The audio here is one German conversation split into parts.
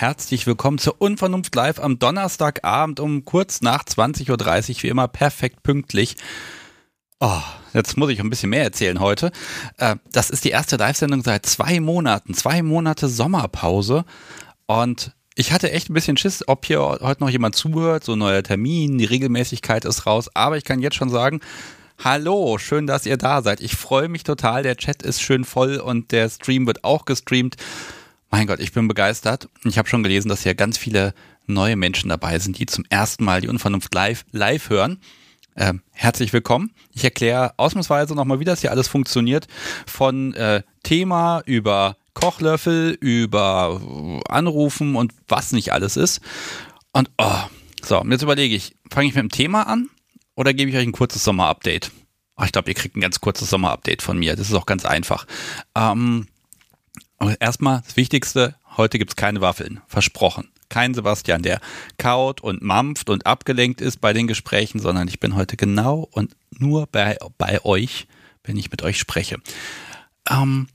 Herzlich willkommen zur Unvernunft Live am Donnerstagabend um kurz nach 20.30 Uhr, wie immer perfekt pünktlich. Oh, jetzt muss ich ein bisschen mehr erzählen heute. Äh, das ist die erste Live-Sendung seit zwei Monaten, zwei Monate Sommerpause und ich hatte echt ein bisschen Schiss, ob hier heute noch jemand zuhört, so ein neuer Termin, die Regelmäßigkeit ist raus, aber ich kann jetzt schon sagen, Hallo, schön, dass ihr da seid. Ich freue mich total. Der Chat ist schön voll und der Stream wird auch gestreamt. Mein Gott, ich bin begeistert. Ich habe schon gelesen, dass hier ganz viele neue Menschen dabei sind, die zum ersten Mal die Unvernunft live, live hören. Ähm, herzlich willkommen. Ich erkläre ausnahmsweise nochmal, wie das hier alles funktioniert. Von äh, Thema über Kochlöffel, über Anrufen und was nicht alles ist. Und oh, so, jetzt überlege ich, fange ich mit dem Thema an oder gebe ich euch ein kurzes Sommerupdate? Oh, ich glaube, ihr kriegt ein ganz kurzes Sommerupdate von mir. Das ist auch ganz einfach. Ähm, erstmal das Wichtigste, heute gibt es keine Waffeln. Versprochen. Kein Sebastian, der kaut und mampft und abgelenkt ist bei den Gesprächen, sondern ich bin heute genau und nur bei, bei euch, wenn ich mit euch spreche. Ähm,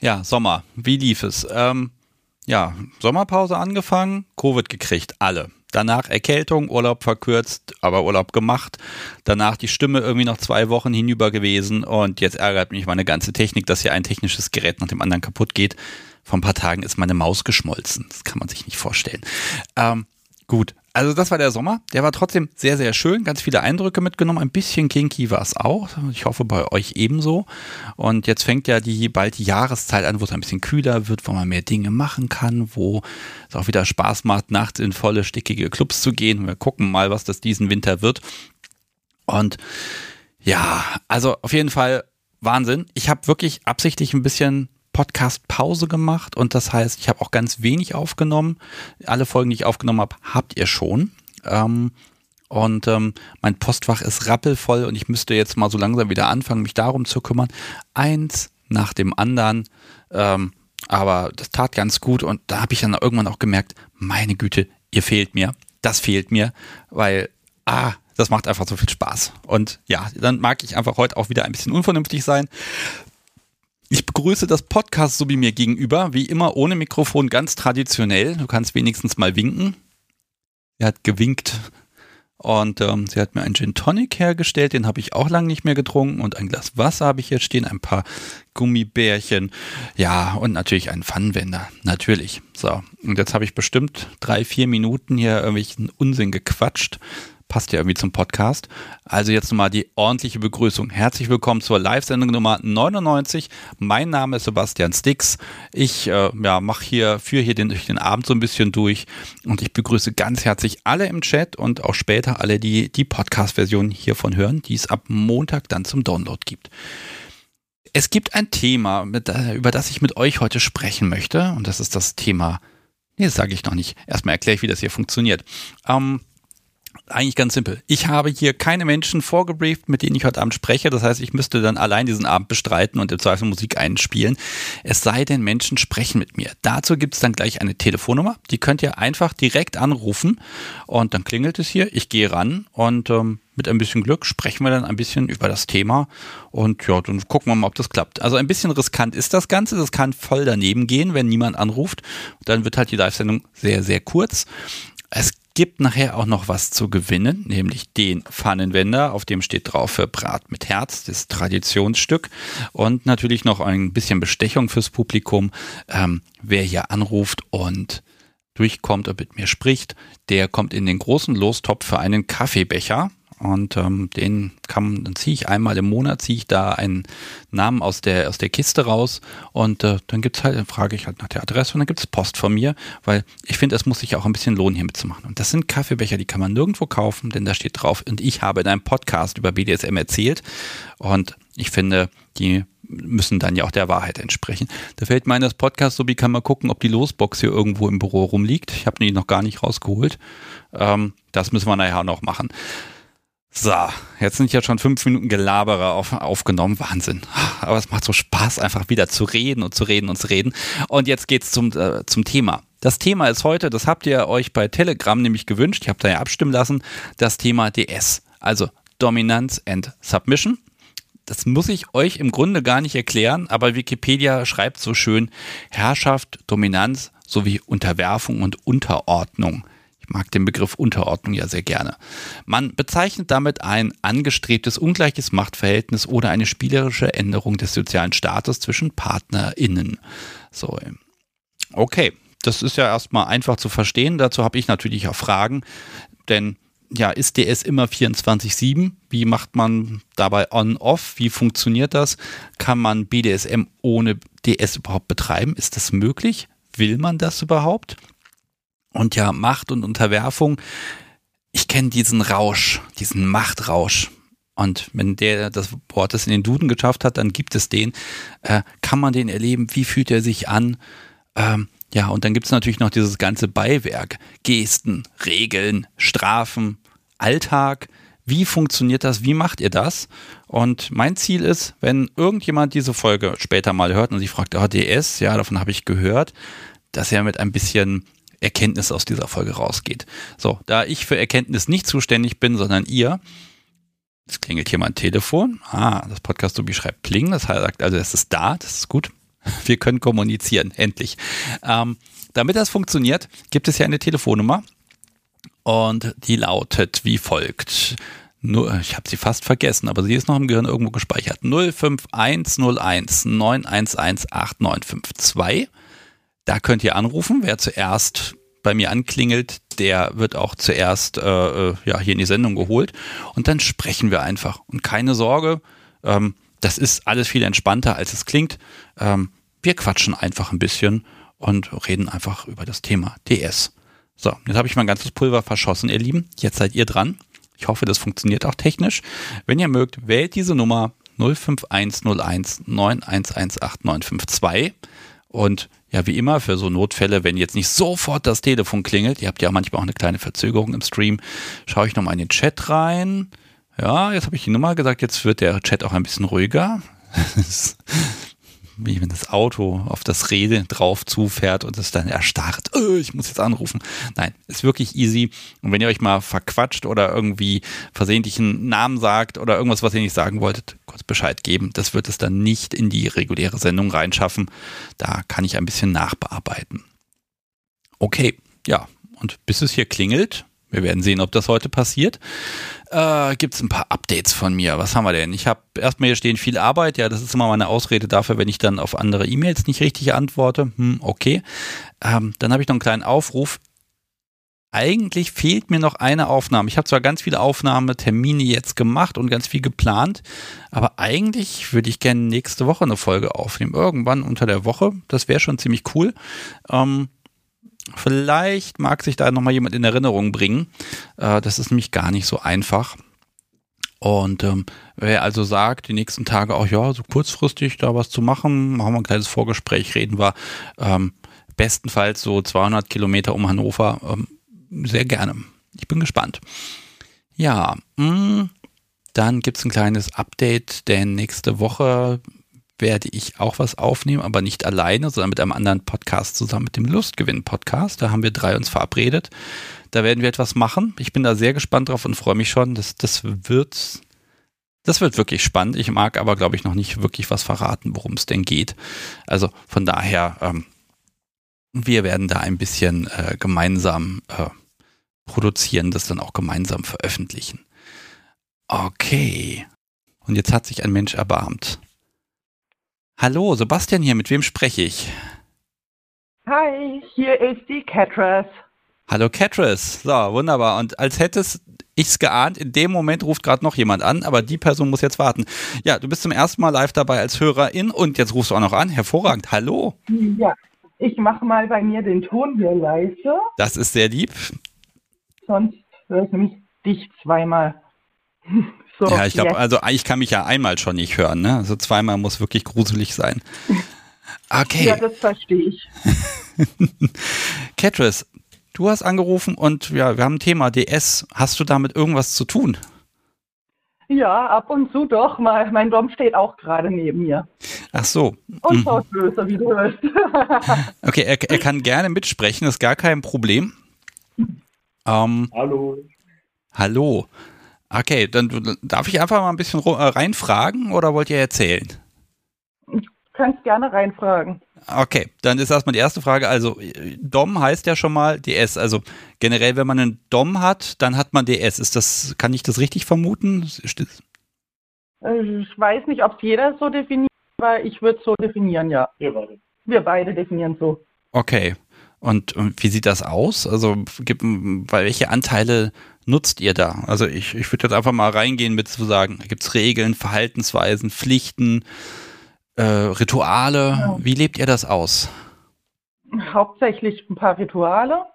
ja, Sommer. Wie lief es? Ähm, ja, Sommerpause angefangen, Covid gekriegt, alle. Danach Erkältung, Urlaub verkürzt, aber Urlaub gemacht. Danach die Stimme irgendwie noch zwei Wochen hinüber gewesen und jetzt ärgert mich meine ganze Technik, dass hier ein technisches Gerät nach dem anderen kaputt geht. Vor ein paar Tagen ist meine Maus geschmolzen. Das kann man sich nicht vorstellen. Ähm, gut, also das war der Sommer. Der war trotzdem sehr, sehr schön. Ganz viele Eindrücke mitgenommen. Ein bisschen kinky war es auch. Ich hoffe bei euch ebenso. Und jetzt fängt ja die bald die Jahreszeit an, wo es ein bisschen kühler wird, wo man mehr Dinge machen kann, wo es auch wieder Spaß macht, nachts in volle, stickige Clubs zu gehen. Wir gucken mal, was das diesen Winter wird. Und ja, also auf jeden Fall Wahnsinn. Ich habe wirklich absichtlich ein bisschen Podcast-Pause gemacht und das heißt, ich habe auch ganz wenig aufgenommen. Alle Folgen, die ich aufgenommen habe, habt ihr schon. Ähm, und ähm, mein Postfach ist rappelvoll und ich müsste jetzt mal so langsam wieder anfangen, mich darum zu kümmern. Eins nach dem anderen. Ähm, aber das tat ganz gut und da habe ich dann irgendwann auch gemerkt, meine Güte, ihr fehlt mir. Das fehlt mir, weil, ah, das macht einfach so viel Spaß. Und ja, dann mag ich einfach heute auch wieder ein bisschen unvernünftig sein. Ich begrüße das Podcast so wie mir gegenüber, wie immer ohne Mikrofon, ganz traditionell. Du kannst wenigstens mal winken. Er hat gewinkt und ähm, sie hat mir einen Gin Tonic hergestellt, den habe ich auch lange nicht mehr getrunken und ein Glas Wasser habe ich jetzt stehen, ein paar Gummibärchen, ja und natürlich einen Pfannenwender, natürlich. So, und jetzt habe ich bestimmt drei, vier Minuten hier irgendwelchen Unsinn gequatscht passt ja irgendwie zum Podcast. Also jetzt nochmal die ordentliche Begrüßung. Herzlich willkommen zur Live-Sendung Nummer 99. Mein Name ist Sebastian Stix. Ich äh, ja, mache hier, führe hier den, durch den Abend so ein bisschen durch und ich begrüße ganz herzlich alle im Chat und auch später alle, die die Podcast-Version hiervon hören, die es ab Montag dann zum Download gibt. Es gibt ein Thema, mit, äh, über das ich mit euch heute sprechen möchte und das ist das Thema Nee, das sage ich noch nicht. Erstmal erkläre ich, wie das hier funktioniert. Ähm, eigentlich ganz simpel. Ich habe hier keine Menschen vorgebrieft, mit denen ich heute Abend spreche. Das heißt, ich müsste dann allein diesen Abend bestreiten und im Zweifel Musik einspielen. Es sei denn, Menschen sprechen mit mir. Dazu gibt es dann gleich eine Telefonnummer. Die könnt ihr einfach direkt anrufen und dann klingelt es hier. Ich gehe ran und ähm, mit ein bisschen Glück sprechen wir dann ein bisschen über das Thema und ja, dann gucken wir mal, ob das klappt. Also ein bisschen riskant ist das Ganze. Das kann voll daneben gehen, wenn niemand anruft. Dann wird halt die Live-Sendung sehr, sehr kurz. Es gibt nachher auch noch was zu gewinnen, nämlich den Pfannenwender, auf dem steht drauf für Brat mit Herz, das Traditionsstück. Und natürlich noch ein bisschen Bestechung fürs Publikum. Ähm, wer hier anruft und durchkommt und mit mir spricht, der kommt in den großen Lostopf für einen Kaffeebecher. Und ähm, den kann, dann ziehe ich einmal im Monat, ziehe ich da einen Namen aus der, aus der Kiste raus und äh, dann gibt's halt, dann frage ich halt nach der Adresse und dann gibt's Post von mir, weil ich finde, es muss sich auch ein bisschen lohnen, hier mitzumachen. Und das sind Kaffeebecher, die kann man nirgendwo kaufen, denn da steht drauf, und ich habe in einem Podcast über BDSM erzählt. Und ich finde, die müssen dann ja auch der Wahrheit entsprechen. Da fällt mir ein, das Podcast, so wie kann man gucken, ob die Losbox hier irgendwo im Büro rumliegt. Ich habe die noch gar nicht rausgeholt. Ähm, das müssen wir nachher noch machen. So, jetzt sind ja schon fünf Minuten Gelaberer auf, aufgenommen. Wahnsinn. Aber es macht so Spaß, einfach wieder zu reden und zu reden und zu reden. Und jetzt geht's zum, äh, zum Thema. Das Thema ist heute, das habt ihr euch bei Telegram nämlich gewünscht, ich habe da ja abstimmen lassen, das Thema DS, also Dominance and Submission. Das muss ich euch im Grunde gar nicht erklären, aber Wikipedia schreibt so schön Herrschaft, Dominanz, sowie Unterwerfung und Unterordnung. Mag den Begriff Unterordnung ja sehr gerne. Man bezeichnet damit ein angestrebtes ungleiches Machtverhältnis oder eine spielerische Änderung des sozialen Status zwischen PartnerInnen. So, okay, das ist ja erstmal einfach zu verstehen. Dazu habe ich natürlich auch Fragen, denn ja, ist DS immer 24-7? Wie macht man dabei on-off? Wie funktioniert das? Kann man BDSM ohne DS überhaupt betreiben? Ist das möglich? Will man das überhaupt? Und ja, Macht und Unterwerfung, ich kenne diesen Rausch, diesen Machtrausch. Und wenn der das Wort das in den Duden geschafft hat, dann gibt es den. Äh, kann man den erleben? Wie fühlt er sich an? Ähm, ja, und dann gibt es natürlich noch dieses ganze Beiwerk. Gesten, Regeln, Strafen, Alltag. Wie funktioniert das? Wie macht ihr das? Und mein Ziel ist, wenn irgendjemand diese Folge später mal hört und sich fragt, oh, DS, ja, davon habe ich gehört, dass er mit ein bisschen Erkenntnis aus dieser Folge rausgeht. So, da ich für Erkenntnis nicht zuständig bin, sondern ihr, es klingelt hier mein Telefon. Ah, das Podcast Subi schreibt Pling, das heißt also, es ist da, das ist gut. Wir können kommunizieren, endlich. Ähm, damit das funktioniert, gibt es ja eine Telefonnummer und die lautet wie folgt. Nur, ich habe sie fast vergessen, aber sie ist noch im Gehirn irgendwo gespeichert. 05101 911 8952. Da könnt ihr anrufen. Wer zuerst bei mir anklingelt, der wird auch zuerst äh, äh, ja, hier in die Sendung geholt. Und dann sprechen wir einfach. Und keine Sorge, ähm, das ist alles viel entspannter, als es klingt. Ähm, wir quatschen einfach ein bisschen und reden einfach über das Thema DS. So, jetzt habe ich mein ganzes Pulver verschossen, ihr Lieben. Jetzt seid ihr dran. Ich hoffe, das funktioniert auch technisch. Wenn ihr mögt, wählt diese Nummer 05101 9118952 und ja, wie immer, für so Notfälle, wenn jetzt nicht sofort das Telefon klingelt, ihr habt ja manchmal auch eine kleine Verzögerung im Stream, schaue ich nochmal in den Chat rein. Ja, jetzt habe ich die Nummer gesagt, jetzt wird der Chat auch ein bisschen ruhiger. wie wenn das Auto auf das Rede drauf zufährt und es dann erstarrt. Oh, ich muss jetzt anrufen. Nein, ist wirklich easy. Und wenn ihr euch mal verquatscht oder irgendwie versehentlich einen Namen sagt oder irgendwas, was ihr nicht sagen wolltet, kurz Bescheid geben. Das wird es dann nicht in die reguläre Sendung reinschaffen. Da kann ich ein bisschen nachbearbeiten. Okay, ja. Und bis es hier klingelt, wir werden sehen, ob das heute passiert. Äh, Gibt es ein paar Updates von mir? Was haben wir denn? Ich habe erstmal hier stehen viel Arbeit. Ja, das ist immer meine Ausrede dafür, wenn ich dann auf andere E-Mails nicht richtig antworte. Hm, okay. Ähm, dann habe ich noch einen kleinen Aufruf. Eigentlich fehlt mir noch eine Aufnahme. Ich habe zwar ganz viele Aufnahmetermine jetzt gemacht und ganz viel geplant, aber eigentlich würde ich gerne nächste Woche eine Folge aufnehmen. Irgendwann unter der Woche. Das wäre schon ziemlich cool. Ähm, Vielleicht mag sich da nochmal jemand in Erinnerung bringen. Äh, das ist nämlich gar nicht so einfach. Und ähm, wer also sagt, die nächsten Tage auch, ja, so kurzfristig da was zu machen, machen wir ein kleines Vorgespräch, reden wir ähm, bestenfalls so 200 Kilometer um Hannover, ähm, sehr gerne. Ich bin gespannt. Ja, mh, mm, dann gibt es ein kleines Update, denn nächste Woche werde ich auch was aufnehmen, aber nicht alleine, sondern mit einem anderen Podcast zusammen, mit dem Lustgewinn-Podcast. Da haben wir drei uns verabredet. Da werden wir etwas machen. Ich bin da sehr gespannt drauf und freue mich schon. Das, das wird, das wird wirklich spannend. Ich mag aber, glaube ich, noch nicht wirklich was verraten, worum es denn geht. Also von daher, ähm, wir werden da ein bisschen äh, gemeinsam äh, produzieren, das dann auch gemeinsam veröffentlichen. Okay. Und jetzt hat sich ein Mensch erbarmt. Hallo, Sebastian hier, mit wem spreche ich? Hi, hier ist die Catress. Hallo Catress, so, wunderbar. Und als hättest ich's geahnt, in dem Moment ruft gerade noch jemand an, aber die Person muss jetzt warten. Ja, du bist zum ersten Mal live dabei als Hörerin und jetzt rufst du auch noch an. Hervorragend, hallo. Ja, ich mache mal bei mir den Ton hier leise. Das ist sehr lieb. Sonst höre ich nämlich dich zweimal. So, ja, ich glaube, also ich kann mich ja einmal schon nicht hören, ne? Also zweimal muss wirklich gruselig sein. Okay. Ja, das verstehe ich. Catrice, du hast angerufen und ja, wir haben ein Thema DS. Hast du damit irgendwas zu tun? Ja, ab und zu doch. Mal, mein Dom steht auch gerade neben mir. Ach so. Und schaut mhm. böse, wie du hörst. okay, er, er, kann gerne mitsprechen, ist gar kein Problem. Ähm, hallo. Hallo. Okay, dann darf ich einfach mal ein bisschen äh, reinfragen oder wollt ihr erzählen? Du kannst gerne reinfragen. Okay, dann ist erstmal die erste Frage. Also DOM heißt ja schon mal DS. Also generell, wenn man einen DOM hat, dann hat man DS. Ist das, kann ich das richtig vermuten? Äh, ich weiß nicht, ob es jeder so definiert, aber ich würde es so definieren, ja. Wir beide. Wir beide definieren so. Okay. Und, und wie sieht das aus? Also gibt, welche Anteile nutzt ihr da? Also ich, ich würde jetzt einfach mal reingehen mit zu sagen, gibt es Regeln, Verhaltensweisen, Pflichten, äh, Rituale? Ja. Wie lebt ihr das aus? Hauptsächlich ein paar Rituale.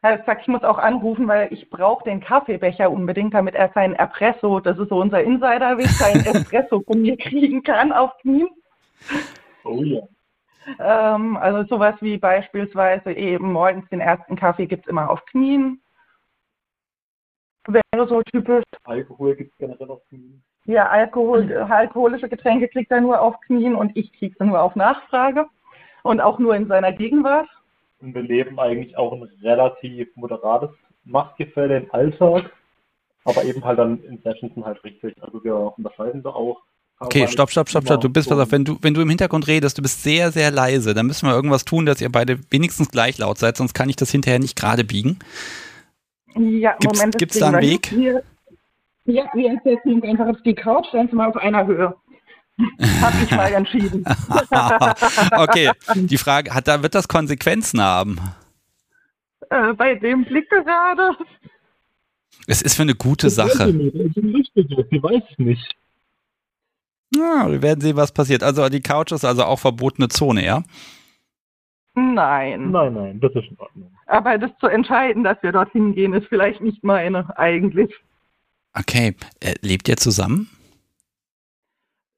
Er sagt, ich muss auch anrufen, weil ich brauche den Kaffeebecher unbedingt, damit er seinen Espresso, das ist so unser Insider-Weg, seinen Espresso von mir kriegen kann auf Knien. Oh ja. Ähm, also sowas wie beispielsweise eben morgens den ersten Kaffee gibt es immer auf Knien. Wäre so typisch. Alkohol gibt es generell auf Knien. Ja, Alkohol, alkoholische Getränke kriegt er nur auf Knien und ich kriege sie nur auf Nachfrage und auch nur in seiner Gegenwart. Und wir leben eigentlich auch ein relativ moderates Machtgefälle im Alltag, aber eben halt dann in Sessions halt richtig. Also wir unterscheiden da auch Okay, stopp, stopp, stopp, stopp. Du bist, pass auf, wenn du, wenn du im Hintergrund redest, du bist sehr, sehr leise. Dann müssen wir irgendwas tun, dass ihr beide wenigstens gleich laut seid, sonst kann ich das hinterher nicht gerade biegen. Ja, gibt's, Moment. Gibt es da einen Weg? Hier, ja, wir setzen uns einfach auf die Couch, stellen Sie mal auf einer Höhe. Hab ich mal entschieden. okay, die Frage, hat da, wird das Konsequenzen haben? Äh, bei dem Blick gerade. Es ist für eine gute das Sache. Ich weiß es nicht. Ja, wir werden sehen, was passiert. Also die Couch ist also auch verbotene Zone, ja? Nein. Nein, nein, das ist in Ordnung. Aber das zu entscheiden, dass wir dorthin gehen, ist vielleicht nicht meine, eigentlich. Okay. Äh, lebt ihr zusammen?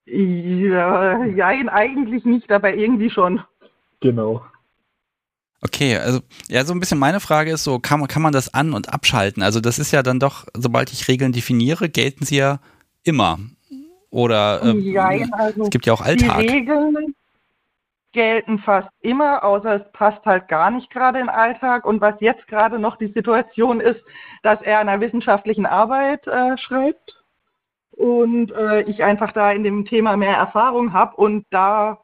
Ja, jein, eigentlich nicht, aber irgendwie schon. Genau. Okay, also ja, so ein bisschen meine Frage ist so, kann man, kann man das an- und abschalten? Also das ist ja dann doch, sobald ich Regeln definiere, gelten sie ja immer. Oder ähm, ja, also es gibt ja auch Alltag. Die Regeln gelten fast immer, außer es passt halt gar nicht gerade in den Alltag. Und was jetzt gerade noch die Situation ist, dass er an einer wissenschaftlichen Arbeit äh, schreibt und äh, ich einfach da in dem Thema mehr Erfahrung habe und da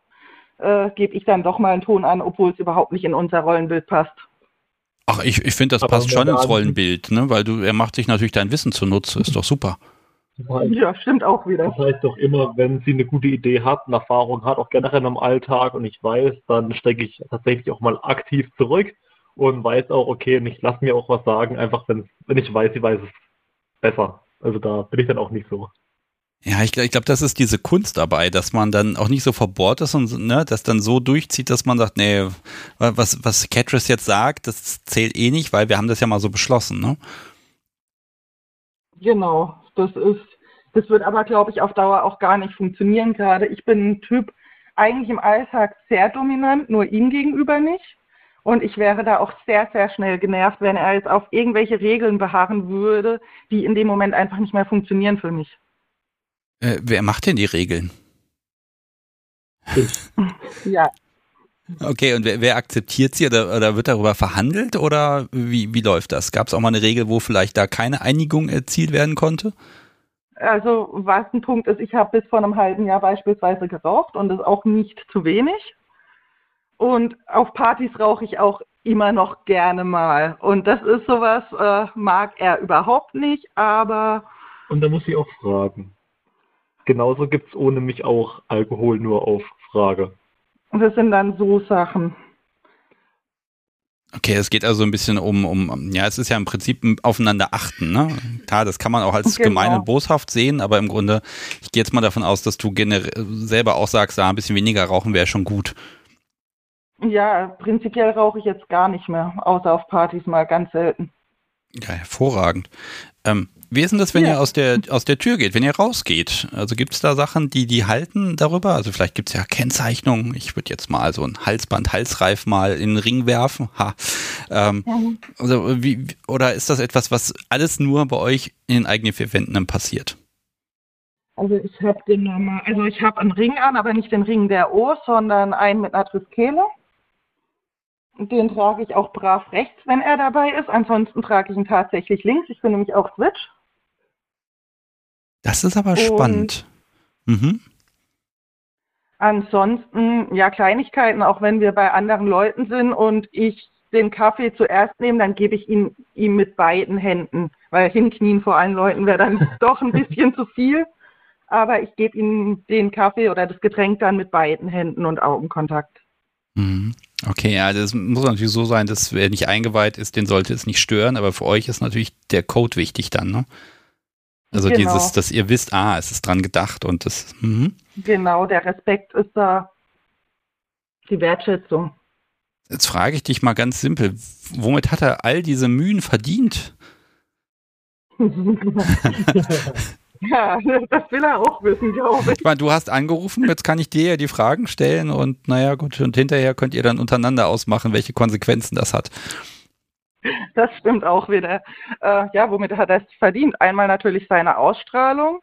äh, gebe ich dann doch mal einen Ton an, obwohl es überhaupt nicht in unser Rollenbild passt. Ach, ich, ich finde, das Aber passt schon ins Rollenbild, ne? weil du, er macht sich natürlich dein Wissen zunutze, ist doch super. Ja, stimmt auch wieder. Das heißt doch immer, wenn sie eine gute Idee hat, eine Erfahrung hat, auch generell im Alltag und ich weiß, dann stecke ich tatsächlich auch mal aktiv zurück und weiß auch, okay, und ich lasse mir auch was sagen, einfach wenn, wenn ich weiß, sie weiß es besser. Also da bin ich dann auch nicht so. Ja, ich, ich glaube, das ist diese Kunst dabei, dass man dann auch nicht so verbohrt ist und ne, das dann so durchzieht, dass man sagt, nee, was, was Catris jetzt sagt, das zählt eh nicht, weil wir haben das ja mal so beschlossen, ne? Genau, das ist, das wird aber, glaube ich, auf Dauer auch gar nicht funktionieren. Gerade ich bin ein Typ, eigentlich im Alltag sehr dominant, nur ihm gegenüber nicht. Und ich wäre da auch sehr, sehr schnell genervt, wenn er jetzt auf irgendwelche Regeln beharren würde, die in dem Moment einfach nicht mehr funktionieren für mich. Äh, wer macht denn die Regeln? ja. Okay, und wer, wer akzeptiert sie oder, oder, wird darüber verhandelt oder wie, wie läuft das? Gab es auch mal eine Regel, wo vielleicht da keine Einigung erzielt werden konnte? Also was ein Punkt ist, ich habe bis vor einem halben Jahr beispielsweise geraucht und das auch nicht zu wenig. Und auf Partys rauche ich auch immer noch gerne mal. Und das ist sowas, äh, mag er überhaupt nicht, aber. Und da muss ich auch fragen. Genauso gibt es ohne mich auch Alkohol nur auf Frage. Und das sind dann so Sachen. Okay, es geht also ein bisschen um, um, ja, es ist ja im Prinzip aufeinander achten, ne? Klar, das kann man auch als genau. gemein und boshaft sehen, aber im Grunde, ich gehe jetzt mal davon aus, dass du selber auch sagst, ja, ein bisschen weniger rauchen wäre schon gut. Ja, prinzipiell rauche ich jetzt gar nicht mehr, außer auf Partys mal ganz selten. Ja, hervorragend. Ähm, wie ist denn das, wenn ja. ihr aus der, aus der Tür geht, wenn ihr rausgeht? Also gibt es da Sachen, die die halten darüber? Also vielleicht gibt es ja Kennzeichnungen. Ich würde jetzt mal so ein Halsband, Halsreif mal in den Ring werfen. Ha. Ähm, also wie, oder ist das etwas, was alles nur bei euch in den eigenen vier Wänden passiert? Also ich habe den normal, also ich habe einen Ring an, aber nicht den Ring der O, sondern einen mit einer Triskele. Den trage ich auch brav rechts, wenn er dabei ist. Ansonsten trage ich ihn tatsächlich links. Ich bin nämlich auch Switch. Das ist aber spannend. Mhm. Ansonsten, ja, Kleinigkeiten, auch wenn wir bei anderen Leuten sind und ich den Kaffee zuerst nehme, dann gebe ich ihn ihm mit beiden Händen, weil hinknien vor allen Leuten wäre dann doch ein bisschen zu viel. Aber ich gebe ihm den Kaffee oder das Getränk dann mit beiden Händen und Augenkontakt. Mhm. Okay, ja, das muss natürlich so sein, dass wer nicht eingeweiht ist, den sollte es nicht stören, aber für euch ist natürlich der Code wichtig dann, ne? Also genau. dieses, dass ihr wisst, ah, es ist dran gedacht und das. Mh. Genau, der Respekt ist da die Wertschätzung. Jetzt frage ich dich mal ganz simpel, womit hat er all diese Mühen verdient? ja, das will er auch wissen, glaube ich. Ich meine, du hast angerufen, jetzt kann ich dir ja die Fragen stellen und naja, gut, und hinterher könnt ihr dann untereinander ausmachen, welche Konsequenzen das hat. Das stimmt auch wieder. Äh, ja, womit hat er es verdient? Einmal natürlich seine Ausstrahlung,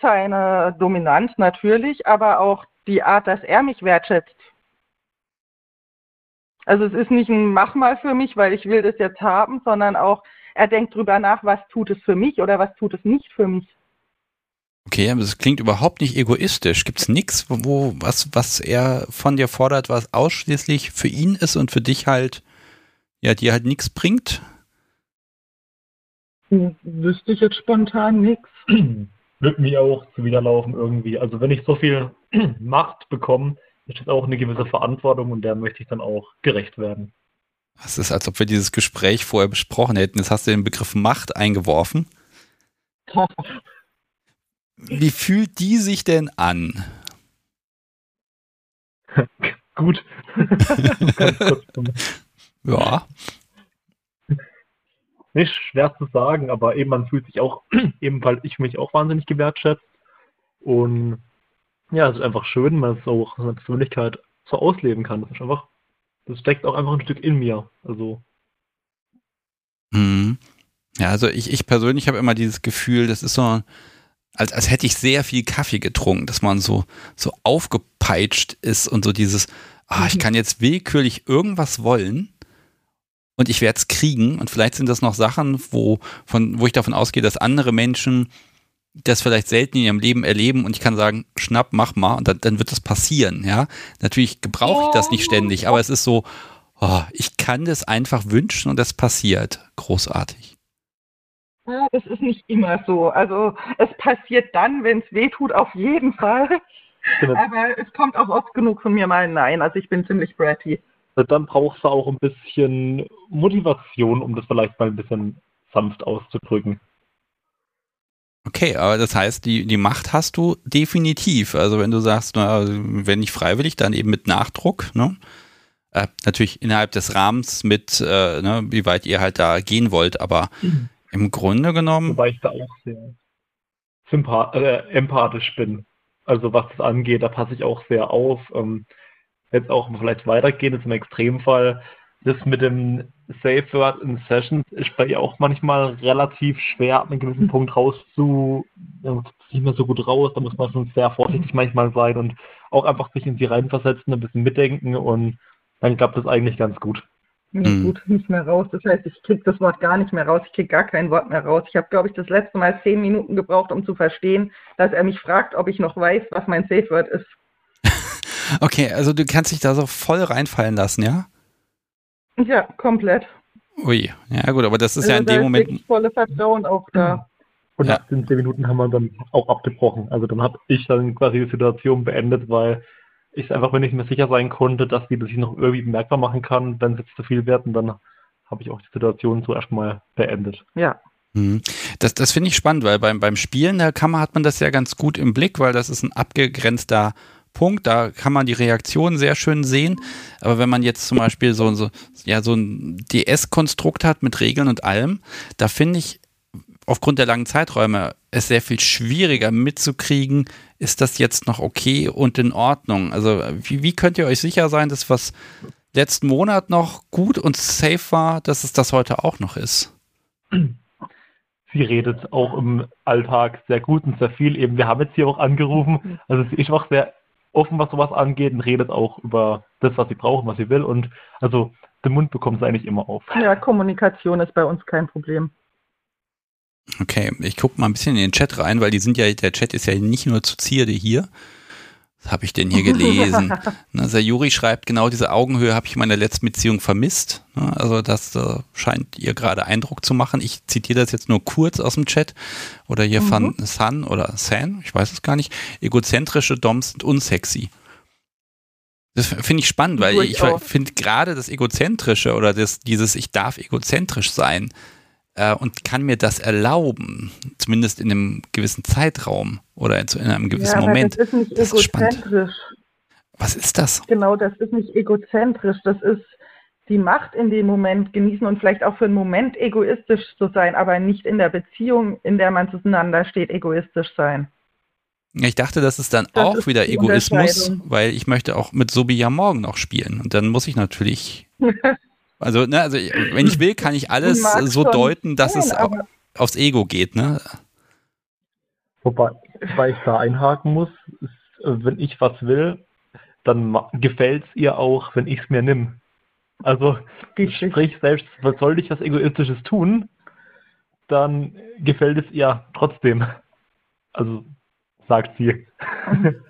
seine Dominanz natürlich, aber auch die Art, dass er mich wertschätzt. Also es ist nicht ein Mach mal für mich, weil ich will das jetzt haben, sondern auch, er denkt drüber nach, was tut es für mich oder was tut es nicht für mich. Okay, aber das klingt überhaupt nicht egoistisch. Gibt es nichts, wo, was, was er von dir fordert, was ausschließlich für ihn ist und für dich halt ja, die halt nichts bringt? Hm, wüsste ich jetzt spontan nichts. Wird mir auch zuwiderlaufen irgendwie. Also wenn ich so viel Macht bekomme, ist das auch eine gewisse Verantwortung und der möchte ich dann auch gerecht werden. Das ist, als ob wir dieses Gespräch vorher besprochen hätten. Jetzt hast du den Begriff Macht eingeworfen. Wie fühlt die sich denn an? Gut. Ja. Nicht schwer zu sagen, aber eben man fühlt sich auch, eben weil ich mich auch wahnsinnig gewertschätzt. Und ja, es ist einfach schön, man es auch seine Persönlichkeit so ausleben kann. Das ist einfach, das steckt auch einfach ein Stück in mir. Also. Mhm. Ja, also ich, ich persönlich habe immer dieses Gefühl, das ist so, als, als hätte ich sehr viel Kaffee getrunken, dass man so, so aufgepeitscht ist und so dieses, ah, ich mhm. kann jetzt willkürlich irgendwas wollen und ich werde es kriegen. Und vielleicht sind das noch Sachen, wo, von, wo ich davon ausgehe, dass andere Menschen das vielleicht selten in ihrem Leben erleben und ich kann sagen, schnapp, mach mal und dann, dann wird das passieren, ja. Natürlich gebrauche ich das nicht ständig, aber es ist so, oh, ich kann das einfach wünschen und das passiert. Großartig. Ja, das ist nicht immer so. Also es passiert dann, wenn es weh tut, auf jeden Fall. Aber es kommt auch oft genug von mir mal Nein. Also ich bin ziemlich bratty dann brauchst du auch ein bisschen Motivation, um das vielleicht mal ein bisschen sanft auszudrücken. Okay, aber das heißt, die, die Macht hast du definitiv. Also wenn du sagst, na, wenn nicht freiwillig, dann eben mit Nachdruck, ne? Äh, natürlich innerhalb des Rahmens mit, äh, ne, wie weit ihr halt da gehen wollt, aber mhm. im Grunde genommen. Wobei ich da auch sehr äh, empathisch bin. Also was das angeht, da passe ich auch sehr auf. Ähm, jetzt auch vielleicht weitergehen, ist im Extremfall, das mit dem Safe Word in Sessions ist bei ihr auch manchmal relativ schwer, ab einem gewissen mhm. Punkt rauszu, nicht mehr so gut raus, da muss man schon sehr vorsichtig manchmal sein und auch einfach sich in sie reinversetzen, ein bisschen mitdenken und dann klappt das eigentlich ganz gut. Ja, mhm. gut, nicht mehr raus. Das heißt, ich kriege das Wort gar nicht mehr raus. Ich kriege gar kein Wort mehr raus. Ich habe, glaube ich, das letzte Mal zehn Minuten gebraucht, um zu verstehen, dass er mich fragt, ob ich noch weiß, was mein Safe Word ist. Okay, also du kannst dich da so voll reinfallen lassen, ja? Ja, komplett. Ui, ja gut, aber das ist also ja in dem Moment. Ist volle Vertrauen auch da. Und nach den zehn Minuten haben wir dann auch abgebrochen. Also dann habe ich dann quasi die Situation beendet, weil ich einfach, wenn ich mir sicher sein konnte, dass die das sich noch irgendwie bemerkbar machen kann, wenn es jetzt zu viel werden, dann habe ich auch die Situation so erstmal beendet. Ja. Mhm. Das, das finde ich spannend, weil beim, beim Spielen der Kammer hat man das ja ganz gut im Blick, weil das ist ein abgegrenzter Punkt, da kann man die Reaktion sehr schön sehen. Aber wenn man jetzt zum Beispiel so, so, ja, so ein DS-Konstrukt hat mit Regeln und allem, da finde ich aufgrund der langen Zeiträume es sehr viel schwieriger mitzukriegen, ist das jetzt noch okay und in Ordnung? Also wie, wie könnt ihr euch sicher sein, dass was letzten Monat noch gut und safe war, dass es das heute auch noch ist? sie redet auch im Alltag sehr gut und sehr viel. Eben, wir haben jetzt hier auch angerufen. Also sie ist auch sehr offen, was sowas angeht und redet auch über das, was sie brauchen, was sie will. Und also den Mund bekommt sie eigentlich immer auf. Ja, Kommunikation ist bei uns kein Problem. Okay, ich gucke mal ein bisschen in den Chat rein, weil die sind ja, der Chat ist ja nicht nur zu Zierde hier. Was habe ich denn hier gelesen? ne, Sayuri schreibt, genau diese Augenhöhe habe ich in meiner letzten Beziehung vermisst. Also das äh, scheint ihr gerade Eindruck zu machen. Ich zitiere das jetzt nur kurz aus dem Chat. Oder hier mhm. von San oder San, ich weiß es gar nicht. Egozentrische Doms sind unsexy. Das finde ich spannend, weil ich, ich finde gerade das Egozentrische oder das, dieses Ich darf egozentrisch sein äh, und kann mir das erlauben, zumindest in einem gewissen Zeitraum oder in, in einem gewissen ja, Moment. Das ist nicht das egozentrisch. Ist Was ist das? Genau, das ist nicht egozentrisch. Das ist die Macht in dem Moment genießen und vielleicht auch für einen Moment egoistisch zu sein, aber nicht in der Beziehung, in der man zueinander steht, egoistisch sein. Ich dachte, das ist dann das auch ist wieder Egoismus, weil ich möchte auch mit Sobi ja morgen noch spielen. Und dann muss ich natürlich. also, ne, also wenn ich will, kann ich alles so deuten, dass sein, es auch aufs Ego geht, ne? Wobei, weil ich da einhaken muss, ist, wenn ich was will, dann gefällt es ihr auch, wenn ich es mir nimm. Also, sprich, selbst soll ich was Egoistisches tun, dann gefällt es ihr trotzdem. Also, sagt sie.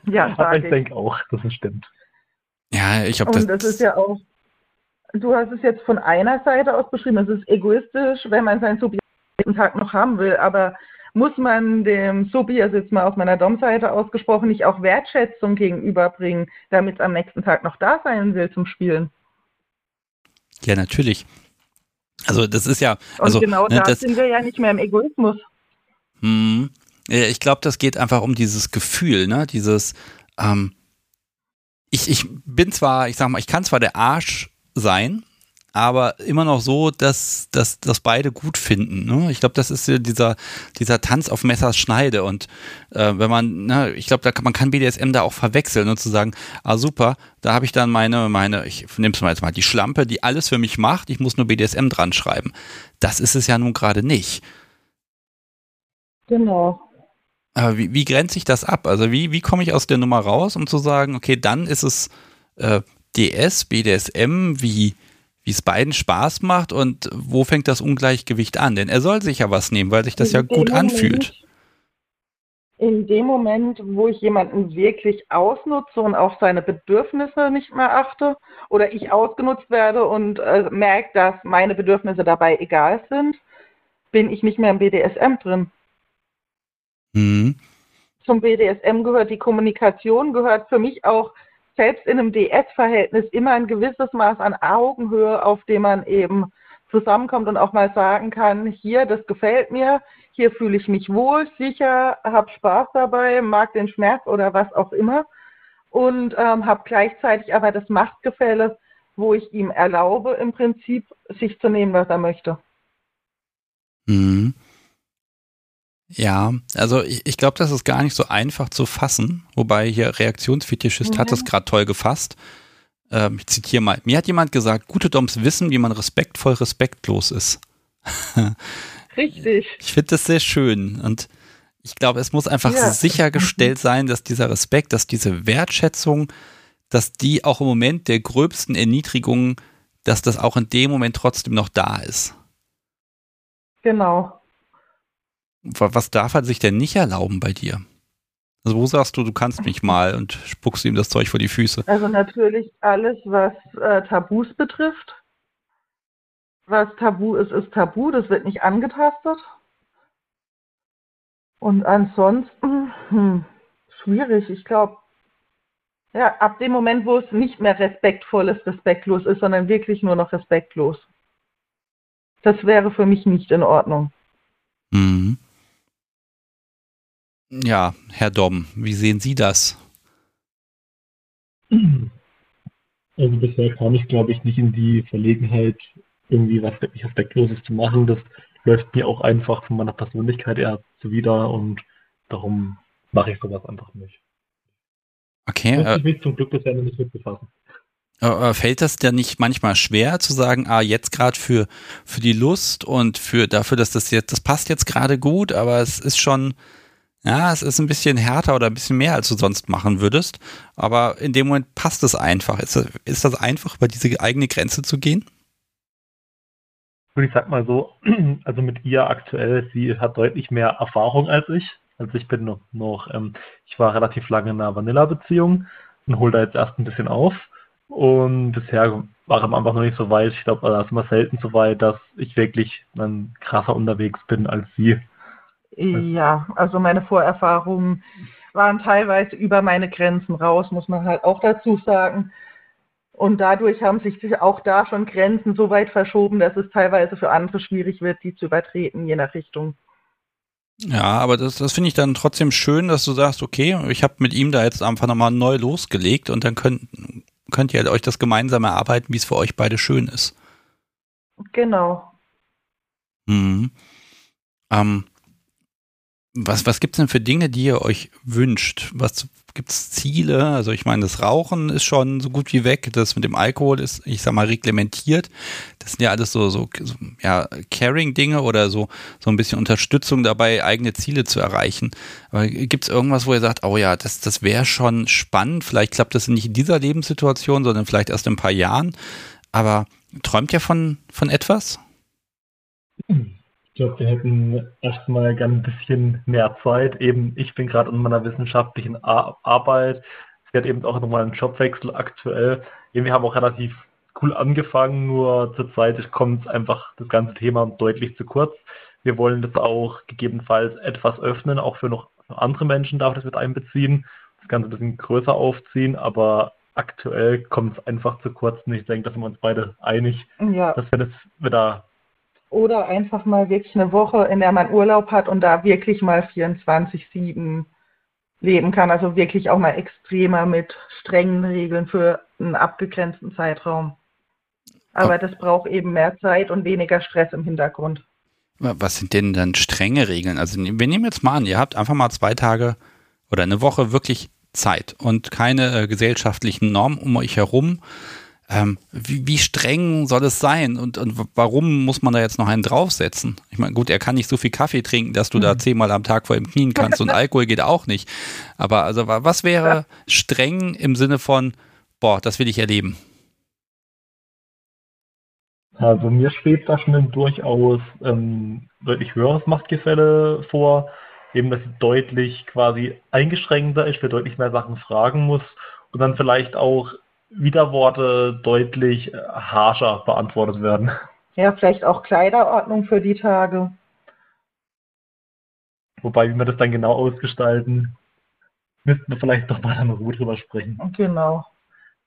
Ja, Aber ich, ich. denke auch, dass es stimmt. Ja, ich habe das. Und das ist ja auch, du hast es jetzt von einer Seite aus beschrieben, es ist egoistisch, wenn man seinen Subjekt Tag noch haben will, aber muss man dem Subi, also jetzt mal aus meiner Dom-Seite ausgesprochen, nicht auch Wertschätzung gegenüberbringen, damit es am nächsten Tag noch da sein will zum Spielen? Ja, natürlich. Also das ist ja. Also, Und genau ne, da sind wir ja nicht mehr im Egoismus. Hm, ich glaube, das geht einfach um dieses Gefühl, ne? Dieses, ähm, ich, ich bin zwar, ich sag mal, ich kann zwar der Arsch sein, aber immer noch so, dass, dass, dass beide gut finden. Ne? Ich glaube, das ist dieser, dieser Tanz auf Messers Schneide. Und äh, wenn man, ne, ich glaube, kann, man kann BDSM da auch verwechseln und zu sagen, ah super, da habe ich dann meine, meine, ich nehme es mal jetzt mal, die Schlampe, die alles für mich macht, ich muss nur BDSM dran schreiben. Das ist es ja nun gerade nicht. Genau. Aber wie, wie grenze ich das ab? Also wie, wie komme ich aus der Nummer raus, um zu sagen, okay, dann ist es äh, DS, BDSM, wie wie es beiden Spaß macht und wo fängt das Ungleichgewicht an? Denn er soll sich ja was nehmen, weil sich das in ja gut Moment, anfühlt. In dem Moment, wo ich jemanden wirklich ausnutze und auf seine Bedürfnisse nicht mehr achte oder ich ausgenutzt werde und äh, merke, dass meine Bedürfnisse dabei egal sind, bin ich nicht mehr im BDSM drin. Mhm. Zum BDSM gehört die Kommunikation, gehört für mich auch selbst in einem DS-Verhältnis immer ein gewisses Maß an Augenhöhe, auf dem man eben zusammenkommt und auch mal sagen kann, hier, das gefällt mir, hier fühle ich mich wohl, sicher, habe Spaß dabei, mag den Schmerz oder was auch immer und ähm, habe gleichzeitig aber das Machtgefälle, wo ich ihm erlaube, im Prinzip sich zu nehmen, was er möchte. Mhm. Ja, also ich, ich glaube, das ist gar nicht so einfach zu fassen, wobei hier Reaktionsfetischist mhm. hat das gerade toll gefasst. Ähm, ich zitiere mal. Mir hat jemand gesagt, gute Doms wissen, wie man respektvoll respektlos ist. Richtig. Ich finde das sehr schön und ich glaube, es muss einfach ja. sichergestellt sein, dass dieser Respekt, dass diese Wertschätzung, dass die auch im Moment der gröbsten Erniedrigung, dass das auch in dem Moment trotzdem noch da ist. Genau was darf er sich denn nicht erlauben bei dir? Also wo sagst du, du kannst mich mal und spuckst ihm das Zeug vor die Füße? Also natürlich alles, was äh, Tabus betrifft. Was Tabu ist, ist Tabu, das wird nicht angetastet. Und ansonsten, hm, schwierig, ich glaube, ja, ab dem Moment, wo es nicht mehr respektvoll ist, respektlos ist, sondern wirklich nur noch respektlos. Das wäre für mich nicht in Ordnung. Mhm. Ja, Herr Dom, wie sehen Sie das? Also bisher kam ich, glaube ich, nicht in die Verlegenheit, irgendwie was wirklich Aspektloses zu machen. Das läuft mir auch einfach von meiner Persönlichkeit eher zuwider und darum mache ich sowas einfach nicht. Okay. Ich mich äh, zum Glück bisher nicht mit befassen. Äh, fällt das dir nicht manchmal schwer zu sagen, ah, jetzt gerade für, für die Lust und für dafür, dass das jetzt, das passt jetzt gerade gut, aber es ist schon, ja, es ist ein bisschen härter oder ein bisschen mehr, als du sonst machen würdest. Aber in dem Moment passt es einfach. Ist das, ist das einfach, über diese eigene Grenze zu gehen? Ich sag mal so, also mit ihr aktuell, sie hat deutlich mehr Erfahrung als ich. Also ich bin noch, noch ähm, ich war relativ lange in einer Vanilla-Beziehung und hole da jetzt erst ein bisschen auf. Und bisher war ich einfach noch nicht so weit. Ich glaube, da ist immer selten so weit, dass ich wirklich dann krasser unterwegs bin als sie. Ja, also meine Vorerfahrungen waren teilweise über meine Grenzen raus, muss man halt auch dazu sagen. Und dadurch haben sich auch da schon Grenzen so weit verschoben, dass es teilweise für andere schwierig wird, die zu übertreten, je nach Richtung. Ja, aber das, das finde ich dann trotzdem schön, dass du sagst, okay, ich habe mit ihm da jetzt einfach nochmal neu losgelegt und dann könnt, könnt ihr euch das gemeinsam erarbeiten, wie es für euch beide schön ist. Genau. Mhm. Ähm, was, was gibt es denn für Dinge, die ihr euch wünscht? Was gibt es Ziele? Also ich meine, das Rauchen ist schon so gut wie weg. Das mit dem Alkohol ist, ich sag mal, reglementiert. Das sind ja alles so, so, so ja, Caring-Dinge oder so, so ein bisschen Unterstützung dabei, eigene Ziele zu erreichen. Aber gibt es irgendwas, wo ihr sagt, oh ja, das, das wäre schon spannend. Vielleicht klappt das nicht in dieser Lebenssituation, sondern vielleicht erst in ein paar Jahren. Aber träumt ihr von, von etwas? Ich glaube, wir hätten erstmal gern ein bisschen mehr Zeit. Eben, ich bin gerade in meiner wissenschaftlichen Ar Arbeit. Es wird eben auch nochmal ein Jobwechsel aktuell. Eben, wir haben auch relativ cool angefangen, nur zurzeit kommt einfach das ganze Thema deutlich zu kurz. Wir wollen das auch gegebenenfalls etwas öffnen, auch für noch andere Menschen darf das mit einbeziehen, das Ganze ein bisschen größer aufziehen, aber aktuell kommt es einfach zu kurz und ich denke, da sind wir uns beide einig, ja. dass wir das wieder oder einfach mal wirklich eine Woche, in der man Urlaub hat und da wirklich mal 24-7 leben kann. Also wirklich auch mal extremer mit strengen Regeln für einen abgegrenzten Zeitraum. Aber das braucht eben mehr Zeit und weniger Stress im Hintergrund. Was sind denn dann strenge Regeln? Also wir nehmen jetzt mal an, ihr habt einfach mal zwei Tage oder eine Woche wirklich Zeit und keine äh, gesellschaftlichen Normen um euch herum. Ähm, wie, wie, streng soll es sein und, und, warum muss man da jetzt noch einen draufsetzen? Ich meine, gut, er kann nicht so viel Kaffee trinken, dass du mhm. da zehnmal am Tag vor ihm knien kannst und Alkohol geht auch nicht. Aber also was wäre streng im Sinne von, boah, das will ich erleben? Also mir schwebt da schon ein durchaus ähm, deutlich höheres Machtgefälle vor, eben dass sie deutlich quasi eingeschränkter ist, für deutlich mehr Sachen fragen muss und dann vielleicht auch Widerworte deutlich äh, harscher beantwortet werden. Ja, vielleicht auch Kleiderordnung für die Tage. Wobei, wie wir das dann genau ausgestalten, müssten wir vielleicht doch mal in Ruhe drüber sprechen. Genau.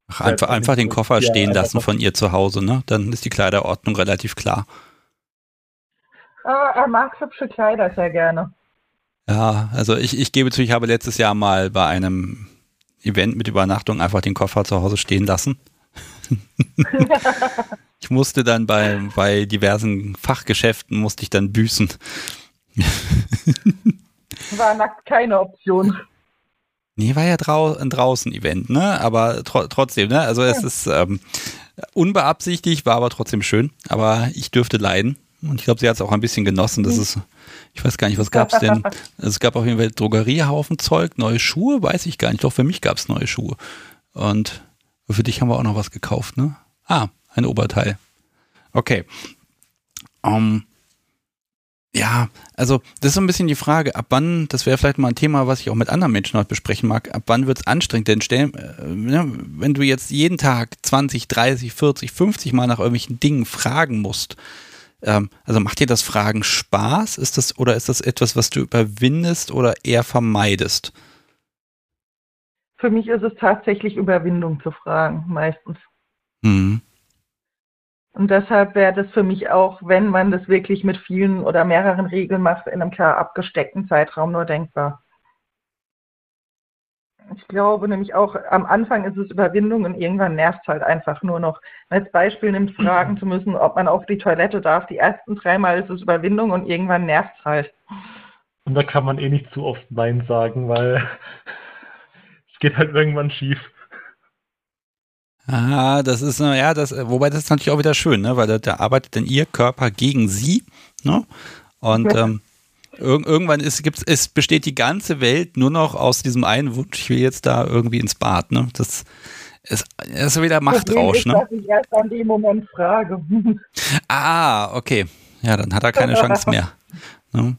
Ach, einfach, einfach den Koffer stehen lassen von ihr zu Hause, ne? Dann ist die Kleiderordnung relativ klar. Ah, er mag hübsche Kleider sehr gerne. Ja, also ich, ich gebe zu, ich habe letztes Jahr mal bei einem Event mit Übernachtung einfach den Koffer zu Hause stehen lassen. ich musste dann bei, bei diversen Fachgeschäften musste ich dann büßen. War nackt keine Option. Nee, war ja drau ein Draußen-Event, ne? Aber tro trotzdem, ne? Also es ist ähm, unbeabsichtigt, war aber trotzdem schön. Aber ich dürfte leiden. Und ich glaube, sie hat es auch ein bisschen genossen. Das ist, ich weiß gar nicht, was gab es denn? es gab auf jeden Fall Drogeriehaufen Zeug, neue Schuhe, weiß ich gar nicht. Doch für mich gab es neue Schuhe. Und für dich haben wir auch noch was gekauft, ne? Ah, ein Oberteil. Okay. Um, ähm, ja, also das ist so ein bisschen die Frage, ab wann, das wäre vielleicht mal ein Thema, was ich auch mit anderen Menschen heute besprechen mag, ab wann wird es anstrengend? Denn stell, äh, ne, wenn du jetzt jeden Tag 20, 30, 40, 50 Mal nach irgendwelchen Dingen fragen musst, ähm, also macht dir das Fragen Spaß? Ist das oder ist das etwas, was du überwindest oder eher vermeidest? Für mich ist es tatsächlich Überwindung zu fragen, meistens. Mhm. Und deshalb wäre das für mich auch, wenn man das wirklich mit vielen oder mehreren Regeln macht, in einem klar abgesteckten Zeitraum nur denkbar. Ich glaube nämlich auch, am Anfang ist es Überwindung und irgendwann nervt es halt einfach nur noch. Als Beispiel nimmt, fragen zu müssen, ob man auf die Toilette darf. Die ersten dreimal ist es Überwindung und irgendwann nervt es halt. Und da kann man eh nicht zu oft Nein sagen, weil es geht halt irgendwann schief. Ah, das ist, ja, das, wobei das ist natürlich auch wieder schön, ne? weil da, da arbeitet dann ihr Körper gegen sie, ne? Und ähm, Ir irgendwann ist, gibt's, es besteht die ganze Welt nur noch aus diesem einen Wunsch, ich will jetzt da irgendwie ins Bad. Ne? Das ist, ist wieder Machtrausch. Ist, ne? dass ich erst an dem Moment frage. ah, okay. Ja, dann hat er keine Chance mehr. Ne?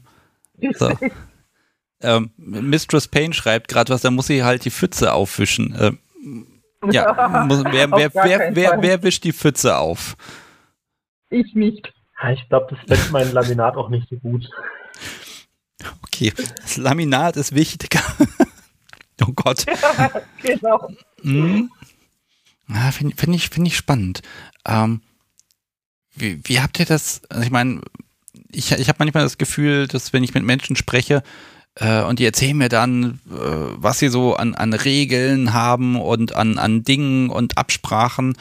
So. Ähm, Mistress Payne schreibt gerade was, da muss sie halt die Pfütze aufwischen. Ähm, ja, muss, wer, wer, wer, wer, wer wischt die Pfütze auf? Ich nicht. Ich glaube, das fällt mein Laminat auch nicht so gut. Okay, das Laminat ist wichtiger. oh Gott. Ja, genau. Mhm. Ja, Finde find ich, find ich spannend. Ähm, wie, wie habt ihr das? Also ich meine, ich, ich habe manchmal das Gefühl, dass wenn ich mit Menschen spreche äh, und die erzählen mir dann, äh, was sie so an, an Regeln haben und an, an Dingen und Absprachen,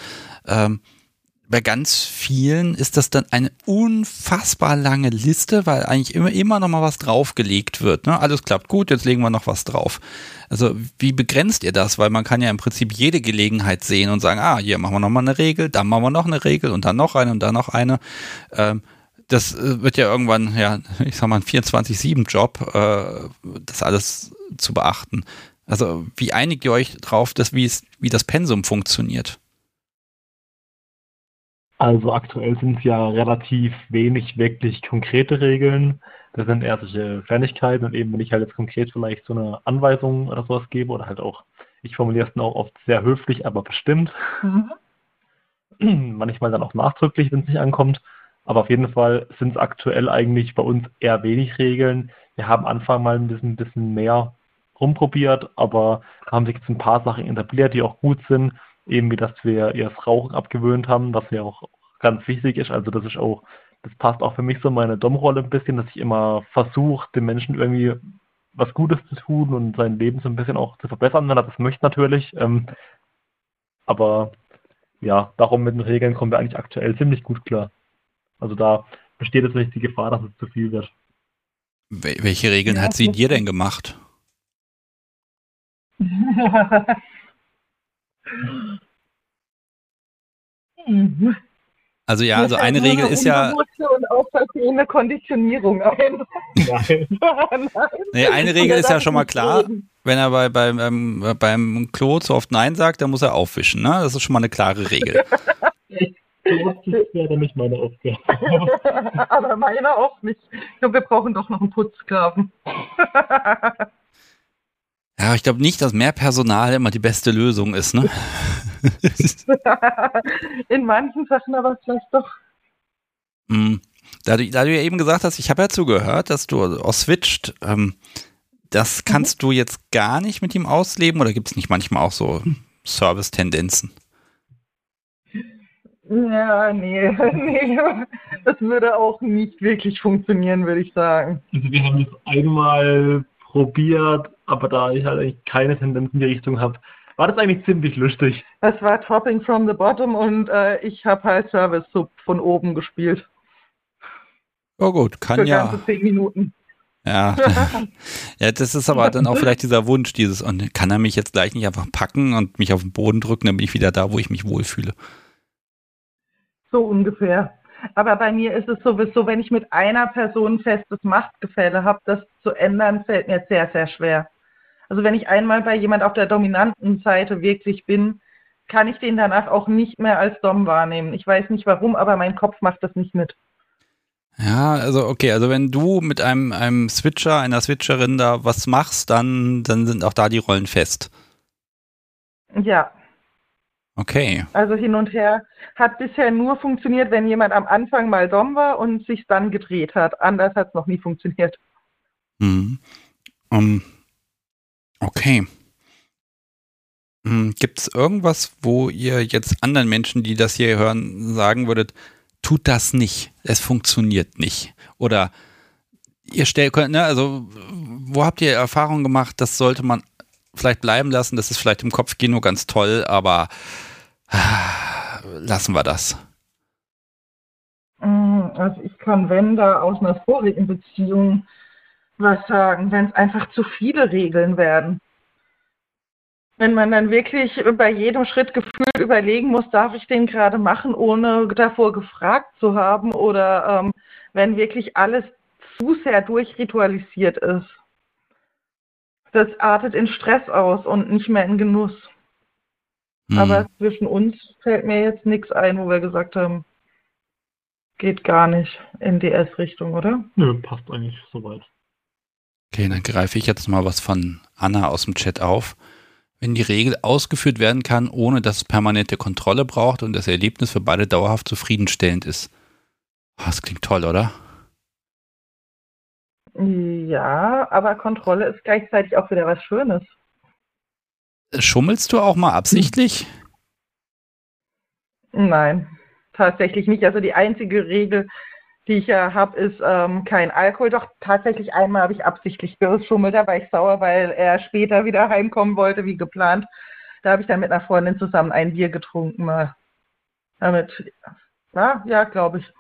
ähm, bei ganz vielen ist das dann eine unfassbar lange Liste, weil eigentlich immer, immer noch mal was draufgelegt wird. Ne? Alles klappt gut, jetzt legen wir noch was drauf. Also wie begrenzt ihr das? Weil man kann ja im Prinzip jede Gelegenheit sehen und sagen, ah, hier machen wir noch mal eine Regel, dann machen wir noch eine Regel und dann noch eine und dann noch eine. Ähm, das äh, wird ja irgendwann, ja, ich sag mal, ein 24-7-Job, äh, das alles zu beachten. Also wie einigt ihr euch drauf, dass, wie, wie das Pensum funktioniert? Also aktuell sind es ja relativ wenig wirklich konkrete Regeln. Das sind eher solche Kleinigkeiten und eben wenn ich halt jetzt konkret vielleicht so eine Anweisung oder sowas gebe oder halt auch, ich formuliere es dann auch oft sehr höflich, aber bestimmt. Mhm. Manchmal dann auch nachdrücklich, wenn es nicht ankommt. Aber auf jeden Fall sind es aktuell eigentlich bei uns eher wenig Regeln. Wir haben Anfang mal ein bisschen, bisschen mehr rumprobiert, aber haben sich jetzt ein paar Sachen etabliert, die auch gut sind eben wie dass wir ihr das Rauchen abgewöhnt haben, was ja auch ganz wichtig ist. Also das ist auch, das passt auch für mich so meine Dom-Rolle ein bisschen, dass ich immer versuche, den Menschen irgendwie was Gutes zu tun und sein Leben so ein bisschen auch zu verbessern, wenn er das möchte natürlich. Ähm, aber ja, darum mit den Regeln kommen wir eigentlich aktuell ziemlich gut klar. Also da besteht jetzt nicht die Gefahr, dass es zu viel wird. Welche Regeln hat sie dir denn gemacht? Also ja, also eine Regel ist ja. Und auch eine Konditionierung ein. Nein. Nee, eine Regel ist ja schon mal klar. Wenn er bei, beim, ähm, beim Klo zu oft Nein sagt, dann muss er aufwischen. Ne? Das ist schon mal eine klare Regel. Das wäre nicht meine Aufgabe. Aber meine auch nicht. wir brauchen doch noch einen Putzsklaven. Ja, ich glaube nicht, dass mehr Personal immer die beste Lösung ist, ne? In manchen Sachen aber vielleicht doch. Mm. Da du, da du ja eben gesagt hast, ich habe ja zugehört, dass du auch switcht, ähm, das kannst mhm. du jetzt gar nicht mit ihm ausleben oder gibt es nicht manchmal auch so Service-Tendenzen? Ja, nee, nee, das würde auch nicht wirklich funktionieren, würde ich sagen. Also wir haben das einmal probiert, aber da ich halt eigentlich keine Tendenz in die Richtung habe, war das eigentlich ziemlich lustig. Es war Topping from the Bottom und äh, ich habe halt Service Sub von oben gespielt. Oh gut, kann Für ja. Ganze zehn Minuten. Ja, ja, das ist aber dann auch vielleicht dieser Wunsch, dieses, und kann er mich jetzt gleich nicht einfach packen und mich auf den Boden drücken, dann bin ich wieder da, wo ich mich wohlfühle. So ungefähr. Aber bei mir ist es sowieso, wenn ich mit einer Person festes Machtgefälle habe, das zu ändern, fällt mir sehr, sehr schwer. Also wenn ich einmal bei jemand auf der dominanten Seite wirklich bin, kann ich den danach auch nicht mehr als Dom wahrnehmen. Ich weiß nicht warum, aber mein Kopf macht das nicht mit. Ja, also okay, also wenn du mit einem, einem Switcher, einer Switcherin da was machst, dann, dann sind auch da die Rollen fest. Ja. Okay. Also hin und her hat bisher nur funktioniert, wenn jemand am Anfang mal Dom war und sich dann gedreht hat. Anders hat es noch nie funktioniert. Mhm. Um, okay. Hm, Gibt es irgendwas, wo ihr jetzt anderen Menschen, die das hier hören, sagen würdet, tut das nicht, es funktioniert nicht? Oder ihr stellt, ne, also wo habt ihr Erfahrung gemacht, das sollte man vielleicht bleiben lassen, das ist vielleicht im Kopfkino ganz toll, aber ah, lassen wir das. Mm, also ich kann, wenn da aus einer vorigen Beziehung was sagen, wenn es einfach zu viele Regeln werden. Wenn man dann wirklich bei jedem Schritt gefühlt überlegen muss, darf ich den gerade machen, ohne davor gefragt zu haben oder ähm, wenn wirklich alles zu sehr durchritualisiert ist das artet in Stress aus und nicht mehr in Genuss. Mhm. Aber zwischen uns fällt mir jetzt nichts ein, wo wir gesagt haben, geht gar nicht in DS-Richtung, oder? Nö, passt eigentlich soweit. Okay, dann greife ich jetzt mal was von Anna aus dem Chat auf. Wenn die Regel ausgeführt werden kann, ohne dass es permanente Kontrolle braucht und das Erlebnis für beide dauerhaft zufriedenstellend ist. Oh, das klingt toll, oder? Ja, aber Kontrolle ist gleichzeitig auch wieder was Schönes. Schummelst du auch mal absichtlich? Nein, tatsächlich nicht. Also die einzige Regel, die ich ja habe, ist ähm, kein Alkohol. Doch tatsächlich einmal habe ich absichtlich geschummelt, da war ich sauer, weil er später wieder heimkommen wollte, wie geplant. Da habe ich dann mit einer Freundin zusammen ein Bier getrunken mal. Damit, ja, ja glaube ich.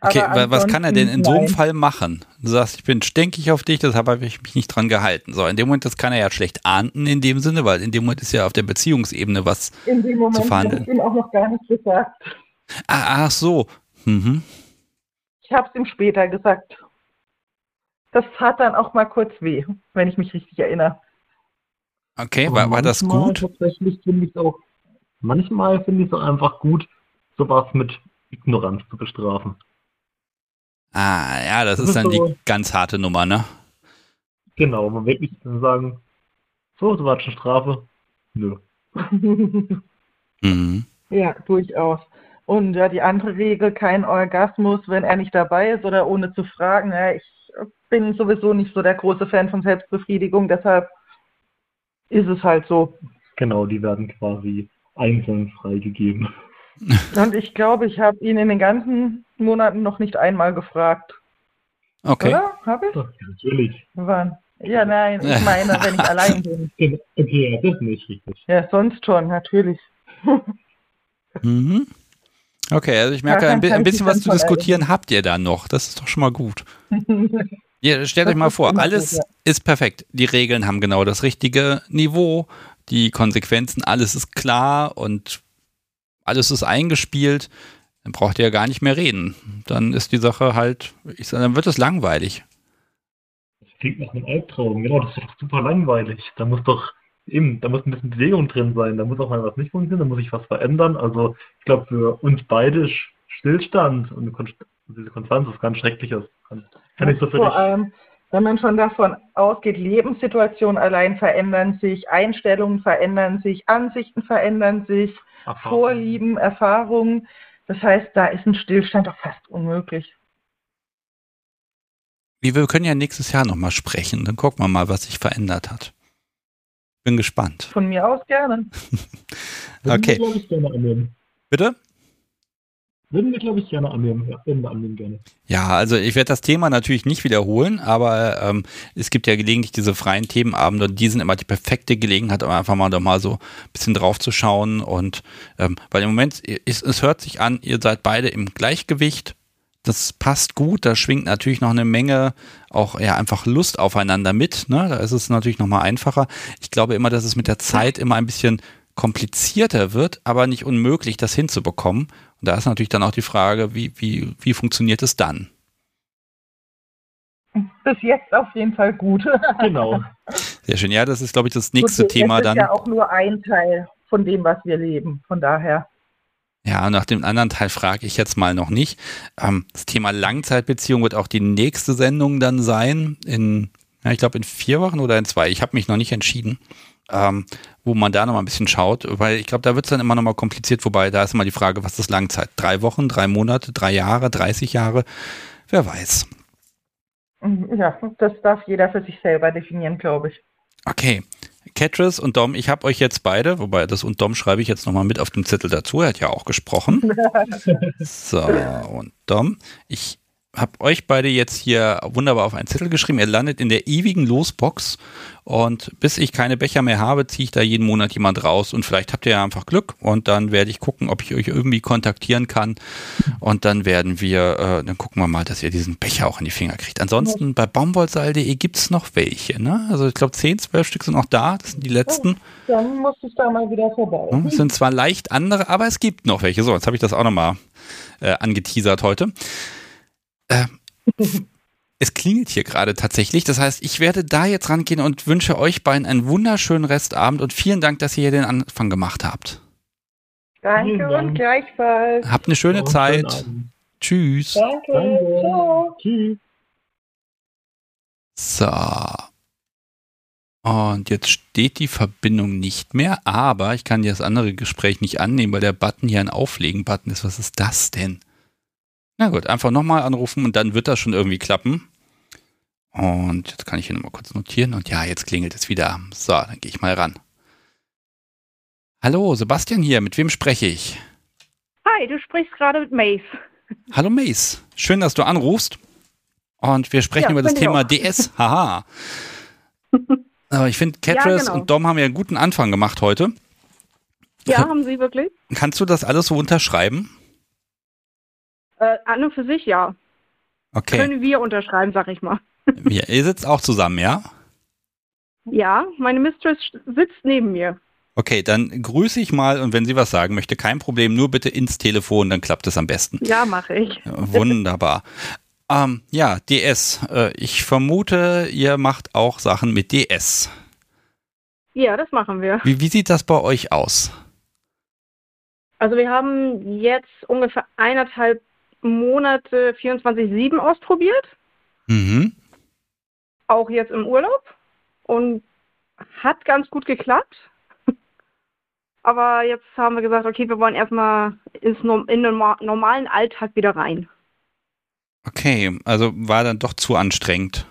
Okay, was kann er denn in so einem Fall machen? Du sagst, ich bin stinkig auf dich, deshalb habe ich mich nicht dran gehalten. So, in dem Moment, das kann er ja schlecht ahnden in dem Sinne, weil in dem Moment ist ja auf der Beziehungsebene was in dem Moment zu verhandeln. Ich ihm auch noch gar nicht gesagt. Ah, ach so. Mhm. Ich habe es ihm später gesagt. Das tat dann auch mal kurz weh, wenn ich mich richtig erinnere. Okay, war, war das gut? Tatsächlich finde ich auch, manchmal finde ich es auch einfach gut, sowas mit Ignoranz zu bestrafen. Ah, ja, das, das ist, dann so, die ganz harte Nummer, ne? Genau, man wird nicht sagen, so, das war schon Strafe. Nö. mhm. Ja, durchaus. Und ja, die andere Regel, kein Orgasmus, wenn er nicht dabei ist oder ohne zu fragen. Ja, ich bin sowieso nicht so der große Fan von Selbstbefriedigung, deshalb ist es halt so. Genau, die werden quasi einzeln freigegeben. Und ich glaube, ich habe ihn in den ganzen Monaten noch nicht einmal gefragt. Okay. Oder? Habe ich? Natürlich. Wann? Ja, nein, ich meine, wenn ich allein bin. Okay, das ist nicht richtig. Ja, sonst schon, natürlich. mhm. Okay, also ich merke, ja, ein, ein, bisschen was zu diskutieren erleben. habt ihr da noch. Das ist doch schon mal gut. ja, stellt das euch mal vor, alles gut, ja. ist perfekt. Die Regeln haben genau das richtige Niveau, die Konsequenzen, alles ist klar und alles ist eingespielt. Dann braucht ihr ja gar nicht mehr reden. Dann ist die Sache halt, ich sag, dann wird es langweilig. Das klingt nach einem Albtraum, genau, das ist doch super langweilig. Da muss doch eben, da muss ein bisschen Bewegung drin sein, da muss auch mal was nicht funktionieren, da muss sich was verändern. Also ich glaube für uns beide Stillstand und diese Konstanz ist ganz schreckliches. Kann, kann ich so für Vor allem, wenn man schon davon ausgeht, Lebenssituationen allein verändern sich, Einstellungen verändern sich, Ansichten verändern sich, Erfahrung. Vorlieben, Erfahrungen. Das heißt, da ist ein Stillstand auch fast unmöglich. Wir können ja nächstes Jahr nochmal sprechen, dann gucken wir mal, was sich verändert hat. Bin gespannt. Von mir aus gerne. okay. Bitte? Würden wir, glaube ich, gerne annehmen. Ja, wir annehmen gerne. Ja, also ich werde das Thema natürlich nicht wiederholen, aber ähm, es gibt ja gelegentlich diese freien Themenabende und die sind immer die perfekte Gelegenheit, um einfach mal mal so ein bisschen drauf zu schauen. Und ähm, weil im Moment, es, es hört sich an, ihr seid beide im Gleichgewicht das passt gut. Da schwingt natürlich noch eine Menge auch ja einfach Lust aufeinander mit. Ne? Da ist es natürlich noch mal einfacher. Ich glaube immer, dass es mit der Zeit immer ein bisschen komplizierter wird, aber nicht unmöglich, das hinzubekommen. Und da ist natürlich dann auch die Frage, wie, wie, wie funktioniert es dann? Bis jetzt auf jeden Fall gut. genau. Sehr schön. Ja, das ist, glaube ich, das nächste gut, Thema dann. Das ist ja auch nur ein Teil von dem, was wir leben. Von daher. Ja, nach dem anderen Teil frage ich jetzt mal noch nicht. Ähm, das Thema Langzeitbeziehung wird auch die nächste Sendung dann sein, in, ja, ich glaube in vier Wochen oder in zwei. Ich habe mich noch nicht entschieden, ähm, wo man da nochmal ein bisschen schaut, weil ich glaube, da wird es dann immer nochmal kompliziert, wobei da ist immer die Frage, was ist Langzeit? Drei Wochen, drei Monate, drei Jahre, 30 Jahre? Wer weiß. Ja, das darf jeder für sich selber definieren, glaube ich. Okay. Catrice und Dom, ich habe euch jetzt beide, wobei das und Dom schreibe ich jetzt nochmal mit auf dem Zettel dazu, er hat ja auch gesprochen. so, und Dom, ich habe euch beide jetzt hier wunderbar auf einen Zettel geschrieben. Ihr landet in der ewigen Losbox und bis ich keine Becher mehr habe, ziehe ich da jeden Monat jemand raus und vielleicht habt ihr ja einfach Glück und dann werde ich gucken, ob ich euch irgendwie kontaktieren kann und dann werden wir, äh, dann gucken wir mal, dass ihr diesen Becher auch in die Finger kriegt. Ansonsten bei baumwollseil.de gibt es noch welche, ne? Also ich glaube 10, 12 Stück sind noch da, das sind die letzten. Oh, dann muss ich da mal wieder vorbei. Es sind zwar leicht andere, aber es gibt noch welche. So, jetzt habe ich das auch nochmal äh, angeteasert heute. Äh, es klingelt hier gerade tatsächlich. Das heißt, ich werde da jetzt rangehen und wünsche euch beiden einen wunderschönen Restabend und vielen Dank, dass ihr hier den Anfang gemacht habt. Danke und gleichfalls. Habt eine schöne und Zeit. Tschüss. Danke. Danke. Ciao. Tschüss. So. Und jetzt steht die Verbindung nicht mehr, aber ich kann das andere Gespräch nicht annehmen, weil der Button hier ein Auflegen-Button ist. Was ist das denn? Na gut, einfach nochmal anrufen und dann wird das schon irgendwie klappen. Und jetzt kann ich hier nochmal kurz notieren. Und ja, jetzt klingelt es wieder. So, dann gehe ich mal ran. Hallo, Sebastian hier. Mit wem spreche ich? Hi, du sprichst gerade mit Mace. Hallo Mace. Schön, dass du anrufst. Und wir sprechen ja, über das Thema DS. Haha. Aber ich finde, Catrice ja, genau. und Dom haben ja einen guten Anfang gemacht heute. Ja, haben sie wirklich. Kannst du das alles so unterschreiben? Äh, an und für sich ja. Okay. Können wir unterschreiben, sag ich mal. Wir, ihr sitzt auch zusammen, ja? Ja, meine Mistress sitzt neben mir. Okay, dann grüße ich mal und wenn sie was sagen möchte, kein Problem, nur bitte ins Telefon, dann klappt es am besten. Ja, mache ich. Wunderbar. Ähm, ja, DS. Äh, ich vermute, ihr macht auch Sachen mit DS. Ja, das machen wir. Wie, wie sieht das bei euch aus? Also wir haben jetzt ungefähr eineinhalb Monate 24-7 ausprobiert. Mhm. Auch jetzt im Urlaub. Und hat ganz gut geklappt. Aber jetzt haben wir gesagt, okay, wir wollen erstmal ins, in den normalen Alltag wieder rein. Okay, also war dann doch zu anstrengend.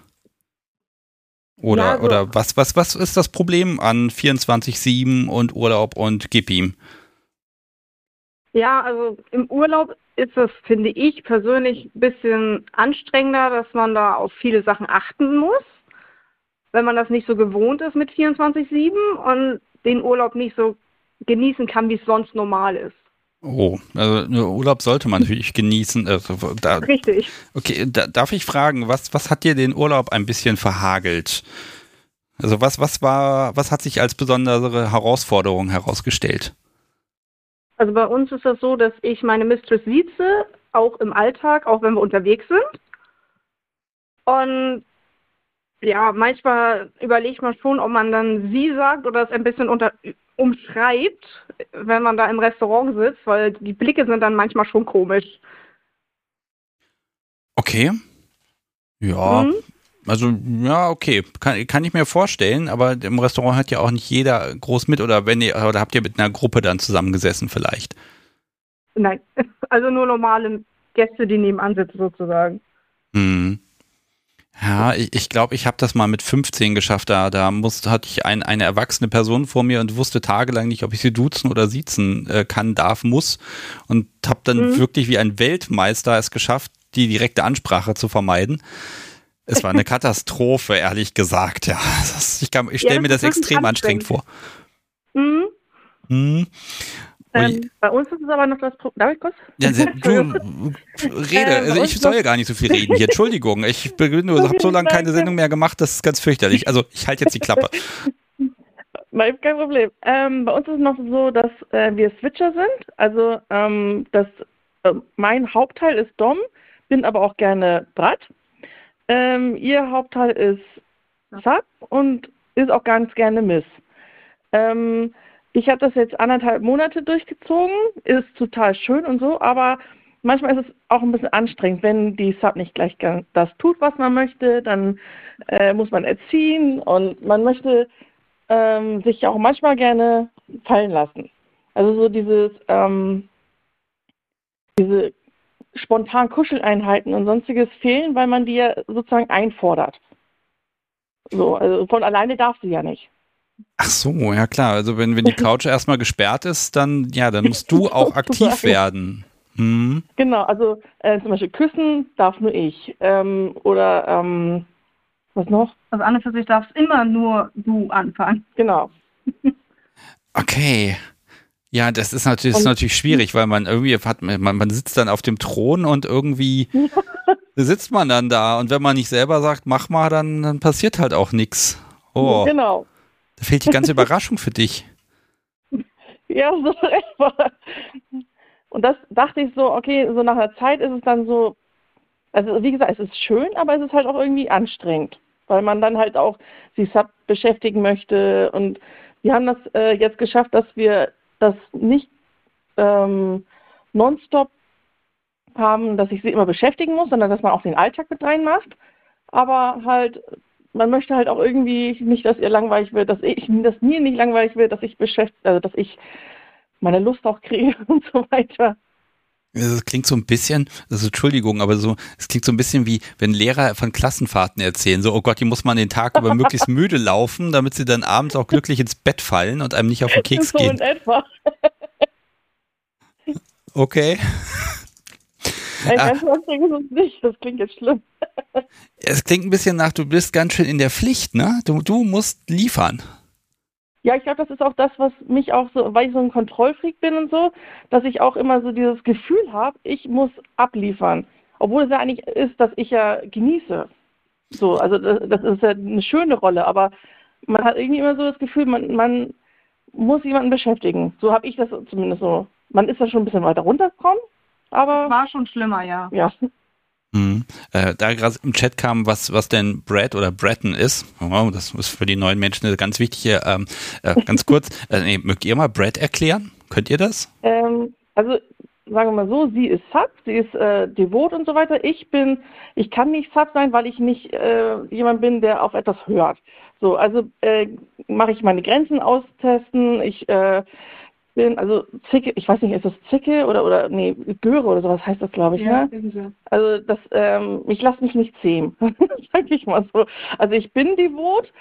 Oder, ja, also, oder was, was, was ist das Problem an 24-7 und Urlaub und gib ihm? Ja, also im Urlaub ist es, finde ich persönlich, ein bisschen anstrengender, dass man da auf viele Sachen achten muss, wenn man das nicht so gewohnt ist mit 24-7 und den Urlaub nicht so genießen kann, wie es sonst normal ist. Oh, also Urlaub sollte man natürlich genießen. Also, da, Richtig. Okay, da, darf ich fragen, was, was hat dir den Urlaub ein bisschen verhagelt? Also was, was war, was hat sich als besondere Herausforderung herausgestellt? Also bei uns ist das so, dass ich meine Mistress sieze, auch im Alltag, auch wenn wir unterwegs sind. Und ja, manchmal überlegt man schon, ob man dann sie sagt oder es ein bisschen unter, umschreibt, wenn man da im Restaurant sitzt, weil die Blicke sind dann manchmal schon komisch. Okay. Ja. Mhm. Also, ja, okay. Kann, kann ich mir vorstellen, aber im Restaurant hat ja auch nicht jeder groß mit oder wenn ihr, oder habt ihr mit einer Gruppe dann zusammengesessen vielleicht? Nein, also nur normale Gäste, die nebenan sitzen sozusagen. Mhm. Ja, ich glaube, ich, glaub, ich habe das mal mit 15 geschafft. Da, da musste, hatte ich ein, eine erwachsene Person vor mir und wusste tagelang nicht, ob ich sie duzen oder siezen äh, kann, darf, muss. Und habe dann mhm. wirklich wie ein Weltmeister es geschafft, die direkte Ansprache zu vermeiden. Es war eine Katastrophe, ehrlich gesagt. Ja, ich, ich stelle ja, mir das extrem anstrengend vor. Mhm. Mhm. Ähm, bei uns ist es aber noch das Problem. Darf ich kurz? Ja, du, rede. Ähm, also ich soll ja gar nicht so viel reden hier. Entschuldigung. Ich habe so lange keine Sendung mehr gemacht, das ist ganz fürchterlich. Also ich halte jetzt die Klappe. Kein Problem. Ähm, bei uns ist es noch so, dass äh, wir Switcher sind. Also ähm, das, äh, mein Hauptteil ist Dom, bin aber auch gerne Brat. Ähm, ihr Hauptteil ist Sub und ist auch ganz gerne Miss. Ähm, ich habe das jetzt anderthalb Monate durchgezogen, ist total schön und so, aber manchmal ist es auch ein bisschen anstrengend, wenn die Sub nicht gleich das tut, was man möchte, dann äh, muss man erziehen und man möchte ähm, sich auch manchmal gerne fallen lassen. Also so dieses, ähm, diese spontan Kuscheleinheiten und sonstiges fehlen, weil man die ja sozusagen einfordert. So, also von alleine darf sie ja nicht. Ach so, ja klar. Also wenn, wenn die Couch erstmal gesperrt ist, dann ja, dann musst du auch aktiv werden. Hm. Genau, also äh, zum Beispiel küssen darf nur ich. Ähm, oder ähm, was noch? Also an und für sich darfst immer nur du anfangen. Genau. Okay. Ja, das ist natürlich, das ist natürlich schwierig, weil man irgendwie hat, man, man sitzt dann auf dem Thron und irgendwie sitzt man dann da und wenn man nicht selber sagt, mach mal, dann, dann passiert halt auch nichts. Oh. Genau. Da fehlt die ganze Überraschung für dich. Ja, so etwa. Und das dachte ich so, okay, so nach einer Zeit ist es dann so, also wie gesagt, es ist schön, aber es ist halt auch irgendwie anstrengend, weil man dann halt auch sich Sub beschäftigen möchte. Und wir haben das äh, jetzt geschafft, dass wir das nicht ähm, nonstop haben, dass ich sie immer beschäftigen muss, sondern dass man auch den Alltag mit reinmacht. Aber halt man möchte halt auch irgendwie nicht, dass ihr langweilig wird, dass ich, dass mir nicht langweilig wird, dass ich beschäftigt, also dass ich meine Lust auch kriege und so weiter. Das klingt so ein bisschen, also Entschuldigung, aber so, es klingt so ein bisschen wie, wenn Lehrer von Klassenfahrten erzählen, so, oh Gott, die muss man den Tag über möglichst müde laufen, damit sie dann abends auch glücklich ins Bett fallen und einem nicht auf den Keks so gehen. etwa. Okay. Ein Ah. ganz anstrengend ist es nicht, das klingt jetzt schlimm. Es klingt ein bisschen nach, du bist ganz schön in der Pflicht, ne? Du, du musst liefern. Ja, ich glaube, das ist auch das, was mich auch so, weil ich so ein Kontrollfreak bin und so, dass ich auch immer so dieses Gefühl habe, ich muss abliefern. Obwohl es ja eigentlich ist, dass ich ja genieße. So, also das, das ist ja eine schöne Rolle, aber man hat irgendwie immer so das Gefühl, man, man muss jemanden beschäftigen. So habe ich das zumindest so. Man ist da schon ein bisschen weiter runtergekommen, aber War schon schlimmer, ja. ja. Mhm. Äh, da gerade im Chat kam, was, was denn Brad oder Bratton ist. Oh, das ist für die neuen Menschen eine ganz wichtige, ähm, äh, ganz kurz. Äh, nee, mögt ihr mal Brad erklären? Könnt ihr das? Ähm, also sagen wir mal so, sie ist Sub, sie ist äh, devot und so weiter. Ich bin, ich kann nicht Sub sein, weil ich nicht äh, jemand bin, der auf etwas hört. So, also äh, mache ich meine Grenzen austesten. Ich äh, bin, also Zicke, ich weiß nicht, ist das Zicke oder oder nee, Göre oder sowas heißt das, glaube ich, ne? irgendwie. Also das, ähm, ich lasse mich nicht zähmen, sag ich mal so. Also ich bin devot,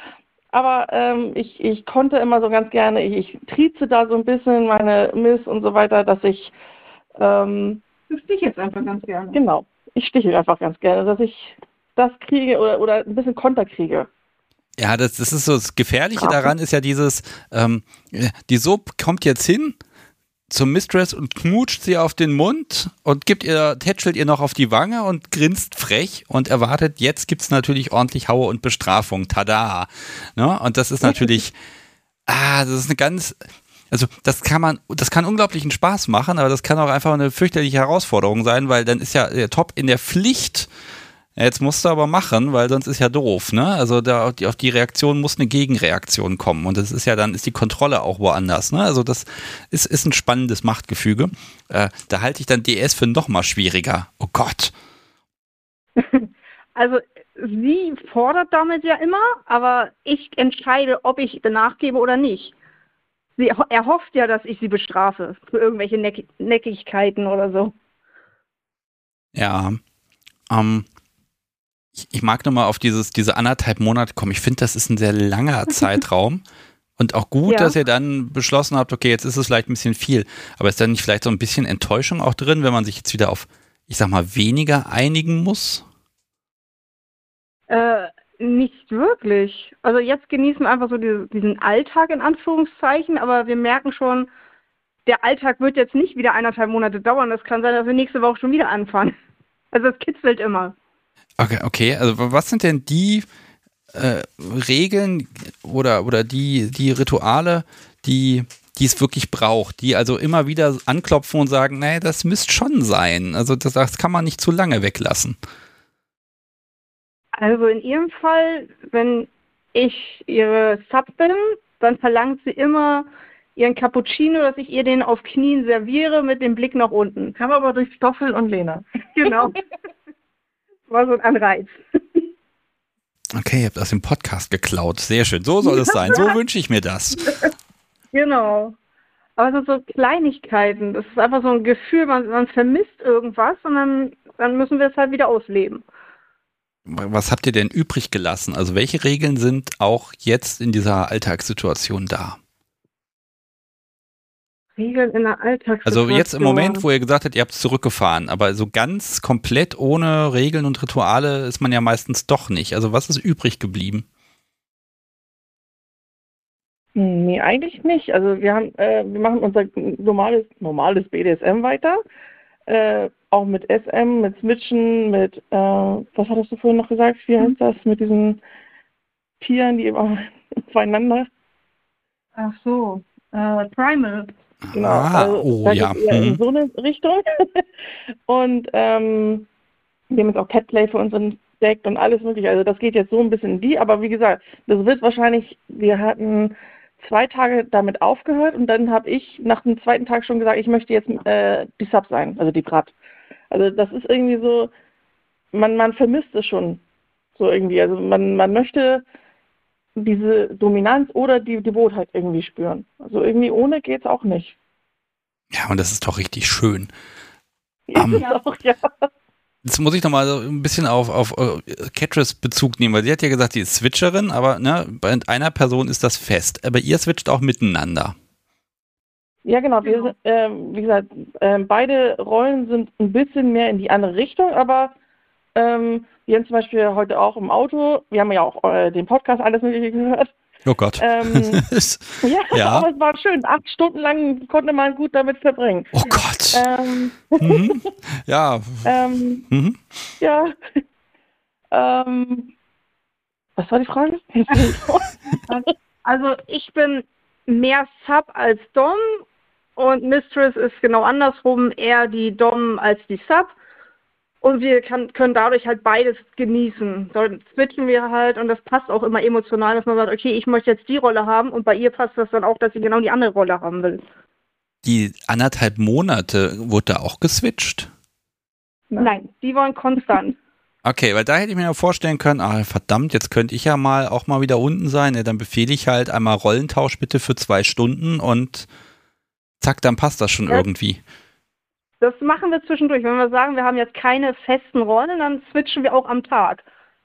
aber ähm, ich, ich konnte immer so ganz gerne, ich, ich trieze da so ein bisschen meine Miss und so weiter, dass ich, ähm, Du stich jetzt einfach ganz gerne. genau, ich stiche einfach ganz gerne, dass ich das kriege oder, oder ein bisschen Konter kriege. Ja, das, das ist so das Gefährliche daran ist ja dieses, ähm, die Sub kommt jetzt hin zum Mistress und knutscht sie auf den Mund und gibt ihr, tätschelt ihr noch auf die Wange und grinst frech und erwartet, jetzt gibt's natürlich ordentlich Haue und Bestrafung. Tada! Ne? Und das ist natürlich, ah, das ist eine ganz, also das kann man, das kann unglaublichen Spaß machen, aber das kann auch einfach eine fürchterliche Herausforderung sein, weil dann ist ja der Top in der Pflicht, Jetzt musst du aber machen, weil sonst ist ja doof, ne? Also da, auf die, auf die Reaktion muss eine Gegenreaktion kommen und das ist ja dann ist die Kontrolle auch woanders, ne? Also das ist, ist ein spannendes Machtgefüge. Äh, da halte ich dann DS für noch mal schwieriger. Oh Gott. Also sie fordert damit ja immer, aber ich entscheide, ob ich danach gebe oder nicht. Sie erho- erhofft ja, dass ich sie bestrafe für irgendwelche Neck Neckigkeiten oder so. Ja. Ähm, ich, ich mag nochmal auf dieses, diese anderthalb Monate kommen. Ich finde, das ist ein sehr langer Zeitraum. Und auch gut, Ja. dass ihr dann beschlossen habt, okay, jetzt ist es vielleicht ein bisschen viel. Aber ist dann nicht vielleicht so ein bisschen Enttäuschung auch drin, wenn man sich jetzt wieder auf, ich sag mal, weniger einigen muss? Äh, nicht wirklich. Also jetzt genießen wir einfach so diese, diesen Alltag in Anführungszeichen, aber wir merken schon, der Alltag wird jetzt nicht wieder eineinhalb Monate dauern. Das kann sein, dass wir nächste Woche schon wieder anfangen. Also es kitzelt immer. Okay, okay, also was sind denn die äh, Regeln oder, oder die, die Rituale, die, die es wirklich braucht, die also immer wieder anklopfen und sagen, nee, das müsste schon sein. Also das, das kann man nicht zu lange weglassen. Also in ihrem Fall, wenn ich ihre Sub bin, dann verlangt sie immer ihren Cappuccino, dass ich ihr den auf Knien serviere mit dem Blick nach unten. Kam aber durch Stoffel und Lena. Genau. War so ein Anreiz. Okay, ihr habt aus dem Podcast geklaut. Sehr schön. So soll es sein. So wünsche ich mir das. Genau. Aber es sind so Kleinigkeiten. Das ist einfach so ein Gefühl, man, man vermisst irgendwas und dann, dann müssen wir es halt wieder ausleben. Was habt ihr denn übrig gelassen? Also welche Regeln sind auch jetzt in dieser Alltagssituation da? Regeln in der Alltagssituation. Also jetzt im Moment, wo ihr gesagt habt, ihr habt es zurückgefahren, aber so ganz komplett ohne Regeln und Rituale ist man ja meistens doch nicht. Also was ist übrig geblieben? Nee, eigentlich nicht. Also wir haben, äh, wir machen unser normales, normales BDSM weiter. Äh, auch mit SM, mit Switchen, mit, äh, was hattest du vorhin noch gesagt? Wie heißt das? Mit diesen Tieren, die immer zueinander. Ach so. Äh, Primal. Genau. Ah, also, oh ja. in Hm. so eine Richtung. und ähm, wir haben jetzt auch Catplay für uns entdeckt und alles mögliche. Also das geht jetzt so ein bisschen in die, aber wie gesagt, das wird wahrscheinlich, wir hatten zwei Tage damit aufgehört und dann habe ich nach dem zweiten Tag schon gesagt, ich möchte jetzt äh, die Sub sein, also die Brat. Also das ist irgendwie so, man, man vermisst es schon So irgendwie. Also man, man möchte diese Dominanz oder die Devotheit irgendwie spüren. Also irgendwie ohne geht's auch nicht. Ja, und das ist doch richtig schön. Ja, Um, auch, ja. Jetzt muss ich noch mal so ein bisschen auf, auf äh, Catrice Bezug nehmen, weil sie hat ja gesagt, sie ist Switcherin, aber ne, bei einer Person ist das fest. Aber ihr switcht auch miteinander. Ja, genau. Wir, Genau. sind, ähm, wie gesagt, ähm, beide Rollen sind ein bisschen mehr in die andere Richtung, aber ähm, wir haben zum Beispiel heute auch im Auto, wir haben ja auch äh, den Podcast alles Mögliche gehört. Oh Gott. Ähm, ja, Ja. aber es war schön. Acht Stunden lang konnte man gut damit verbringen. oh Gott. Ähm, Mhm. Ja. ähm, Mhm. ja. ähm, was war die Frage? Also ich bin mehr Sub als Dom und Mistress ist genau andersrum, eher die Dom als die Sub. Und wir kann, können dadurch halt beides genießen. Dann switchen wir halt und das passt auch immer emotional, dass man sagt, okay, ich möchte jetzt die Rolle haben und bei ihr passt das dann auch, dass sie genau die andere Rolle haben will. Die anderthalb Monate wurde da auch geswitcht. Nein, die wollen konstant. Okay, weil da hätte ich mir vorstellen können, ah, verdammt, jetzt könnte ich ja mal auch mal wieder unten sein. Ja, dann befehle ich halt einmal Rollentausch bitte für zwei Stunden und zack, dann passt das schon Ja. irgendwie. Das machen wir zwischendurch. Wenn wir sagen, wir haben jetzt keine festen Rollen, dann switchen wir auch am Tag.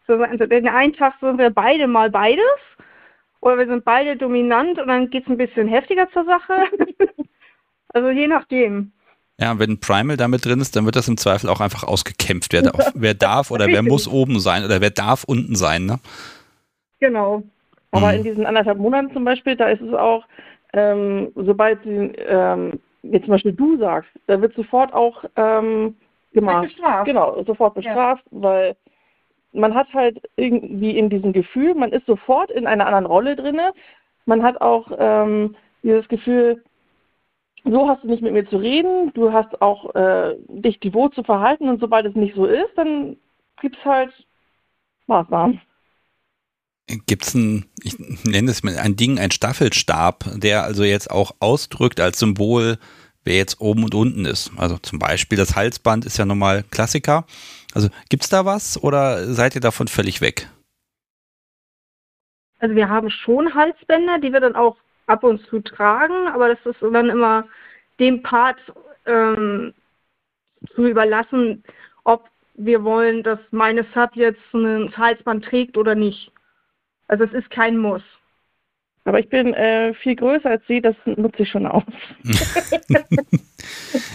So, also den einen Tag sind wir beide mal beides. Oder wir sind beide dominant und dann geht es ein bisschen heftiger zur Sache. also je nachdem. Ja, wenn Primal damit drin ist, dann wird das im Zweifel auch einfach ausgekämpft, wer, darf, wer darf oder wer muss oben sein oder wer darf unten sein. Ne? Genau. Aber Mhm. in diesen anderthalb Monaten zum Beispiel, da ist es auch, ähm, sobald sie, ähm, jetzt zum Beispiel du sagst, da wird sofort auch ähm, gemacht. Bestraft. Genau, sofort bestraft, weil man hat halt irgendwie in diesem Gefühl, man ist sofort in einer anderen Rolle drinne. Man hat auch ähm, dieses Gefühl, so hast du nicht mit mir zu reden, du hast auch äh, dich devot zu verhalten und sobald es nicht so ist, dann gibt es halt Maßnahmen. Gibt es ein, ich nenne es mal ein Ding, ein Staffelstab, der also jetzt auch ausdrückt als Symbol, wer jetzt oben und unten ist. Also zum Beispiel das Halsband ist ja normal Klassiker. Also gibt es da was oder seid ihr davon völlig weg? Also wir haben schon Halsbänder, die wir dann auch ab und zu tragen, aber das ist dann immer dem Part ähm, zu überlassen, ob wir wollen, dass meine Sub jetzt ein Halsband trägt oder nicht. Also es ist kein Muss. Aber ich bin äh, viel größer als sie, das nutze ich schon aus.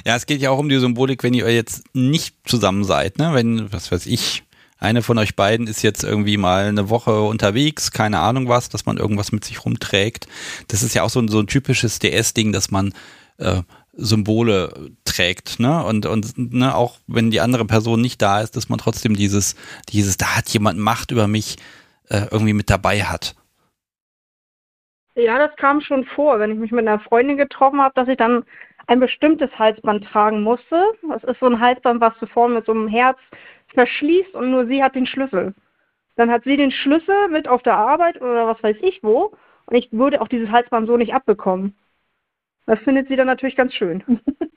Ja, es geht ja auch um die Symbolik, wenn ihr jetzt nicht zusammen seid, ne? Wenn, was weiß ich, eine von euch beiden ist jetzt irgendwie mal eine Woche unterwegs, keine Ahnung was, dass man irgendwas mit sich rumträgt. Das ist ja auch so ein, so ein typisches DS-Ding, dass man äh, Symbole trägt, ne? Und, und ne, auch wenn die andere Person nicht da ist, dass man trotzdem dieses, dieses, da hat jemand Macht über mich, äh, irgendwie mit dabei hat. Ja, das kam schon vor, wenn ich mich mit einer Freundin getroffen habe, dass ich dann ein bestimmtes Halsband tragen musste. Das ist so ein Halsband, was du vorne mit so einem Herz verschließt und nur sie hat den Schlüssel. Dann hat sie den Schlüssel mit auf der Arbeit oder was weiß ich wo und ich würde auch dieses Halsband so nicht abbekommen. Das findet sie dann natürlich ganz schön.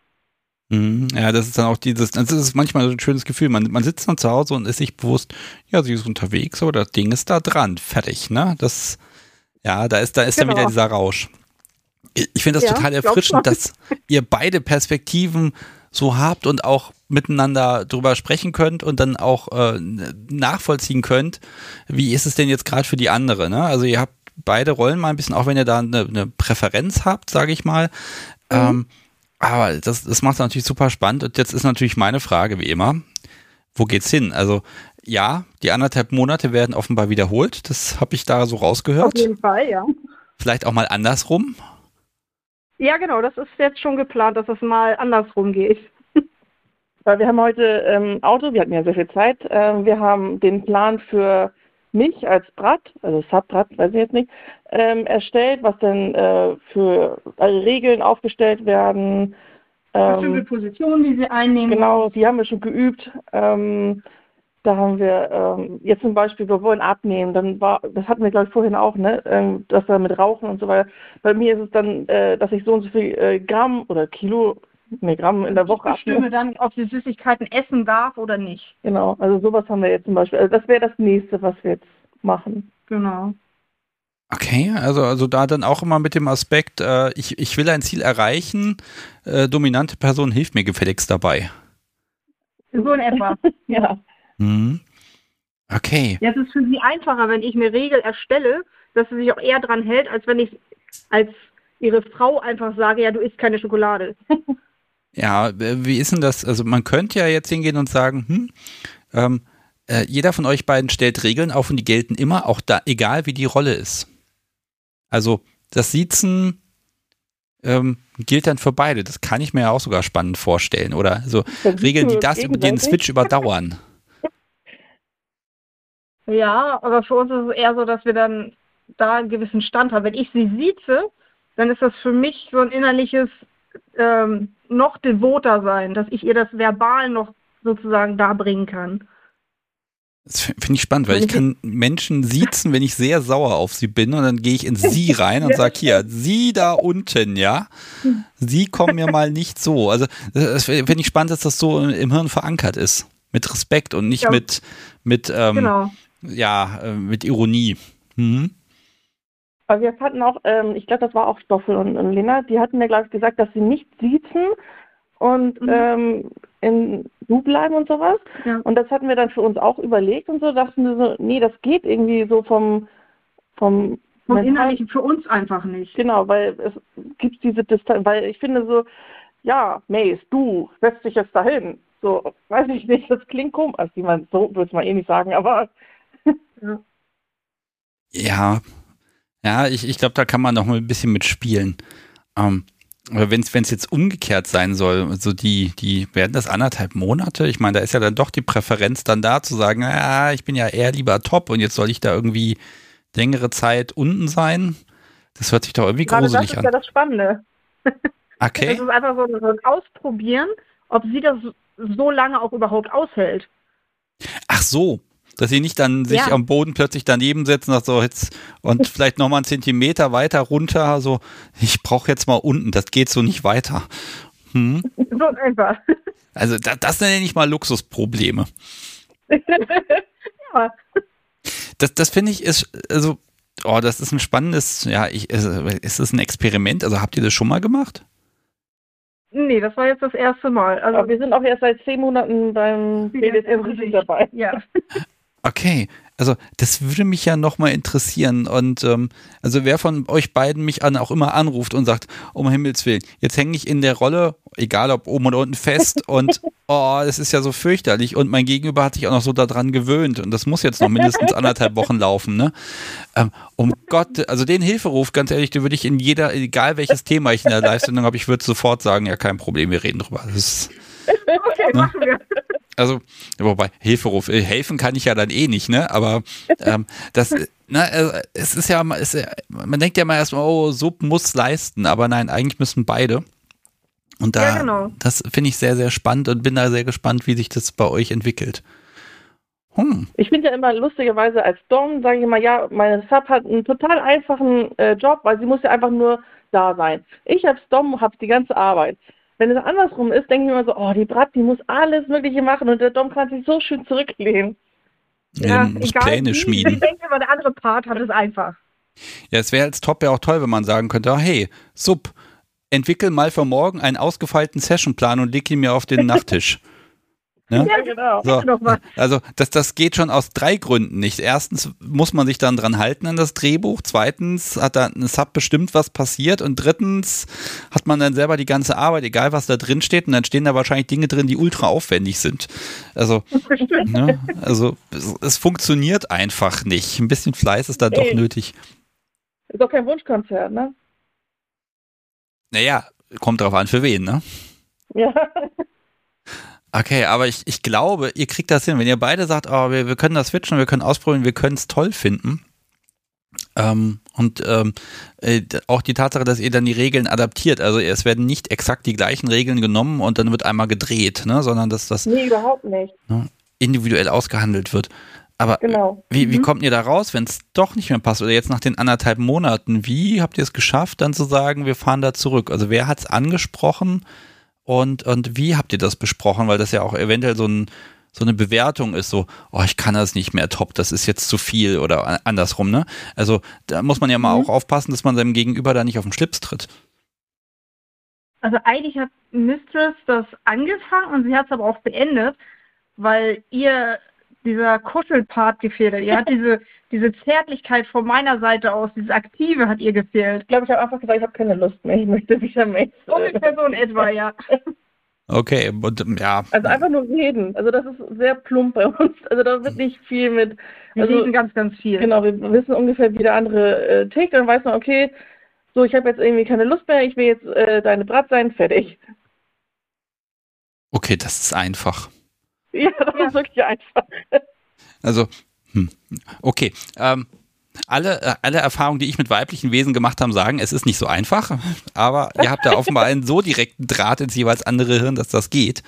Mhm, Ja, das ist dann auch dieses, das ist manchmal so ein schönes Gefühl. Man, man sitzt dann zu Hause und ist sich bewusst, ja, sie ist unterwegs, aber das Ding ist da dran, fertig, ne? Das, ja, da ist, da ist dann Genau. wieder dieser Rausch. Ich ich finde das Ja, total erfrischend, dass ihr beide Perspektiven so habt und auch miteinander drüber sprechen könnt und dann auch äh, nachvollziehen könnt, wie ist es denn jetzt gerade für die andere, ne? Also ihr habt beide Rollen mal ein bisschen, auch wenn ihr da eine, eine Präferenz habt, sage ich mal. Ähm, aber das, das macht es natürlich super spannend. Und jetzt ist natürlich meine Frage, wie immer, wo geht's hin? Also ja, die anderthalb Monate werden offenbar wiederholt. Das habe ich da so Auf rausgehört. jeden Fall, ja. Vielleicht auch mal andersrum. Ja, genau, das ist jetzt schon geplant, dass es mal andersrum geht. Weil wir haben heute ähm, Auto, wir hatten ja sehr viel Zeit. Ähm, wir haben den Plan für mich als Brat, also Subbrat, weiß ich jetzt nicht, ähm, erstellt, was denn äh, für alle Regeln aufgestellt werden. Bestimmte Ähm, Positionen, die sie einnehmen. genau, die haben wir schon geübt. Ähm, da haben wir ähm, jetzt zum Beispiel, wir wollen abnehmen, dann war, das hatten wir glaube ich vorhin auch, ne, ähm, dass wir mit Rauchen und so weiter. Bei mir ist es dann, äh, dass ich so und so viel äh, Gramm oder Kilo, Milligramm in der Woche Ich bestimme dann, ob sie Süßigkeiten essen darf oder nicht. Genau, also sowas haben wir jetzt zum Beispiel. Also das wäre das nächste, was wir jetzt machen. Genau. Okay, also, also da dann auch immer mit dem Aspekt, äh, ich, ich will ein Ziel erreichen, äh, dominante Person hilft mir gefälligst dabei. So in etwa. Ja. Mhm. Okay. Jetzt ist es für sie einfacher, wenn ich eine Regel erstelle, dass sie sich auch eher dran hält, als wenn ich als ihre Frau einfach sage, ja, du isst keine Schokolade. Ja, äh, wie ist denn das? Also man könnte ja jetzt hingehen und sagen, hm, ähm, äh, jeder von euch beiden stellt Regeln auf und die gelten immer, auch da, egal wie die Rolle ist. Also das Siezen ähm, gilt dann für beide. Das kann ich mir ja auch sogar spannend vorstellen. Oder so Regeln, die das über den. Switch überdauern. Ja, aber für uns ist es eher so, dass wir dann da einen gewissen Stand haben. Wenn ich sie sieze, dann ist das für mich so ein innerliches ähm, noch devoter sein, dass ich ihr das verbal noch sozusagen darbringen kann. Das finde ich spannend, weil ich kann Menschen siezen, wenn ich sehr sauer auf sie bin und dann gehe ich in sie rein und sage, hier, sie da unten, ja, sie kommen mir mal nicht so. Also finde ich spannend, dass das so im Hirn verankert ist. Mit Respekt und nicht Ja. mit, mit, ähm, genau. ja, äh, mit Ironie. Mhm. Aber wir hatten auch, ähm, ich glaube, das war auch Stoffel und, und Lena, die hatten mir, glaube ich, gesagt, dass sie nicht siezen und Mhm. ähm, in Du bleiben und sowas. Ja. Und das hatten wir dann für uns auch überlegt und so, dachten wir so, nee, das geht irgendwie so vom, vom, Vom Innerlichen für uns einfach nicht. Genau, weil es gibt diese Distanz, weil ich finde so, ja, Mace, du setzt dich jetzt dahin. So, weiß ich nicht, das klingt komisch. Also, ich meine, so würde ich mal eh nicht sagen, aber Ja, ja, ich, ich glaube, da kann man noch mal ein bisschen mitspielen. Ähm, aber wenn es jetzt umgekehrt sein soll, so die, die, werden das anderthalb Monate? Ich meine, da ist ja dann doch die Präferenz dann da zu sagen, ja, ich bin ja eher lieber top und jetzt soll ich da irgendwie längere Zeit unten sein. Das hört sich doch irgendwie Gerade das gruselig ist an. ja das Spannende. Okay. Das ist einfach so, so ein Ausprobieren, ob sie das so lange auch überhaupt aushält. Ach so, dass sie nicht dann sich Ja. am Boden plötzlich daneben setzen und so jetzt und vielleicht noch mal einen Zentimeter weiter runter, so ich brauche jetzt mal unten, das geht so nicht weiter. Hm? So einfach. Also da, das nenne ich mal Luxusprobleme. Ja. Das, das finde ich ist, also, oh, das ist ein spannendes, ja, ich, ist, es ein Experiment? Also habt ihr das schon mal gemacht? Nee, das war jetzt das erste Mal. Also, aber wir sind auch erst seit zehn Monaten beim BDSM dabei. Ja. Okay, also das würde mich ja nochmal interessieren. Und ähm, also wer von euch beiden mich an auch immer anruft und sagt, um Himmels Willen, jetzt hänge ich in der Rolle, egal ob oben oder unten fest und oh, das ist ja so fürchterlich. Und mein Gegenüber hat sich auch noch so daran gewöhnt und das muss jetzt noch mindestens anderthalb Wochen laufen, ne? Ähm, um Gott, also den Hilferuf, ganz ehrlich, den würde ich in jeder, egal welches Thema ich in der Live-Sendung habe, ich würde sofort sagen, ja, kein Problem, wir reden drüber. Das ist, Okay, machen wir. Also, wobei, Hilferuf, äh, helfen kann ich ja dann eh nicht, ne? Aber ähm, das, äh, na, äh, es ist ja, es, ja- man denkt ja mal erstmal, oh, Sub muss leisten, aber nein, eigentlich müssen beide. Und da, Ja, genau. das finde ich sehr, sehr spannend und bin da sehr gespannt, wie sich das bei euch entwickelt. Hm, Ich finde ja immer lustigerweise als Dom, sage ich mal, ja, meine Sub hat einen total einfachen äh, Job, weil sie muss ja einfach nur da sein. Ich als Dom habe die ganze Arbeit. Wenn es andersrum ist, denke ich mir immer so, oh, die Brat, die muss alles Mögliche machen und der Dom kann sich so schön zurücklehnen. ja, muss Pläne wie, schmieden. Ich denke immer, der andere Part hat es einfach. Ja, es wäre als Top ja auch toll, wenn man sagen könnte, ah, hey, Sub, entwickel mal für morgen einen ausgefeilten Sessionplan und leg ihn mir auf den Nachttisch. Ne? Ja, genau. So, also das, das geht schon aus drei Gründen nicht. Erstens muss man sich dann dran halten an das Drehbuch. Zweitens hat da ein Sub bestimmt, was passiert. Und drittens hat man dann selber die ganze Arbeit, egal was da drin steht. Und dann stehen da wahrscheinlich Dinge drin, die ultra aufwendig sind. Also, ne, also es, es funktioniert einfach nicht. Ein bisschen Fleiß ist da doch Ey. nötig. Ist doch kein Wunschkonzert, ne? Naja, kommt drauf an, für wen, ne? Ja. Okay, aber ich, ich glaube, ihr kriegt das hin. Wenn ihr beide sagt, oh, wir, wir können das switchen, wir können ausprobieren, wir können es toll finden. Ähm, und ähm, äh, auch die Tatsache, dass ihr dann die Regeln adaptiert. Also es werden nicht exakt die gleichen Regeln genommen und dann wird einmal gedreht, ne? sondern dass das Nee, überhaupt nicht. individuell ausgehandelt wird. Aber Genau. wie, wie Mhm. kommt ihr da raus, wenn es doch nicht mehr passt? Oder jetzt nach den anderthalb Monaten, wie habt ihr es geschafft, dann zu sagen, wir fahren da zurück? Also wer hat es angesprochen und, und wie habt ihr das besprochen? Weil das ja auch eventuell so, ein, so eine Bewertung ist, so, oh, ich kann das nicht mehr, top, das ist jetzt zu viel oder andersrum, ne? Also da muss man ja mal mhm. auch aufpassen, dass man seinem Gegenüber da nicht auf den Schlips tritt. Also eigentlich hat Mistress das angefangen und sie hat es aber auch beendet, weil ihr dieser Kuschelpart gefehlt hat. Ihr hat diese, diese Zärtlichkeit von meiner Seite aus, dieses Aktive hat ihr gefehlt. Ich glaube, ich habe einfach gesagt, ich habe keine Lust mehr, ich möchte wieder mehr. Ungefähr so in etwa, ja. Okay, und ja. Also einfach nur reden. Also das ist sehr plump bei uns. Also da wird nicht viel mit. Wir also, reden ganz, ganz viel. Genau, wir wissen ungefähr, wie der andere äh, tickt. Dann weiß man, okay, so, ich habe jetzt irgendwie keine Lust mehr, ich will jetzt äh, deine Brat sein, fertig. Okay, das ist einfach. Ja, das ja. ist wirklich einfach. Also, hm. okay. Ähm, alle, äh, alle Erfahrungen, die ich mit weiblichen Wesen gemacht habe, sagen, es ist nicht so einfach, aber ihr habt da offenbar einen so direkten Draht ins jeweils andere Hirn, dass das geht.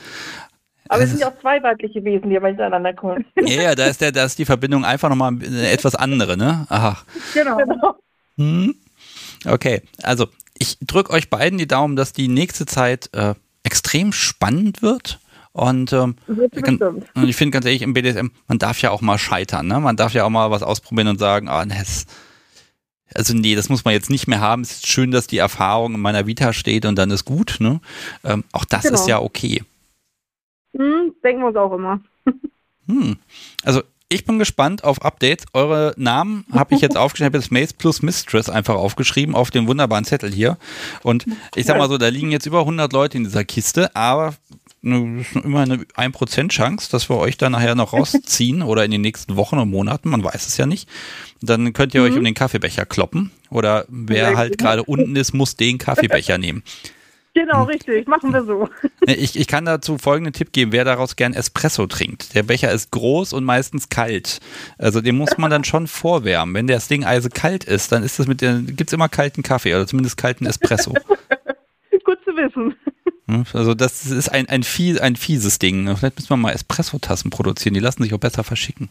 Aber es sind ja auch zwei weibliche Wesen, die miteinander kommen. Ja, ja, da ist, der, da ist die Verbindung einfach nochmal etwas andere, ne? Aha. Genau. genau. Hm. Okay, also ich drücke euch beiden die Daumen, dass die nächste Zeit äh, extrem spannend wird. Und, ähm, ich finde ganz ehrlich, im BDSM, man darf ja auch mal scheitern, ne? Man darf ja auch mal was ausprobieren und sagen, ah, ne, also nee, das muss man jetzt nicht mehr haben. Es ist schön, dass die Erfahrung in meiner Vita steht und dann ist gut, ne? Ähm, auch das genau. ist ja okay. Hm, denken wir uns auch immer. hm. Also ich bin gespannt auf Updates. Eure Namen habe ich jetzt aufgeschrieben. Ich habe jetzt Mace plus Mistress einfach aufgeschrieben auf dem wunderbaren Zettel hier. Und ich sag mal so, da liegen jetzt über 100 Leute in dieser Kiste, aber eine, immer eine 1% Chance, dass wir euch da nachher noch rausziehen oder in den nächsten Wochen und Monaten, man weiß es ja nicht. Dann könnt ihr mhm. euch um den Kaffeebecher kloppen oder wer halt gerade unten ist, muss den Kaffeebecher nehmen. Genau, richtig. Machen wir so. Ich, ich kann dazu folgenden Tipp geben, wer daraus gern Espresso trinkt. Der Becher ist groß und meistens kalt. Also den muss man dann schon vorwärmen. Wenn das Ding eisekalt ist, dann ist das mit der, gibt's immer kalten Kaffee oder zumindest kalten Espresso. Gut zu wissen. Hm, also das ist ein, ein, fies, ein fieses Ding. Vielleicht müssen wir mal Espresso-Tassen produzieren. Die lassen sich auch besser verschicken.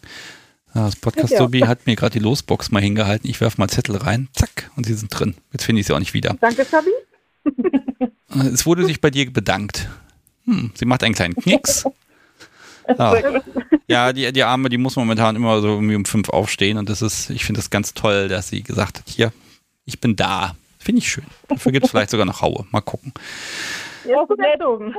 Das Podcast Sobi ja. hat mir gerade die Losbox mal hingehalten. Ich werfe mal Zettel rein. Zack. Und sie sind drin. Jetzt finde ich sie auch nicht wieder. Danke, Sabi. Es wurde sich bei dir bedankt. Hm, sie macht einen kleinen Knicks. Ah. Ja, die, die Arme, die muss momentan immer so irgendwie um fünf aufstehen und das ist, ich finde das ganz toll, dass sie gesagt hat, hier, ich bin da. Finde ich schön. Dafür gibt es vielleicht sogar noch Haue. Mal gucken. Ja, Meldung.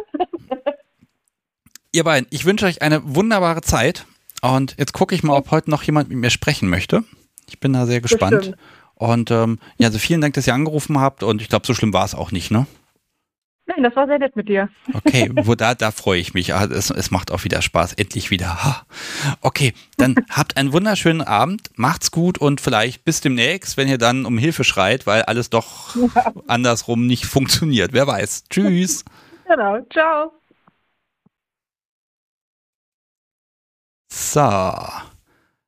Ihr beiden, ich wünsche euch eine wunderbare Zeit und jetzt gucke ich mal, ob heute noch jemand mit mir sprechen möchte. Ich bin da sehr gespannt. Bestimmt. Und ähm, ja, also vielen Dank, dass ihr angerufen habt und ich glaube, so schlimm war es auch nicht, ne? Nein, das war sehr nett mit dir. Okay, wo da, da freue ich mich. Ah, es, es macht auch wieder Spaß, endlich wieder. Okay, dann habt einen wunderschönen Abend, macht's gut und vielleicht bis demnächst, wenn ihr dann um Hilfe schreit, weil alles doch ja. andersrum nicht funktioniert. Wer weiß. Tschüss. Genau, ciao. So,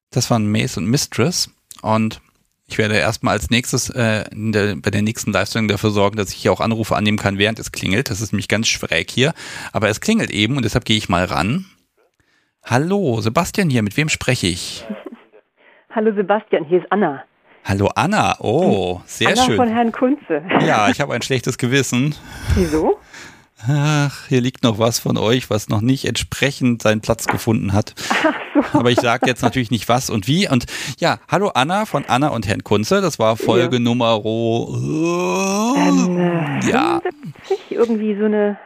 das waren Mace und Mistress und ich werde erstmal als nächstes äh, der, bei der nächsten Leistung dafür sorgen, dass ich hier auch Anrufe annehmen kann, während es klingelt. Das ist nämlich ganz schräg hier. Aber es klingelt eben und deshalb gehe ich mal ran. Hallo, Sebastian hier, mit wem spreche ich? Hallo Sebastian, hier ist Anna. Hallo Anna, oh, sehr Anna schön. von Herrn Kunze. Ja, ich habe ein schlechtes Gewissen. Wieso? Ach, hier liegt noch was von euch, was noch nicht entsprechend seinen Platz gefunden hat. Ach so. Aber ich sage jetzt natürlich nicht was und wie. Und ja, hallo Anna von Anna und Herrn Kunze. Das war Folge ja. Nummer äh, ähm, äh, ja. 75, irgendwie so eine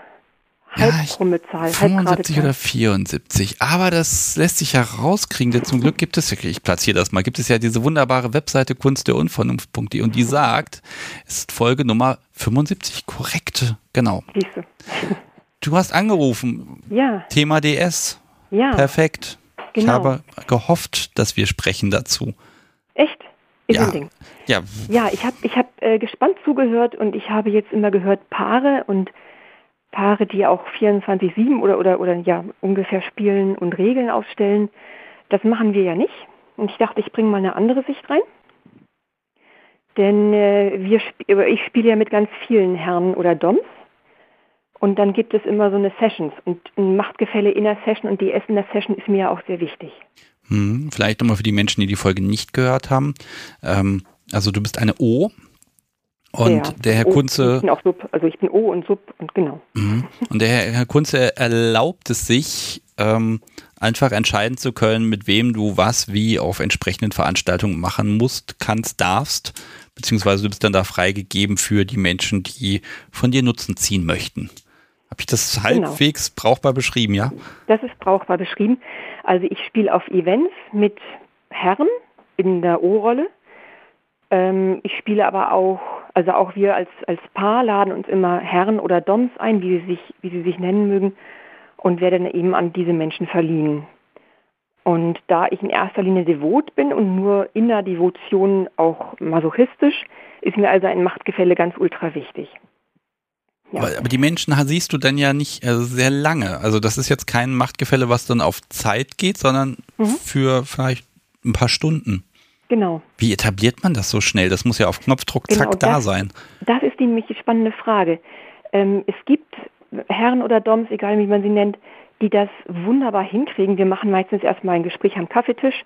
halbkrumme Zahl. 75 oder 74. Aber das lässt sich ja rauskriegen, denn zum Glück gibt es, ich platziere das mal, gibt es ja diese wunderbare Webseite kunst der Unvernunft.de und die sagt, es ist Folge Nummer 75, korrekt, genau. Siehste. Du hast angerufen. Ja. Thema DS. Ja. Perfekt. Genau. Ich habe gehofft, dass wir sprechen dazu. Echt? Ist ja. Ja. Ja, ich habe ich hab, äh, gespannt zugehört und ich habe jetzt immer gehört Paare und Paare, die auch 24-7 oder, oder, oder ja, ungefähr spielen und Regeln aufstellen. Das machen wir ja nicht. Und ich dachte, ich bringe mal eine andere Sicht rein. Denn äh, wir sp ich spiele ja mit ganz vielen Herren oder Doms. Und dann gibt es immer so eine Sessions und ein Machtgefälle in der Session und die Essen der Session ist mir ja auch sehr wichtig. Hm, vielleicht nochmal für die Menschen, die die Folge nicht gehört haben. Ähm, also du bist eine O, Und der, der Herr o, Kunze. Ich bin auch Sub, also ich bin O und Sub und genau. Mhm. Und der Herr Kunze erlaubt es sich, ähm, einfach entscheiden zu können, mit wem du was wie auf entsprechenden Veranstaltungen machen musst, kannst, darfst, beziehungsweise du bist dann da freigegeben für die Menschen, die von dir Nutzen ziehen möchten. Habe ich das Genau. halbwegs brauchbar beschrieben, ja? Das ist brauchbar beschrieben. Also ich spiele auf Events mit Herren in der O-Rolle. Ähm, ich spiele aber auch, also auch wir als, als Paar laden uns immer Herren oder Doms ein, wie sie sich, wie sie sich nennen mögen, und werden eben an diese Menschen verliehen. Und da ich in erster Linie devot bin und nur in der Devotion auch masochistisch, ist mir also ein Machtgefälle ganz ultra wichtig. Ja. Aber, die Menschen siehst du dann ja nicht äh, sehr lange. Also das ist jetzt kein Machtgefälle, was dann auf Zeit geht, sondern Mhm. für vielleicht ein paar Stunden. Genau. Wie etabliert man das so schnell? Das muss ja auf Knopfdruck Genau, zack da das- sein. Das ist nämlich die spannende Frage. Ähm, es gibt Herren oder Doms, egal wie man sie nennt, die das wunderbar hinkriegen. Wir machen meistens erstmal ein Gespräch am Kaffeetisch,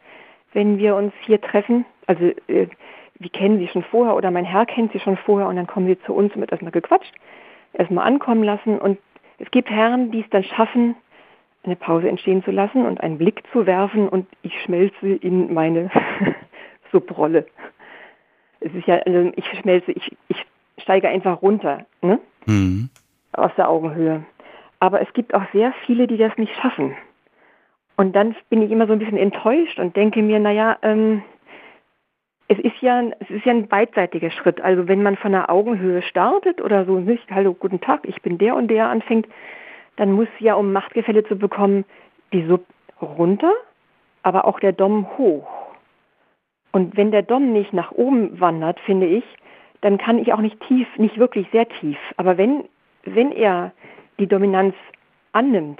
wenn wir uns hier treffen. Also äh, wir kennen sie schon vorher oder mein Herr kennt sie schon vorher und dann kommen sie zu uns und wird erstmal gequatscht, erstmal ankommen lassen. Und es gibt Herren, die es dann schaffen, eine Pause entstehen zu lassen und einen Blick zu werfen und ich schmelze in meine Subrolle. Es ist ja, also ich schmelze, ich, ich steige einfach runter, ne? Mhm. aus der Augenhöhe. Aber es gibt auch sehr viele, die das nicht schaffen. Und dann bin ich immer so ein bisschen enttäuscht und denke mir, naja, ähm, es ist ja, es ist ja ein beidseitiger Schritt. Also wenn man von der Augenhöhe startet oder so nicht, hallo, guten Tag, ich bin der und der anfängt, dann muss ja, um Machtgefälle zu bekommen, die Sub runter, aber auch der Dom hoch. Und wenn der Dom nicht nach oben wandert, finde ich, dann kann ich auch nicht tief, nicht wirklich sehr tief. Aber wenn, wenn er die Dominanz annimmt,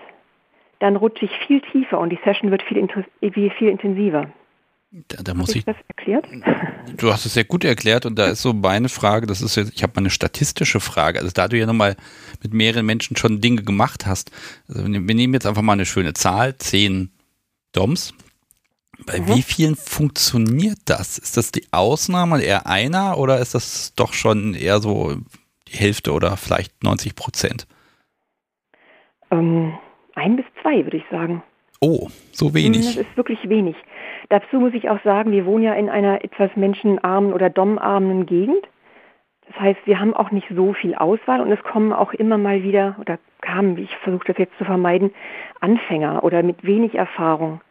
dann rutsche ich viel tiefer und die Session wird viel, viel intensiver. Da, da muss ich das erklärt? du hast es sehr gut erklärt und da ist so meine Frage, das ist jetzt, ich habe mal eine statistische Frage, also da du ja nochmal mit mehreren Menschen schon Dinge gemacht hast, also wir wir nehmen jetzt einfach mal eine schöne Zahl, zehn Doms. Bei Mhm. wie vielen funktioniert das? Ist das die Ausnahme, eher einer oder ist das doch schon eher so die Hälfte oder vielleicht 90 Prozent? Ähm, ein bis zwei, würde ich sagen. Oh, so Das wenig. ist wirklich wenig. Dazu muss ich auch sagen, wir wohnen ja in einer etwas menschenarmen oder domarmen Gegend. Das heißt, wir haben auch nicht so viel Auswahl und es kommen auch immer mal wieder, oder kamen, ich versuche das jetzt zu vermeiden, Anfänger oder mit wenig Erfahrung.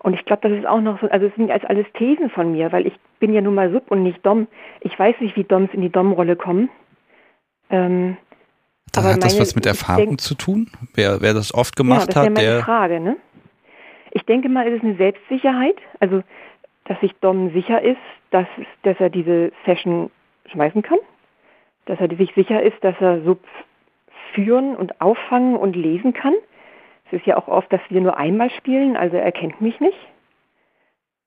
Und ich glaube, das ist auch noch so, also es sind als alles Thesen von mir, weil ich bin ja nun mal Sub und nicht Dom. Ich weiß nicht, wie Doms in die Dom-Rolle kommen. Ähm, Da aber hat das meine- was mit Erfahrung denk- zu tun? Wer, wer das oft ja, gemacht das wäre hat, der. Frage, ne? Ich denke mal, es ist eine Selbstsicherheit, also dass sich Dom sicher ist, dass, dass er diese Session schmeißen kann, dass er sich sicher ist, dass er Sub führen und auffangen und lesen kann. Es ist ja auch oft, dass wir nur einmal spielen, also er kennt mich nicht.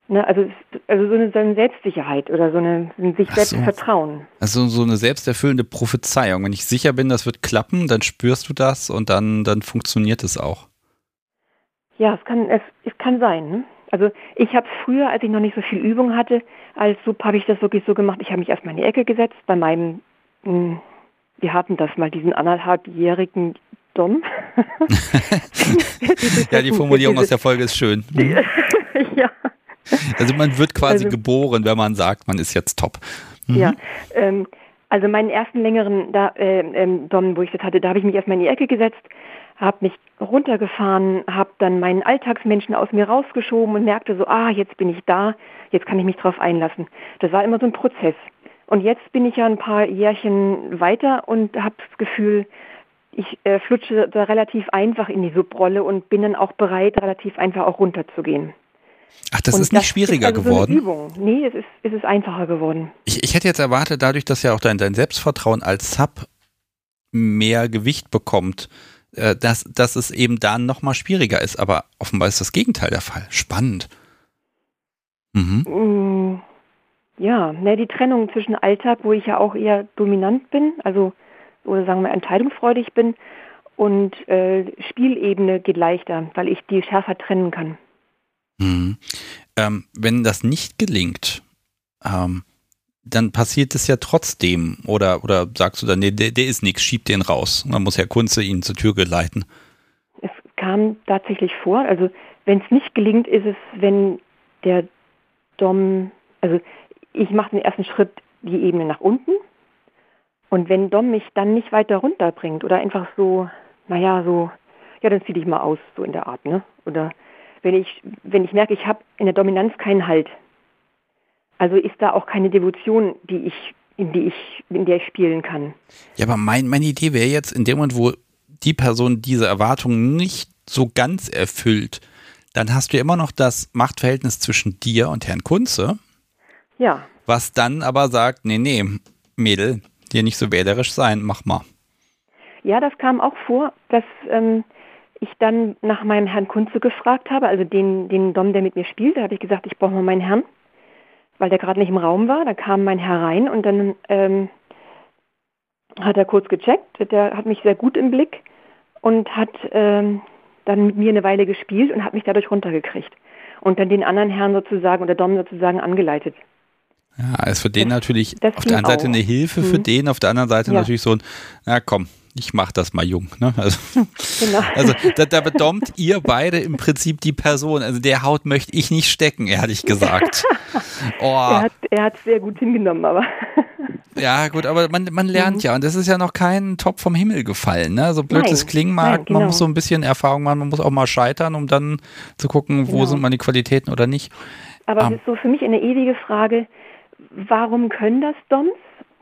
Ne, also, also so eine, so eine Selbstsicherheit oder so eine ein sich selbst so. vertrauen. Also so eine selbsterfüllende Prophezeiung. Wenn ich sicher bin, das wird klappen, dann spürst du das und dann, dann funktioniert es auch. Ja, es kann, es, es kann sein. Ne? Also ich habe früher, als ich noch nicht so viel Übung hatte, als Sub habe ich das wirklich so gemacht. Ich habe mich erstmal in die Ecke gesetzt bei meinem, mh, wir hatten das mal, diesen anderthalbjährigen Dom. Ja, die Formulierung aus der Folge ist schön. ja, Also man wird quasi Also- geboren, wenn man sagt, man ist jetzt top. Mhm. ja. Ähm, also meinen ersten längeren da, äh, ähm, Dom, wo ich das hatte, da habe ich mich erstmal in die Ecke gesetzt, habe mich runtergefahren, habe dann meinen Alltagsmenschen aus mir rausgeschoben und merkte so, ah, jetzt bin ich da, jetzt kann ich mich drauf einlassen. Das war immer so ein Prozess. Und jetzt bin ich ja ein paar Jährchen weiter und habe das Gefühl, ich äh, flutsche da relativ einfach in die Subrolle und bin dann auch bereit, relativ einfach auch runterzugehen. Ach, das und ist nicht schwieriger ist also geworden. So Übung. Nee, es ist, es ist einfacher geworden. Ich, ich hätte jetzt erwartet, dadurch, dass ja auch dein, dein Selbstvertrauen als Sub mehr Gewicht bekommt, äh, dass, dass es eben da nochmal schwieriger ist. Aber offenbar ist das Gegenteil der Fall. Spannend. Mhm. Mm, Ja, ne, die Trennung zwischen Alltag, wo ich ja auch eher dominant bin, also oder sagen wir entscheidungsfreudig bin, und äh, Spielebene geht leichter, weil ich die schärfer trennen kann. Mhm. Ähm, wenn das nicht gelingt, ähm, dann passiert es ja trotzdem. Oder, oder sagst du dann, nee, der, der ist nichts, schieb den raus. Dann muss Herr Kunze ihn zur Tür geleiten. Es kam tatsächlich vor, also wenn es nicht gelingt, ist es, wenn der Dom, also ich mache den ersten Schritt die Ebene nach unten und wenn Dom mich dann nicht weiter runterbringt oder einfach so, naja, so, ja, dann zieh dich mal aus, so in der Art, ne? Oder wenn ich, wenn ich merke, ich habe in der Dominanz keinen Halt, also ist da auch keine Devotion, die ich, in die ich, in der ich spielen kann. Ja, aber mein, meine Idee wäre jetzt, in dem Moment, wo die Person diese Erwartungen nicht so ganz erfüllt, dann hast du immer noch das Machtverhältnis zwischen dir und Herrn Kunze. Ja. Was dann aber sagt, nee, nee, Mädel, dir nicht so wählerisch sein, mach mal. Ja, das kam auch vor, dass ähm, ich dann nach meinem Herrn Kunze gefragt habe, also den, den Dom, der mit mir spielt. Da habe ich gesagt, ich brauche mal meinen Herrn weil der gerade nicht im Raum war. Da kam mein Herr rein und dann ähm, hat er kurz gecheckt. Der hat mich sehr gut im Blick und hat ähm, dann mit mir eine Weile gespielt und hat mich dadurch runtergekriegt. Und dann den anderen Herrn sozusagen oder Dom sozusagen angeleitet. Ja, ist für den das, natürlich das auf der einen Seite auch. eine Hilfe für mhm. den, auf der anderen Seite ja. natürlich so ein, na komm, ich mach das mal jung. Ne? Also, genau. also da, da bedommt ihr beide im Prinzip die Person. Also der Haut möchte ich nicht stecken, ehrlich gesagt. Oh. Er hat er hat sehr gut hingenommen, aber. Ja, gut, aber man, man lernt mhm. ja und das ist ja noch kein Top vom Himmel gefallen, ne? So blöd es klingen mag, genau. man muss so ein bisschen Erfahrung machen, man muss auch mal scheitern, um dann zu gucken, wo genau. sind meine Qualitäten oder nicht. Aber um, es ist so für mich eine ewige Frage, warum können das Doms,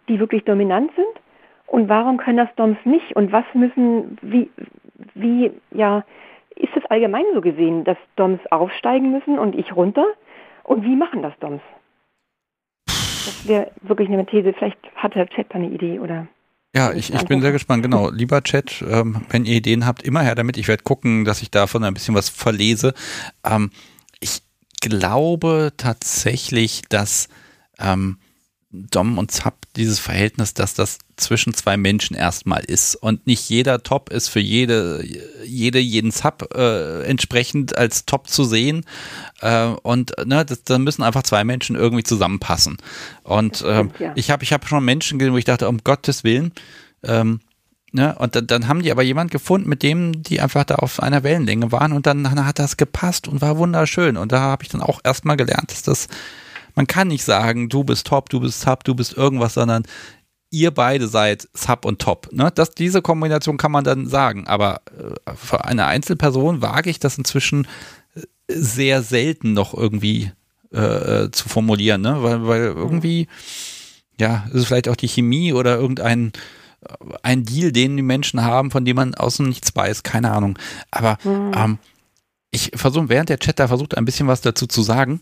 die wirklich dominant sind? Und warum können das DOMs nicht? Und was müssen, wie, wie, ja, ist es allgemein so gesehen, dass DOMs aufsteigen müssen und ich runter? Und wie machen das DOMs? Das wäre wirklich eine These. Vielleicht hat der Chat da eine Idee oder. Ja, ich, ich bin sehr gespannt, genau. Lieber Chat, ähm, wenn ihr Ideen habt, immer her damit. Ich werde gucken, dass ich davon ein bisschen was verlese. Ähm, ich glaube tatsächlich, dass ähm, Dom und Zap dieses Verhältnis, dass das zwischen zwei Menschen erstmal ist und nicht jeder Top ist für jede, jede jeden Zap äh, entsprechend als Top zu sehen äh, und ne, das, da müssen einfach zwei Menschen irgendwie zusammenpassen und äh, ja. ich habe ich habe schon Menschen gesehen, wo ich dachte, um Gottes Willen ähm, Ne? Und dann, dann, haben die aber jemand gefunden, mit dem die einfach da auf einer Wellenlänge waren und dann, dann hat das gepasst und war wunderschön. Und da habe ich dann auch erstmal gelernt, dass das man kann nicht sagen, du bist top, du bist sub, du bist irgendwas, sondern ihr beide seid Sub und Top. Ne? Das, diese Kombination kann man dann sagen, aber äh, für eine Einzelperson wage ich das inzwischen äh, sehr selten noch irgendwie äh, äh, zu formulieren, ne? weil, weil irgendwie, ja, ist es vielleicht auch die Chemie oder irgendein ein Deal, den die Menschen haben, von dem man außen nichts weiß, keine Ahnung. Aber mhm. ähm, ich versuche, während der Chat da versucht, ein bisschen was dazu zu sagen,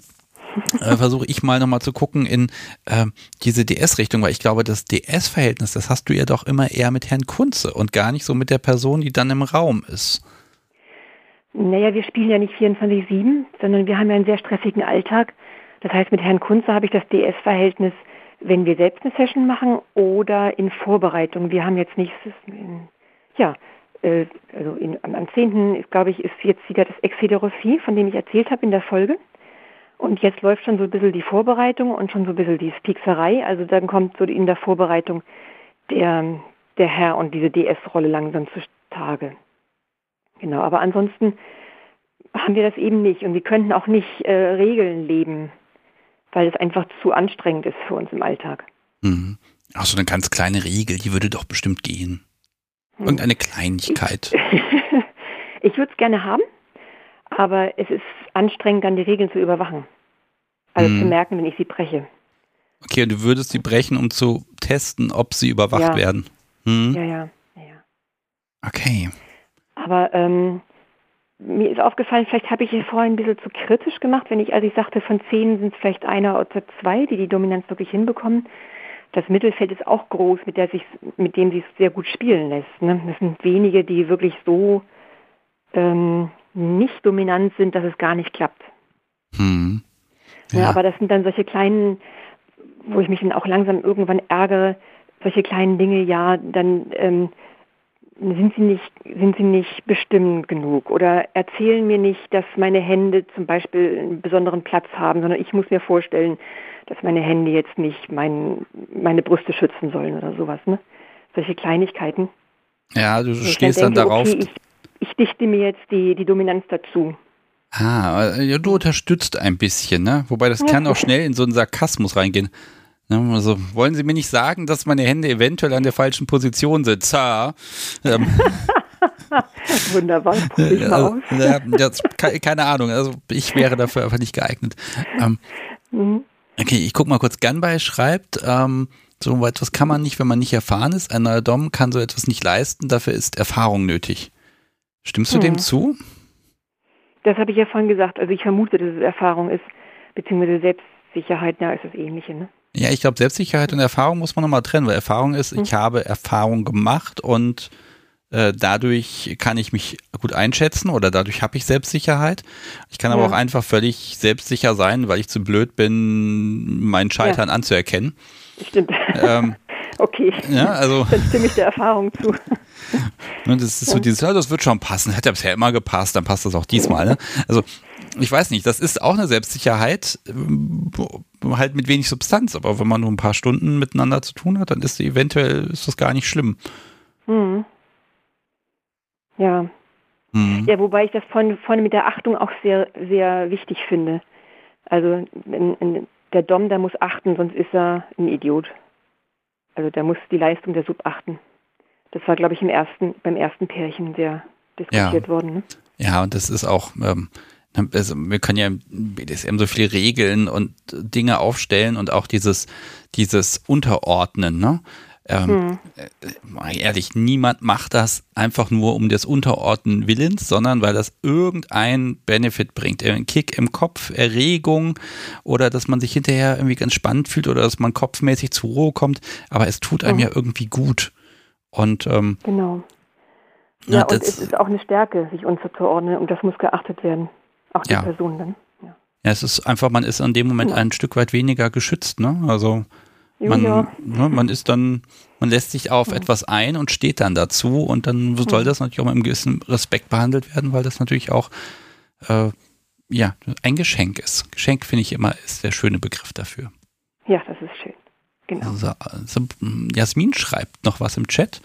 äh, versuche ich mal nochmal zu gucken in äh, diese DS-Richtung, weil ich glaube, das DS-Verhältnis, das hast du ja doch immer eher mit Herrn Kunze und gar nicht so mit der Person, die dann im Raum ist. Naja, wir spielen ja nicht 24-7, sondern wir haben ja einen sehr stressigen Alltag. Das heißt, mit Herrn Kunze habe ich das DS-Verhältnis, wenn wir selbst eine Session machen oder in Vorbereitung. Wir haben jetzt nächstes, ja, äh, also in, am 10. glaube ich, ist jetzt wieder das Exederophie, von dem ich erzählt habe in der Folge. Und jetzt läuft schon so ein bisschen die Vorbereitung und schon so ein bisschen die Spiekserei. Also dann kommt so in der Vorbereitung der, der Herr und diese DS-Rolle langsam zutage. Genau, aber ansonsten haben wir das eben nicht und wir könnten auch nicht äh, Regeln leben, weil es einfach zu anstrengend ist für uns im Alltag. Mhm. Ach, so eine ganz kleine Regel, die würde doch bestimmt gehen. Hm. Irgendeine Kleinigkeit. Ich, ich würde es gerne haben, aber es ist anstrengend, dann die Regeln zu überwachen. Also hm. zu merken, wenn ich sie breche. Okay, und du würdest sie brechen, um zu testen, ob sie überwacht ja. werden. Hm? Ja, ja, ja. Okay. Aber ähm, mir ist aufgefallen, vielleicht habe ich hier vorhin ein bisschen zu kritisch gemacht, wenn ich, als ich sagte, von zehn sind es vielleicht einer oder zwei, die die Dominanz wirklich hinbekommen. Das Mittelfeld ist auch groß, mit, der sich, mit dem sie es sehr gut spielen lässt. Ne? Das sind wenige, die wirklich so ähm, nicht dominant sind, dass es gar nicht klappt. Hm. Ja. ja. aber das sind dann solche kleinen, wo ich mich dann auch langsam irgendwann ärgere, solche kleinen Dinge, ja, dann ähm, sind sie nicht, sind sie nicht bestimmend genug oder erzählen mir nicht, dass meine Hände zum Beispiel einen besonderen Platz haben, sondern ich muss mir vorstellen, dass meine Hände jetzt nicht mein, meine Brüste schützen sollen oder sowas, ne? Solche Kleinigkeiten. Ja, du stehst dann, denke, darauf. Okay, ich, ich dichte mir jetzt die, die Dominanz dazu. Ah, ja, du unterstützt ein bisschen, ne? Wobei das kann auch schnell in so einen Sarkasmus reingehen. Ne? Also, wollen Sie mir nicht sagen, dass meine Hände eventuell an der falschen Position sind? Zah. Ähm, Wunderbar, das probiere ich mal also, aus. ja, das, ke- keine Ahnung, also ich wäre dafür einfach nicht geeignet. Ähm, Mhm. okay, ich guck mal kurz. Gunby schreibt, ähm, so etwas kann man nicht, wenn man nicht erfahren ist. Ein neuer Dom kann so etwas nicht leisten, dafür ist Erfahrung nötig. Stimmst du dem Mhm. zu? Das habe ich ja vorhin gesagt. Also ich vermute, dass es Erfahrung ist, beziehungsweise Selbstsicherheit, ja, ist das Ähnliche, ne? Ja, ich glaube, Selbstsicherheit und Erfahrung muss man nochmal trennen, weil Erfahrung ist, ich Mhm. habe Erfahrung gemacht und äh, dadurch kann ich mich gut einschätzen oder dadurch habe ich Selbstsicherheit. Ich kann aber Ja. auch einfach völlig selbstsicher sein, weil ich zu blöd bin, mein Scheitern anzuerkennen. Stimmt. Ähm, okay. ja, also Dann stimme ich der Erfahrung zu. ne, das ist so dieses, ja, das wird schon passen. Hat ja bisher immer gepasst, dann passt das auch diesmal. Ne? Also ich weiß nicht, das ist auch eine Selbstsicherheit, ähm, halt mit wenig Substanz. Aber wenn man nur ein paar Stunden miteinander zu tun hat, dann ist eventuell ist das gar nicht schlimm. Hm. Ja. Hm. Ja, wobei ich das vorne, vorne mit der Achtung auch sehr, sehr wichtig finde. Also in, in, der Dom, der muss achten, sonst ist er ein Idiot. Also der muss die Leistung der Sub achten. Das war, glaube ich, im ersten, beim ersten Pärchen sehr diskutiert worden. Ne? Ja, und das ist auch, ähm, also wir können ja im BDSM so viele Regeln und Dinge aufstellen und auch dieses, dieses Unterordnen, ne? Ähm, äh, mal ehrlich, niemand macht das einfach nur um des Unterordnen Willens, sondern weil das irgendein Benefit bringt. Ein Kick im Kopf, Erregung oder dass man sich hinterher irgendwie ganz spannend fühlt oder dass man kopfmäßig zur Ruhe kommt. Aber es tut einem Mhm. ja irgendwie gut. Und ähm, Genau. Ja, Ja, und es ist auch eine Stärke, sich unterzuordnen und das muss geachtet werden. Auch die Ja. Person dann. Ja. ja, es ist einfach, man ist an dem Moment Genau. ein Stück weit weniger geschützt, ne? Also man, ja. ne, man ist dann, man lässt sich auf etwas ein und steht dann dazu und dann soll das natürlich auch mit einem gewissen Respekt behandelt werden, weil das natürlich auch äh, ja ein Geschenk ist. Geschenk finde ich immer ist der schöne Begriff dafür. ja, das ist schön. Genau. Also, also, Jasmin schreibt noch was im Chat.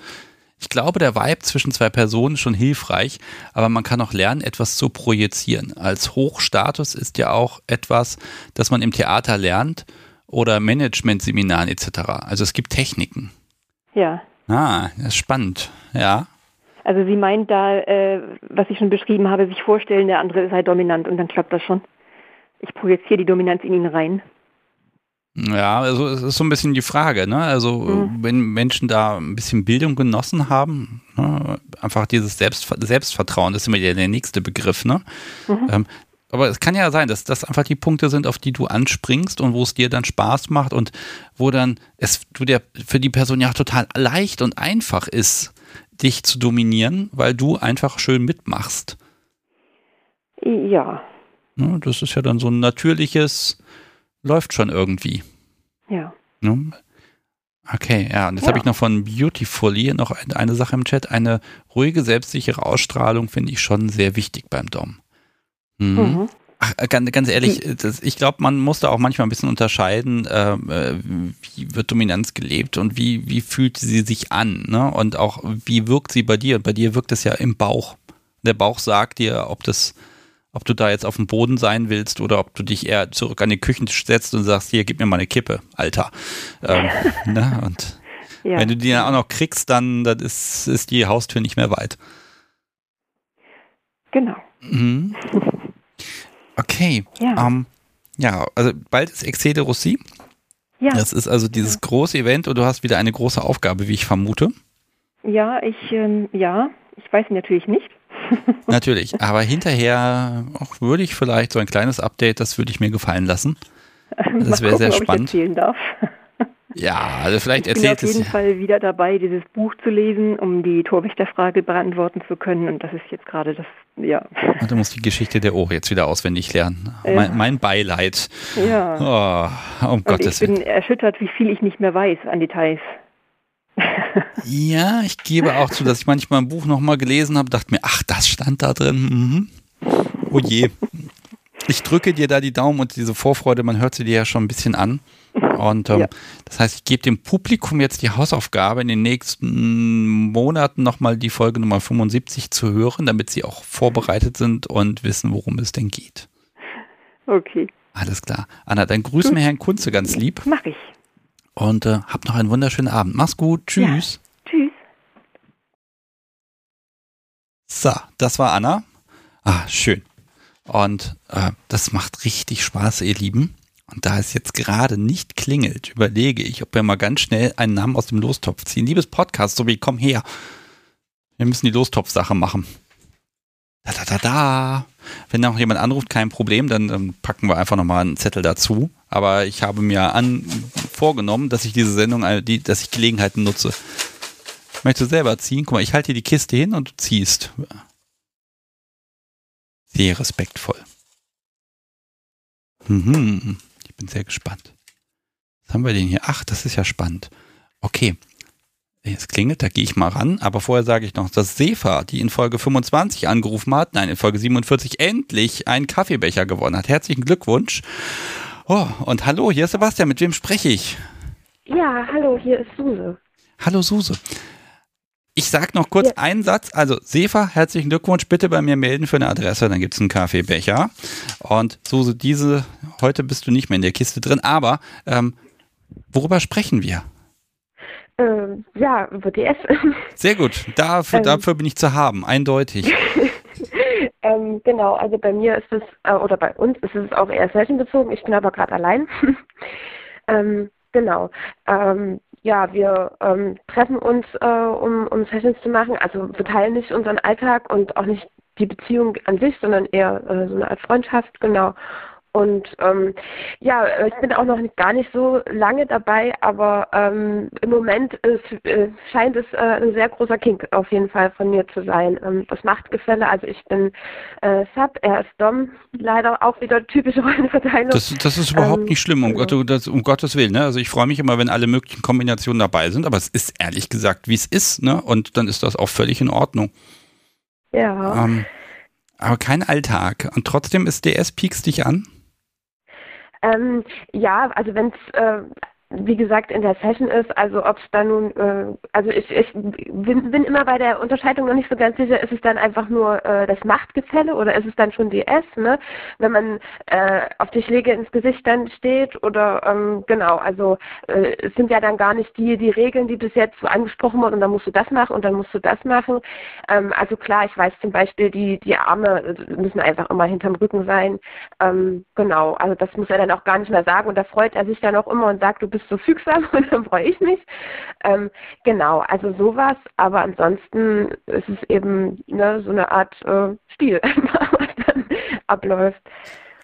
Ich glaube, der Vibe zwischen zwei Personen ist schon hilfreich, aber man kann auch lernen, etwas zu projizieren. Als Hochstatus ist ja auch etwas, das man im Theater lernt oder Managementseminaren etc. Also es gibt Techniken. Ja. Ah, das ist spannend. Ja. Also sie meint da, äh, was ich schon beschrieben habe, sich vorstellen, der andere sei dominant und dann klappt das schon. Ich projiziere die Dominanz in ihn rein. Ja, also es ist so ein bisschen die Frage, ne? Also Mhm. wenn Menschen da ein bisschen Bildung genossen haben, ne? einfach dieses Selbstver Selbstvertrauen, das ist immer der, der nächste Begriff, ne? Mhm. Ähm, aber es kann ja sein, dass das einfach die Punkte sind, auf die du anspringst und wo es dir dann Spaß macht und wo dann es du der für die Person ja total leicht und einfach ist, dich zu dominieren, weil du einfach schön mitmachst. Ja, Ne? Das ist ja dann so ein natürliches, läuft schon irgendwie. ja. Ne? Okay, ja, und jetzt Ja. habe ich noch von Beautifully noch ein, eine Sache im Chat. Eine ruhige, selbstsichere Ausstrahlung finde ich schon sehr wichtig beim Dom. Mhm. Mhm. Ach, äh, ganz, ganz ehrlich, das, ich glaube, man muss da auch manchmal ein bisschen unterscheiden, ähm, äh, wie wird Dominanz gelebt und wie, wie fühlt sie sich an, ne? Und auch, wie wirkt sie bei dir? Bei dir wirkt es ja im Bauch. Der Bauch sagt dir, ob das, ob du da jetzt auf dem Boden sein willst oder ob du dich eher zurück an den Küchentisch setzt und sagst, hier, gib mir mal eine Kippe, Alter. Ähm, ne? Und Ja. wenn du die dann auch noch kriegst, dann, dann ist, ist die Haustür nicht mehr weit. Genau. Mhm. Okay. Ja. Ähm, ja, also bald ist Excede Russi. ja. Das ist also dieses große Event und du hast wieder eine große Aufgabe, wie ich vermute. Ja, ich, ähm, ja, ich weiß natürlich nicht. Natürlich. Aber hinterher auch würde ich vielleicht so ein kleines Update, das würde ich mir gefallen lassen. Mal Das wäre sehr ob spannend. Ich erzählen darf. Ja, also vielleicht Ich bin auf erzählt es. jeden Fall wieder dabei, dieses Buch zu lesen, um die Torwächterfrage beantworten zu können. Und das ist jetzt gerade das, ja. Und du musst die Geschichte der Ohr jetzt wieder auswendig lernen. Ja. Mein, mein Beileid. Ja. Oh, um Und Gottes ich bin Willen. erschüttert, wie viel ich nicht mehr weiß an Details. ja, ich gebe auch zu, dass ich manchmal ein Buch nochmal gelesen habe, dachte mir, ach, das stand da drin. Mhm. Oh je. Ich drücke dir da die Daumen und diese Vorfreude, man hört sie dir ja schon ein bisschen an. Und ähm, ja. das heißt, ich gebe dem Publikum jetzt die Hausaufgabe, in den nächsten Monaten nochmal die Folge Nummer 75 zu hören, damit sie auch vorbereitet sind und wissen, worum es denn geht. Okay. Alles klar. Anna, dann grüß mir Herrn Kunze ganz lieb. Mach ich. Und äh, hab noch einen wunderschönen Abend. Mach's gut. Tschüss. Ja. Tschüss. So, das war Anna. Ah, schön. Und äh, das macht richtig Spaß, ihr Lieben. Und da es jetzt gerade nicht klingelt, überlege ich, ob wir mal ganz schnell einen Namen aus dem Lostopf ziehen. Liebes Podcast, so wie komm her. Wir müssen die Lostopf-Sache machen. Da, da, da, da. Wenn noch jemand anruft, kein Problem, dann, dann packen wir einfach nochmal einen Zettel dazu. Aber ich habe mir an, vorgenommen, dass ich diese Sendung, äh, die, dass ich Gelegenheiten nutze. Möchtest du selber ziehen? Guck mal, ich halte dir die Kiste hin und du ziehst. Sehr respektvoll. Mhm. Ich bin sehr gespannt. Was haben wir denn hier? Ach, das ist ja spannend. Okay. Es klingelt, da gehe ich mal ran, aber vorher sage ich noch, dass Sefa, die in Folge 25 angerufen hat, nein, in Folge 47 endlich einen Kaffeebecher gewonnen hat. Herzlichen Glückwunsch. Oh, und hallo, hier ist Sebastian, mit wem spreche ich? Ja, hallo, hier ist Suse. Hallo Suse. Ich sage noch kurz ja. einen Satz. Also, Sefa, herzlichen Glückwunsch. Bitte bei mir melden für eine Adresse, dann gibt es einen Kaffeebecher. Und Suse, diese, heute bist du nicht mehr in der Kiste drin, aber ähm, worüber sprechen wir? Ähm, ja, über DS. Sehr gut. Dafür, ähm, dafür bin ich zu haben, eindeutig. ähm, genau, also bei mir ist es, äh, oder bei uns ist es auch eher selten bezogen. Ich bin aber gerade allein. Ähm, genau. Ähm, ja, wir ähm, treffen uns, äh, um, um Sessions zu machen. Also wir teilen nicht unseren Alltag und auch nicht die Beziehung an sich, sondern eher äh, so eine Art Freundschaft, genau. Und ähm, ja, ich bin auch noch gar nicht so lange dabei, aber ähm, im Moment ist, äh, scheint es äh, ein sehr großer Kink auf jeden Fall von mir zu sein. Ähm, das Machtgefälle, also ich bin äh, Sub, er ist Dom, leider auch wieder typische Rollenverteilung. Das, das ist überhaupt ähm, nicht schlimm, um, genau. Gott, um Gottes Willen. Ne? Also ich freue mich immer, wenn alle möglichen Kombinationen dabei sind, aber es ist ehrlich gesagt, wie es ist, ne? Und dann ist das auch völlig in Ordnung. Ja. Ähm, aber kein Alltag. Und trotzdem ist DS piekst dich an? Ähm, ja, also wenn es äh, wie gesagt, in der Session ist, also ob es da nun, äh, also ich, ich bin, bin, immer bei der Unterscheidung noch nicht so ganz sicher, ist es dann einfach nur äh, das Machtgefälle oder ist es dann schon DS, ne? Wenn man äh, auf die Schläge ins Gesicht dann steht oder ähm, genau, also äh, es sind ja dann gar nicht die, die Regeln, die bis jetzt so angesprochen wurden und dann musst du das machen und dann musst du das machen. Ähm, also klar, ich weiß zum Beispiel, die, die Arme müssen einfach immer hinterm Rücken sein. Ähm, genau, also das muss er dann auch gar nicht mehr sagen und da freut er sich dann auch immer und sagt, du bist bist so fügsam und dann freue ich mich. Ähm, genau, also sowas, aber ansonsten ist es eben ne, so eine Art äh, Spiel, was dann abläuft.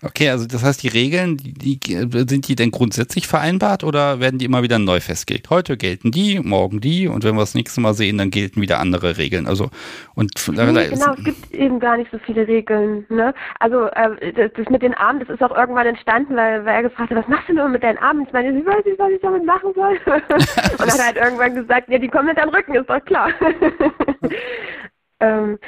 Okay, also das heißt, die Regeln, die, sind die denn grundsätzlich vereinbart oder werden die immer wieder neu festgelegt? Heute gelten die, morgen die und wenn wir das nächste Mal sehen, dann gelten wieder andere Regeln. Also und nee, genau, es gibt eben gar nicht so viele Regeln. Ne? Also äh, das, das, mit den Armen, das ist auch irgendwann entstanden, weil, weil er gefragt hat, was machst du nur mit deinen Armen? Ich meine, ich weiß nicht, was ich damit machen soll. und dann hat er halt irgendwann gesagt, ja, die kommen mit deinem Rücken, ist doch klar. Ähm,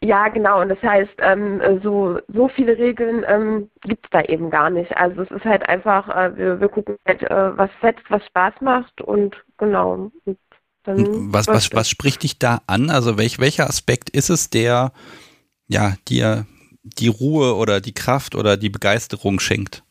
ja, genau. Und das heißt, ähm, so, so viele Regeln ähm, gibt es da eben gar nicht. Also es ist halt einfach, äh, wir, wir gucken halt, äh, was fetzt, was Spaß macht und genau. Und was, was, was spricht dich da an? Also welch, welcher Aspekt ist es, der ja dir die Ruhe oder die Kraft oder die Begeisterung schenkt?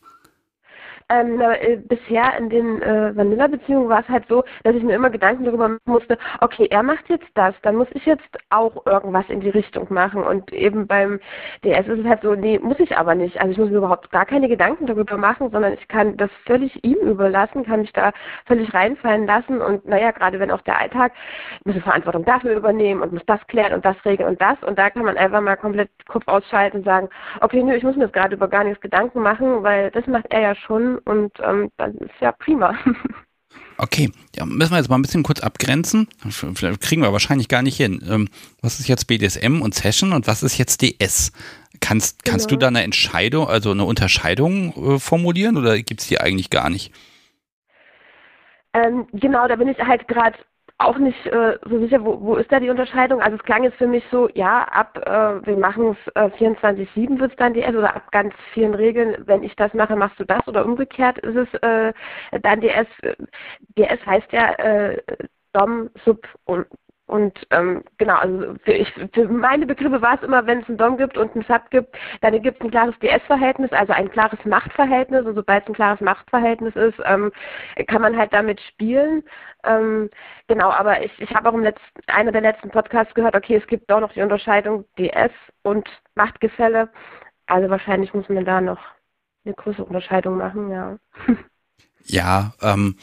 Ähm, äh, bisher in den äh, Vanilla-Beziehungen war es halt so, dass ich mir immer Gedanken darüber machen musste, okay, er macht jetzt das, dann muss ich jetzt auch irgendwas in die Richtung machen. Und eben beim DS ist es halt so, nee, muss ich aber nicht. Also ich muss mir überhaupt gar keine Gedanken darüber machen, sondern ich kann das völlig ihm überlassen, kann mich da völlig reinfallen lassen. Und naja, gerade wenn auch der Alltag, muss ich Verantwortung dafür übernehmen und muss das klären und das regeln und das. Und da kann man einfach mal komplett Kopf ausschalten und sagen, okay, nö, ich muss mir jetzt gerade über gar nichts Gedanken machen, weil das macht er ja schon und ähm, dann ist ja prima. Okay, ja, müssen wir jetzt mal ein bisschen kurz abgrenzen. Vielleicht kriegen wir wahrscheinlich gar nicht hin. Ähm, was ist jetzt BDSM und Session und was ist jetzt DS? Kannst, kannst genau. du da eine Entscheidung, also eine Unterscheidung äh, formulieren oder gibt es die eigentlich gar nicht? Ähm, genau, da bin ich halt gerade auch nicht äh, so sicher, wo, wo ist da die Unterscheidung? Also es klang jetzt für mich so, ja, ab, äh, wir machen es äh, 24-7 wird es dann DS oder ab ganz vielen Regeln, wenn ich das mache, machst du das oder umgekehrt ist es äh, dann DS. DS heißt ja äh, Dom, Sub und und ähm, genau, also für, ich, für meine Begriffe war es immer, wenn es einen Dom gibt und einen Sub gibt, dann gibt es ein klares DS-Verhältnis, also ein klares Machtverhältnis. Und sobald es ein klares Machtverhältnis ist, ähm, kann man halt damit spielen. Ähm, genau, aber ich, ich habe auch im letzten, einer der letzten Podcasts gehört, okay, es gibt doch noch die Unterscheidung DS und Machtgefälle. Also wahrscheinlich muss man da noch eine größere Unterscheidung machen, ja. Ja, ähm,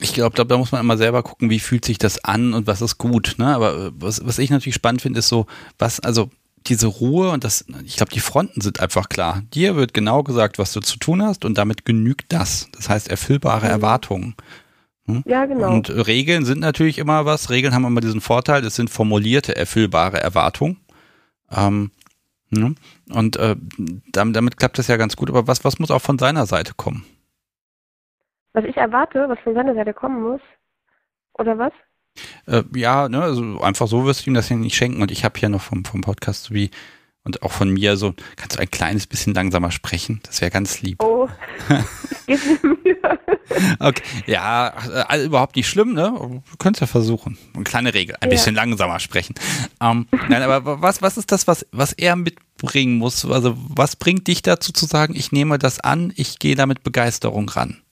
ich glaube, glaub, da muss man immer selber gucken, wie fühlt sich das an und was ist gut. Ne? Aber äh, was, was ich natürlich spannend finde, ist so, was, also diese Ruhe und das, ich glaube, die Fronten sind einfach klar. Dir wird genau gesagt, was du zu tun hast und damit genügt das. Das heißt, erfüllbare mhm. Erwartungen. Hm? Ja, genau. Und Regeln sind natürlich immer was. Regeln haben immer diesen Vorteil, es sind formulierte, erfüllbare Erwartungen. Ähm, ne? Und äh, damit, damit klappt das ja ganz gut. Aber was, was muss auch von seiner Seite kommen? Was ich erwarte, was von seiner Seite kommen muss? Oder was? Äh, ja, ne, also einfach so wirst du ihm das ja nicht schenken. Und ich habe hier noch vom, vom Podcast wie und auch von mir so, kannst du ein kleines bisschen langsamer sprechen? Das wäre ganz lieb. Oh, gib mir. Okay, ja, also überhaupt nicht schlimm, ne? Du könntest ja versuchen. Eine kleine Regel, ein ja. bisschen langsamer sprechen. Ähm, nein, aber was, was ist das, was, was er mitbringen muss? Also, was bringt dich dazu zu sagen, ich nehme das an, ich gehe da mit Begeisterung ran?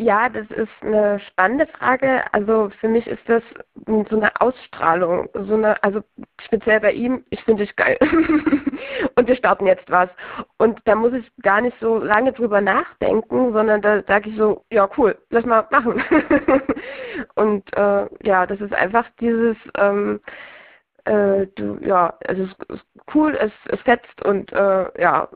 Ja, das ist eine spannende Frage. Also für mich ist das so eine Ausstrahlung, so eine, also speziell bei ihm, ich finde es geil. und wir starten jetzt was. Und da muss ich gar nicht so lange drüber nachdenken, sondern da sage ich so, ja cool, lass mal machen. und äh, ja, das ist einfach dieses ähm, äh, du, ja, es ist, ist cool, es, es fetzt und äh, ja,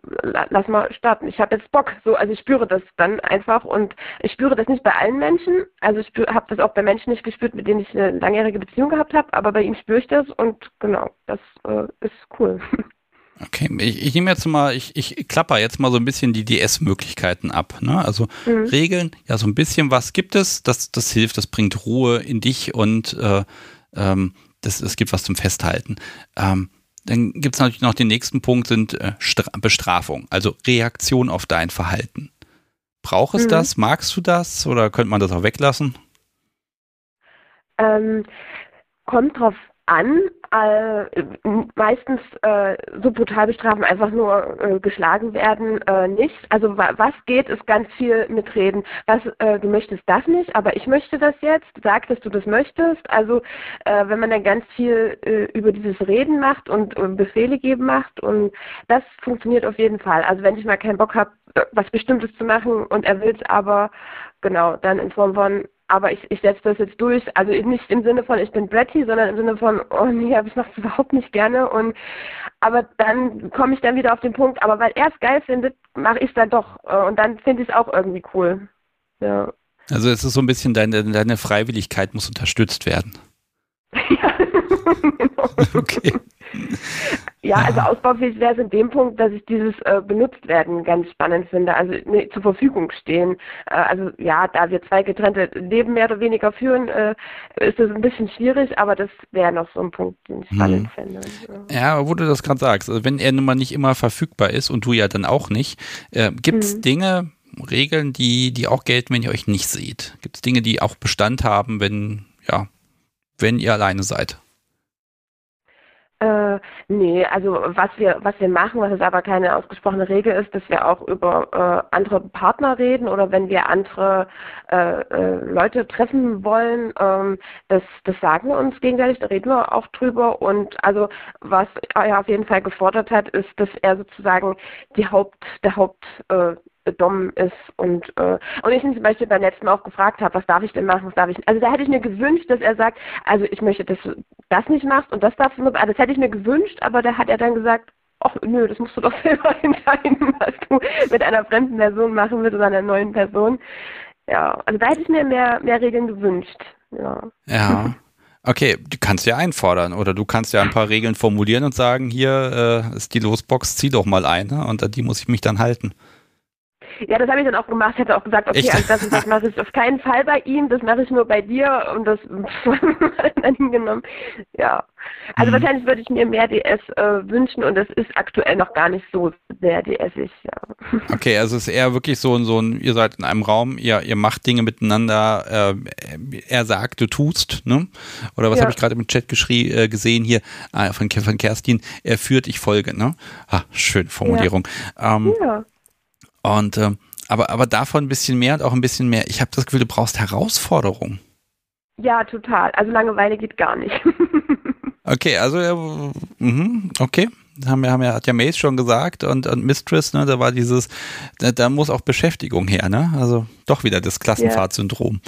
lass mal starten. Ich habe jetzt Bock, so, also ich spüre das dann einfach und ich spüre das nicht bei allen Menschen, also ich habe das auch bei Menschen nicht gespürt, mit denen ich eine langjährige Beziehung gehabt habe, aber bei ihm spüre ich das und genau, das äh, ist cool. Okay, ich, ich nehme jetzt mal, ich, ich klapper jetzt mal so ein bisschen die DS-Möglichkeiten ab. Ne? Also mhm. Regeln, ja, so ein bisschen was gibt es, das, das hilft, das bringt Ruhe in dich und äh, ähm, das, es gibt was zum Festhalten. Ähm, dann gibt es natürlich noch den nächsten Punkt, sind äh, Bestrafung, also Reaktion auf dein Verhalten. Braucht es mhm. das? Magst du das? Oder könnte man das auch weglassen? Ähm, kommt drauf an. Äh, meistens äh, so brutal bestrafen, einfach nur äh, geschlagen werden, äh, nicht. Also wa was geht, ist ganz viel mitreden. Was, äh, du möchtest das nicht, aber ich möchte das jetzt. Sag, dass du das möchtest. Also äh, wenn man dann ganz viel über dieses Reden macht und Befehle geben macht und das funktioniert auf jeden Fall. Also wenn ich mal keinen Bock habe, was Bestimmtes zu machen und er will es aber, genau, dann in Form von aber ich, ich setze das jetzt durch, also nicht im Sinne von, ich bin Bretty, sondern im Sinne von, oh nee, ich mache es überhaupt nicht gerne und aber dann komme ich dann wieder auf den Punkt, aber weil er es geil findet, mache ich es dann doch äh, und dann finde ich es auch irgendwie cool. Ja. Also es ist so ein bisschen deine, deine Freiwilligkeit muss unterstützt werden. ja, genau. Okay. Ja, also ausbaufähig wäre es in dem Punkt, dass ich dieses äh, benutzt werden ganz spannend finde, also ne, zur Verfügung stehen. Äh, also ja, da wir zwei getrennte Leben mehr oder weniger führen, äh, ist das ein bisschen schwierig, aber das wäre noch so ein Punkt, den ich spannend hm. fände. Ja. ja, wo du das gerade sagst, also wenn er nun mal nicht immer verfügbar ist und du ja dann auch nicht, äh, gibt es hm. Dinge, Regeln, die, die auch gelten, wenn ihr euch nicht seht? Gibt es Dinge, die auch Bestand haben, wenn, ja, wenn ihr alleine seid? Äh, nee, also was wir, was wir machen, was jetzt aber keine ausgesprochene Regel ist, dass wir auch über äh, andere Partner reden oder wenn wir andere äh, äh, Leute treffen wollen, ähm, das, das sagen wir uns gegenseitig, da reden wir auch drüber. Und also was er auf jeden Fall gefordert hat, ist, dass er sozusagen die Haupt, der Haupt äh, Dom ist und äh, und ich ihn zum Beispiel beim letzten Mal auch gefragt habe, was darf ich denn machen, was darf ich nicht. Also da hätte ich mir gewünscht, dass er sagt, also ich möchte, dass du das nicht machst und das darfst du nur, also das hätte ich mir gewünscht, aber da hat er dann gesagt, ach nö, das musst du doch selber entscheiden, was du mit einer fremden Person machen willst oder einer neuen Person. Ja, also da hätte ich mir mehr, mehr Regeln gewünscht. Ja. Ja. Okay, du kannst ja einfordern oder du kannst ja ein paar Regeln formulieren und sagen, hier äh, ist die Losbox, zieh doch mal eine und an die muss ich mich dann halten. Ja, das habe ich dann auch gemacht. Ich hatte auch gesagt, okay, Echt? also das, das mache ich auf keinen Fall bei ihm, das mache ich nur bei dir und das dann hingenommen. Ja. Also Mhm. wahrscheinlich würde ich mir mehr DS äh, wünschen und das ist aktuell noch gar nicht so sehr DS-ig, ja. Okay, also es ist eher wirklich so, ein- so ein, ihr seid in einem Raum, ihr, ihr macht Dinge miteinander, äh, er sagt, du tust, ne? Oder was Ja. habe ich gerade im Chat geschrie, äh, gesehen hier ah, von, von Kerstin, er führt, ich folge, ne? Ah, schön Formulierung. Ähm, Ja. Und ähm, aber, aber davon ein bisschen mehr und auch ein bisschen mehr. Ich habe das Gefühl, du brauchst Herausforderung. Ja, total. Also Langeweile geht gar nicht. Okay, also äh, mhm, okay. Haben wir, haben ja, hat ja Mace schon gesagt und, und Mistress, ne, da war dieses, da, da muss auch Beschäftigung her, ne? Also doch wieder das Klassenfahrtsyndrom.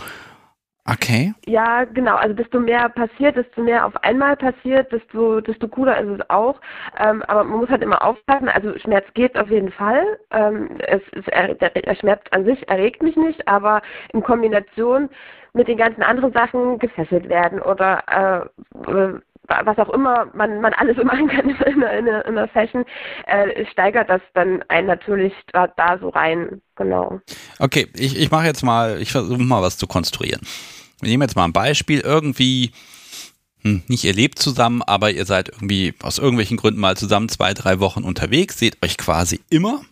Okay. Ja, genau. Also desto mehr passiert, desto mehr auf einmal passiert, desto, desto cooler ist es auch. Ähm, aber man muss halt immer aufpassen. Also Schmerz geht auf jeden Fall. Ähm, es er, der, Schmerz an sich erregt mich nicht, aber in Kombination mit den ganzen anderen Sachen gefesselt werden oder äh, was auch immer man, man alles machen kann in einer, in einer Session, äh, steigert das dann einen natürlich da, da so rein. Genau. Okay, ich, ich mache jetzt mal, ich versuche mal was zu konstruieren. Wir nehmen jetzt mal ein Beispiel, irgendwie, hm, nicht ihr lebt zusammen, aber ihr seid irgendwie aus irgendwelchen Gründen mal zusammen zwei, drei Wochen unterwegs, seht euch quasi immer.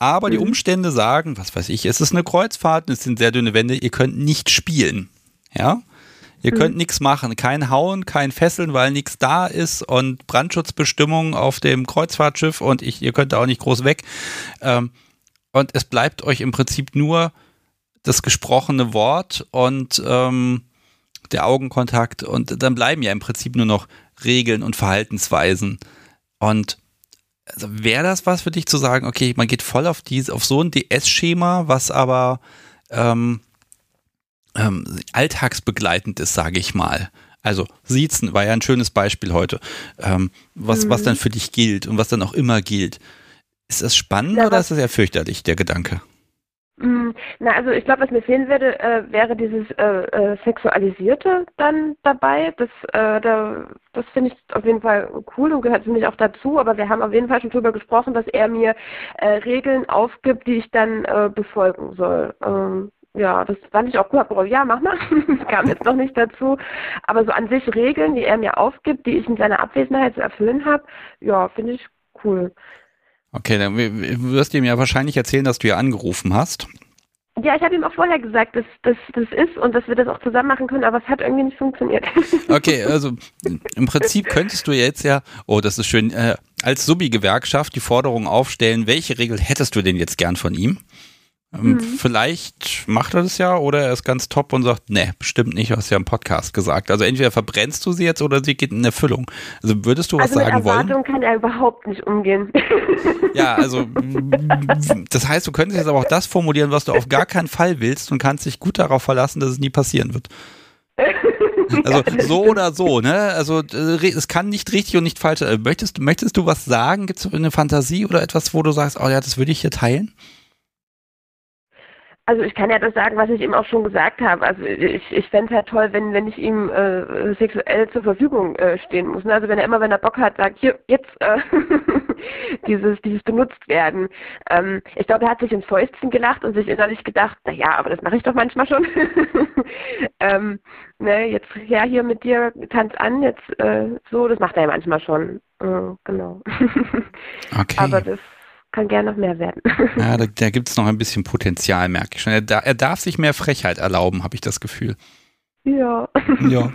Aber die Umstände sagen, was weiß ich, es ist eine Kreuzfahrt, es sind sehr dünne Wände, ihr könnt nicht spielen. Ja? Ihr könnt nichts machen, kein Hauen, kein Fesseln, weil nichts da ist und Brandschutzbestimmungen auf dem Kreuzfahrtschiff und ich, ihr könnt da auch nicht groß weg. Ähm, und es bleibt euch im Prinzip nur das gesprochene Wort und ähm, der Augenkontakt und dann bleiben ja im Prinzip nur noch Regeln und Verhaltensweisen. Und also wäre das was für dich zu sagen, okay, man geht voll auf diese, auf so ein DS-Schema, was aber ähm, ähm, alltagsbegleitend ist, sage ich mal. Also Siezen war ja ein schönes Beispiel heute, ähm, was, was dann für dich gilt und was dann auch immer gilt. Ist das spannend Ja, oder ist das eher fürchterlich, der Gedanke? Mm, Na, also ich glaube, was mir fehlen würde, äh, wäre dieses äh, äh, Sexualisierte dann dabei. Das, äh, da, das finde ich auf jeden Fall cool und gehört für mich auch dazu. Aber wir haben auf jeden Fall schon drüber gesprochen, dass er mir äh, Regeln aufgibt, die ich dann äh, befolgen soll. Ähm, ja, das fand ich auch cool. Hab gedacht, Ja, mach mal. Das kam jetzt noch nicht dazu. Aber so an sich Regeln, die er mir aufgibt, die ich in seiner Abwesenheit zu erfüllen habe, ja, finde ich cool. Okay, dann wirst du ihm ja wahrscheinlich erzählen, dass du ja angerufen hast. Ja, ich habe ihm auch vorher gesagt, dass dass das ist und dass wir das auch zusammen machen können, aber es hat irgendwie nicht funktioniert. Okay, also im Prinzip könntest du jetzt ja, oh, das ist schön, äh, als Subi-Gewerkschaft die Forderung aufstellen, welche Regel hättest du denn jetzt gern von ihm? Ähm, Mhm. Vielleicht macht er das ja oder er ist ganz top und sagt, nee, bestimmt nicht, du hast ja im Podcast gesagt. Also entweder verbrennst du sie jetzt oder sie geht in Erfüllung. Also würdest du was also mit sagen wollen? Erwartung kann er überhaupt nicht umgehen. Ja, also das heißt, du könntest jetzt aber auch das formulieren, was du auf gar keinen Fall willst und kannst dich gut darauf verlassen, dass es nie passieren wird. Also so oder so, ne? Also äh, es kann nicht richtig und nicht falsch sein. Möchtest, möchtest du was sagen? Gibt es eine Fantasie oder etwas, wo du sagst, oh ja, das würde ich hier teilen? Also ich kann ja das sagen, was ich ihm auch schon gesagt habe. Also ich, ich fände es halt toll, wenn, wenn ich ihm äh, sexuell zur Verfügung äh, stehen muss. Ne? Also wenn er immer, wenn er Bock hat, sagt, hier, jetzt äh, dieses, dieses benutzt werden. Ähm, ich glaube, er hat sich ins Fäustchen gelacht und sich innerlich gedacht, na ja, aber das mache ich doch manchmal schon. ähm, ne, jetzt ja hier mit dir, tanz an, jetzt äh, so, das macht er ja manchmal schon. Äh, genau. Okay. aber das kann gerne noch mehr werden. ja, da, da gibt es noch ein bisschen Potenzial, merke ich schon. Er, da, er darf sich mehr Frechheit erlauben, habe ich das Gefühl. ja. Ja.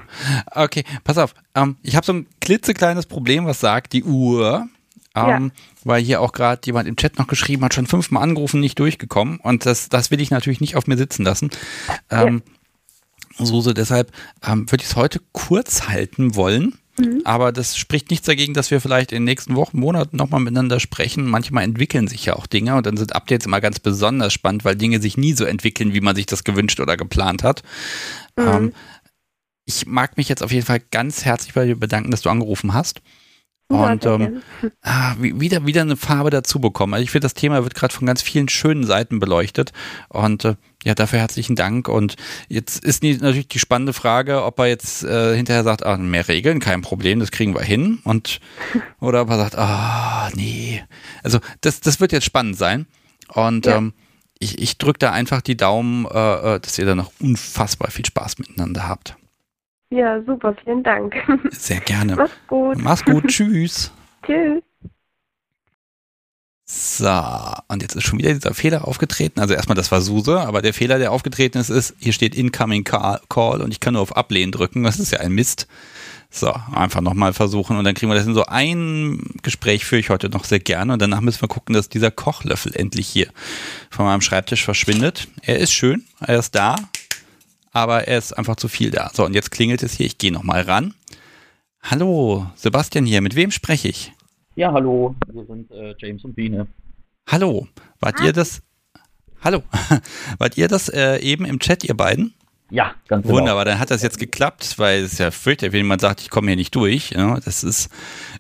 Okay, pass auf. Ähm, ich habe so ein klitzekleines Problem, was sagt die Uhr. Ähm, Weil hier auch gerade jemand im Chat noch geschrieben hat, schon fünfmal angerufen, nicht durchgekommen. Und das, das will ich natürlich nicht auf mir sitzen lassen. Ähm, Suse, deshalb ähm, würde ich es heute kurz halten wollen. Aber das spricht nichts dagegen, dass wir vielleicht in den nächsten Wochen, Monaten nochmal miteinander sprechen. Manchmal entwickeln sich ja auch Dinge und dann sind Updates immer ganz besonders spannend, weil Dinge sich nie so entwickeln, wie man sich das gewünscht oder geplant hat. Ähm, ich mag mich jetzt auf jeden Fall ganz herzlich bei dir bedanken, dass du angerufen hast. Und Ja, ähm, ah, wie- wieder, wieder eine Farbe dazu bekommen. Also ich finde, das Thema wird gerade von ganz vielen schönen Seiten beleuchtet. Und äh, ja, dafür herzlichen Dank. Und jetzt ist natürlich die spannende Frage, ob er jetzt äh, hinterher sagt, ah, mehr Regeln, kein Problem, das kriegen wir hin. Und oder ob er sagt, ah, nee. Also das, das wird jetzt spannend sein. Und Ja. ähm, ich, ich drücke da einfach die Daumen, äh, äh, dass ihr da noch unfassbar viel Spaß miteinander habt. Ja, super, vielen Dank. Sehr gerne. Mach's gut. Mach's gut, tschüss. Tschüss. So, und jetzt ist schon wieder dieser Fehler aufgetreten. Also erstmal, das war Suse, aber der Fehler, der aufgetreten ist, ist, hier steht Incoming Call und ich kann nur auf Ablehnen drücken. Das ist ja ein Mist. So, einfach nochmal versuchen und dann kriegen wir das in so ein Gespräch führe ich heute noch sehr gerne und danach müssen wir gucken, dass dieser Kochlöffel endlich hier von meinem Schreibtisch verschwindet. Er ist schön, er ist da, aber er ist einfach zu viel da. So, und jetzt klingelt es hier, ich gehe nochmal ran. Hallo, Sebastian hier, mit wem spreche ich? Ja, hallo, wir sind äh, James und Biene. Hallo, wart ihr das? Hallo, wart ihr das äh, eben im Chat, ihr beiden? Ja, ganz genau. Wunderbar, dann hat das jetzt geklappt, weil es ja fürchterlich, wenn jemand sagt, ich komme hier nicht durch. Ja, das ist,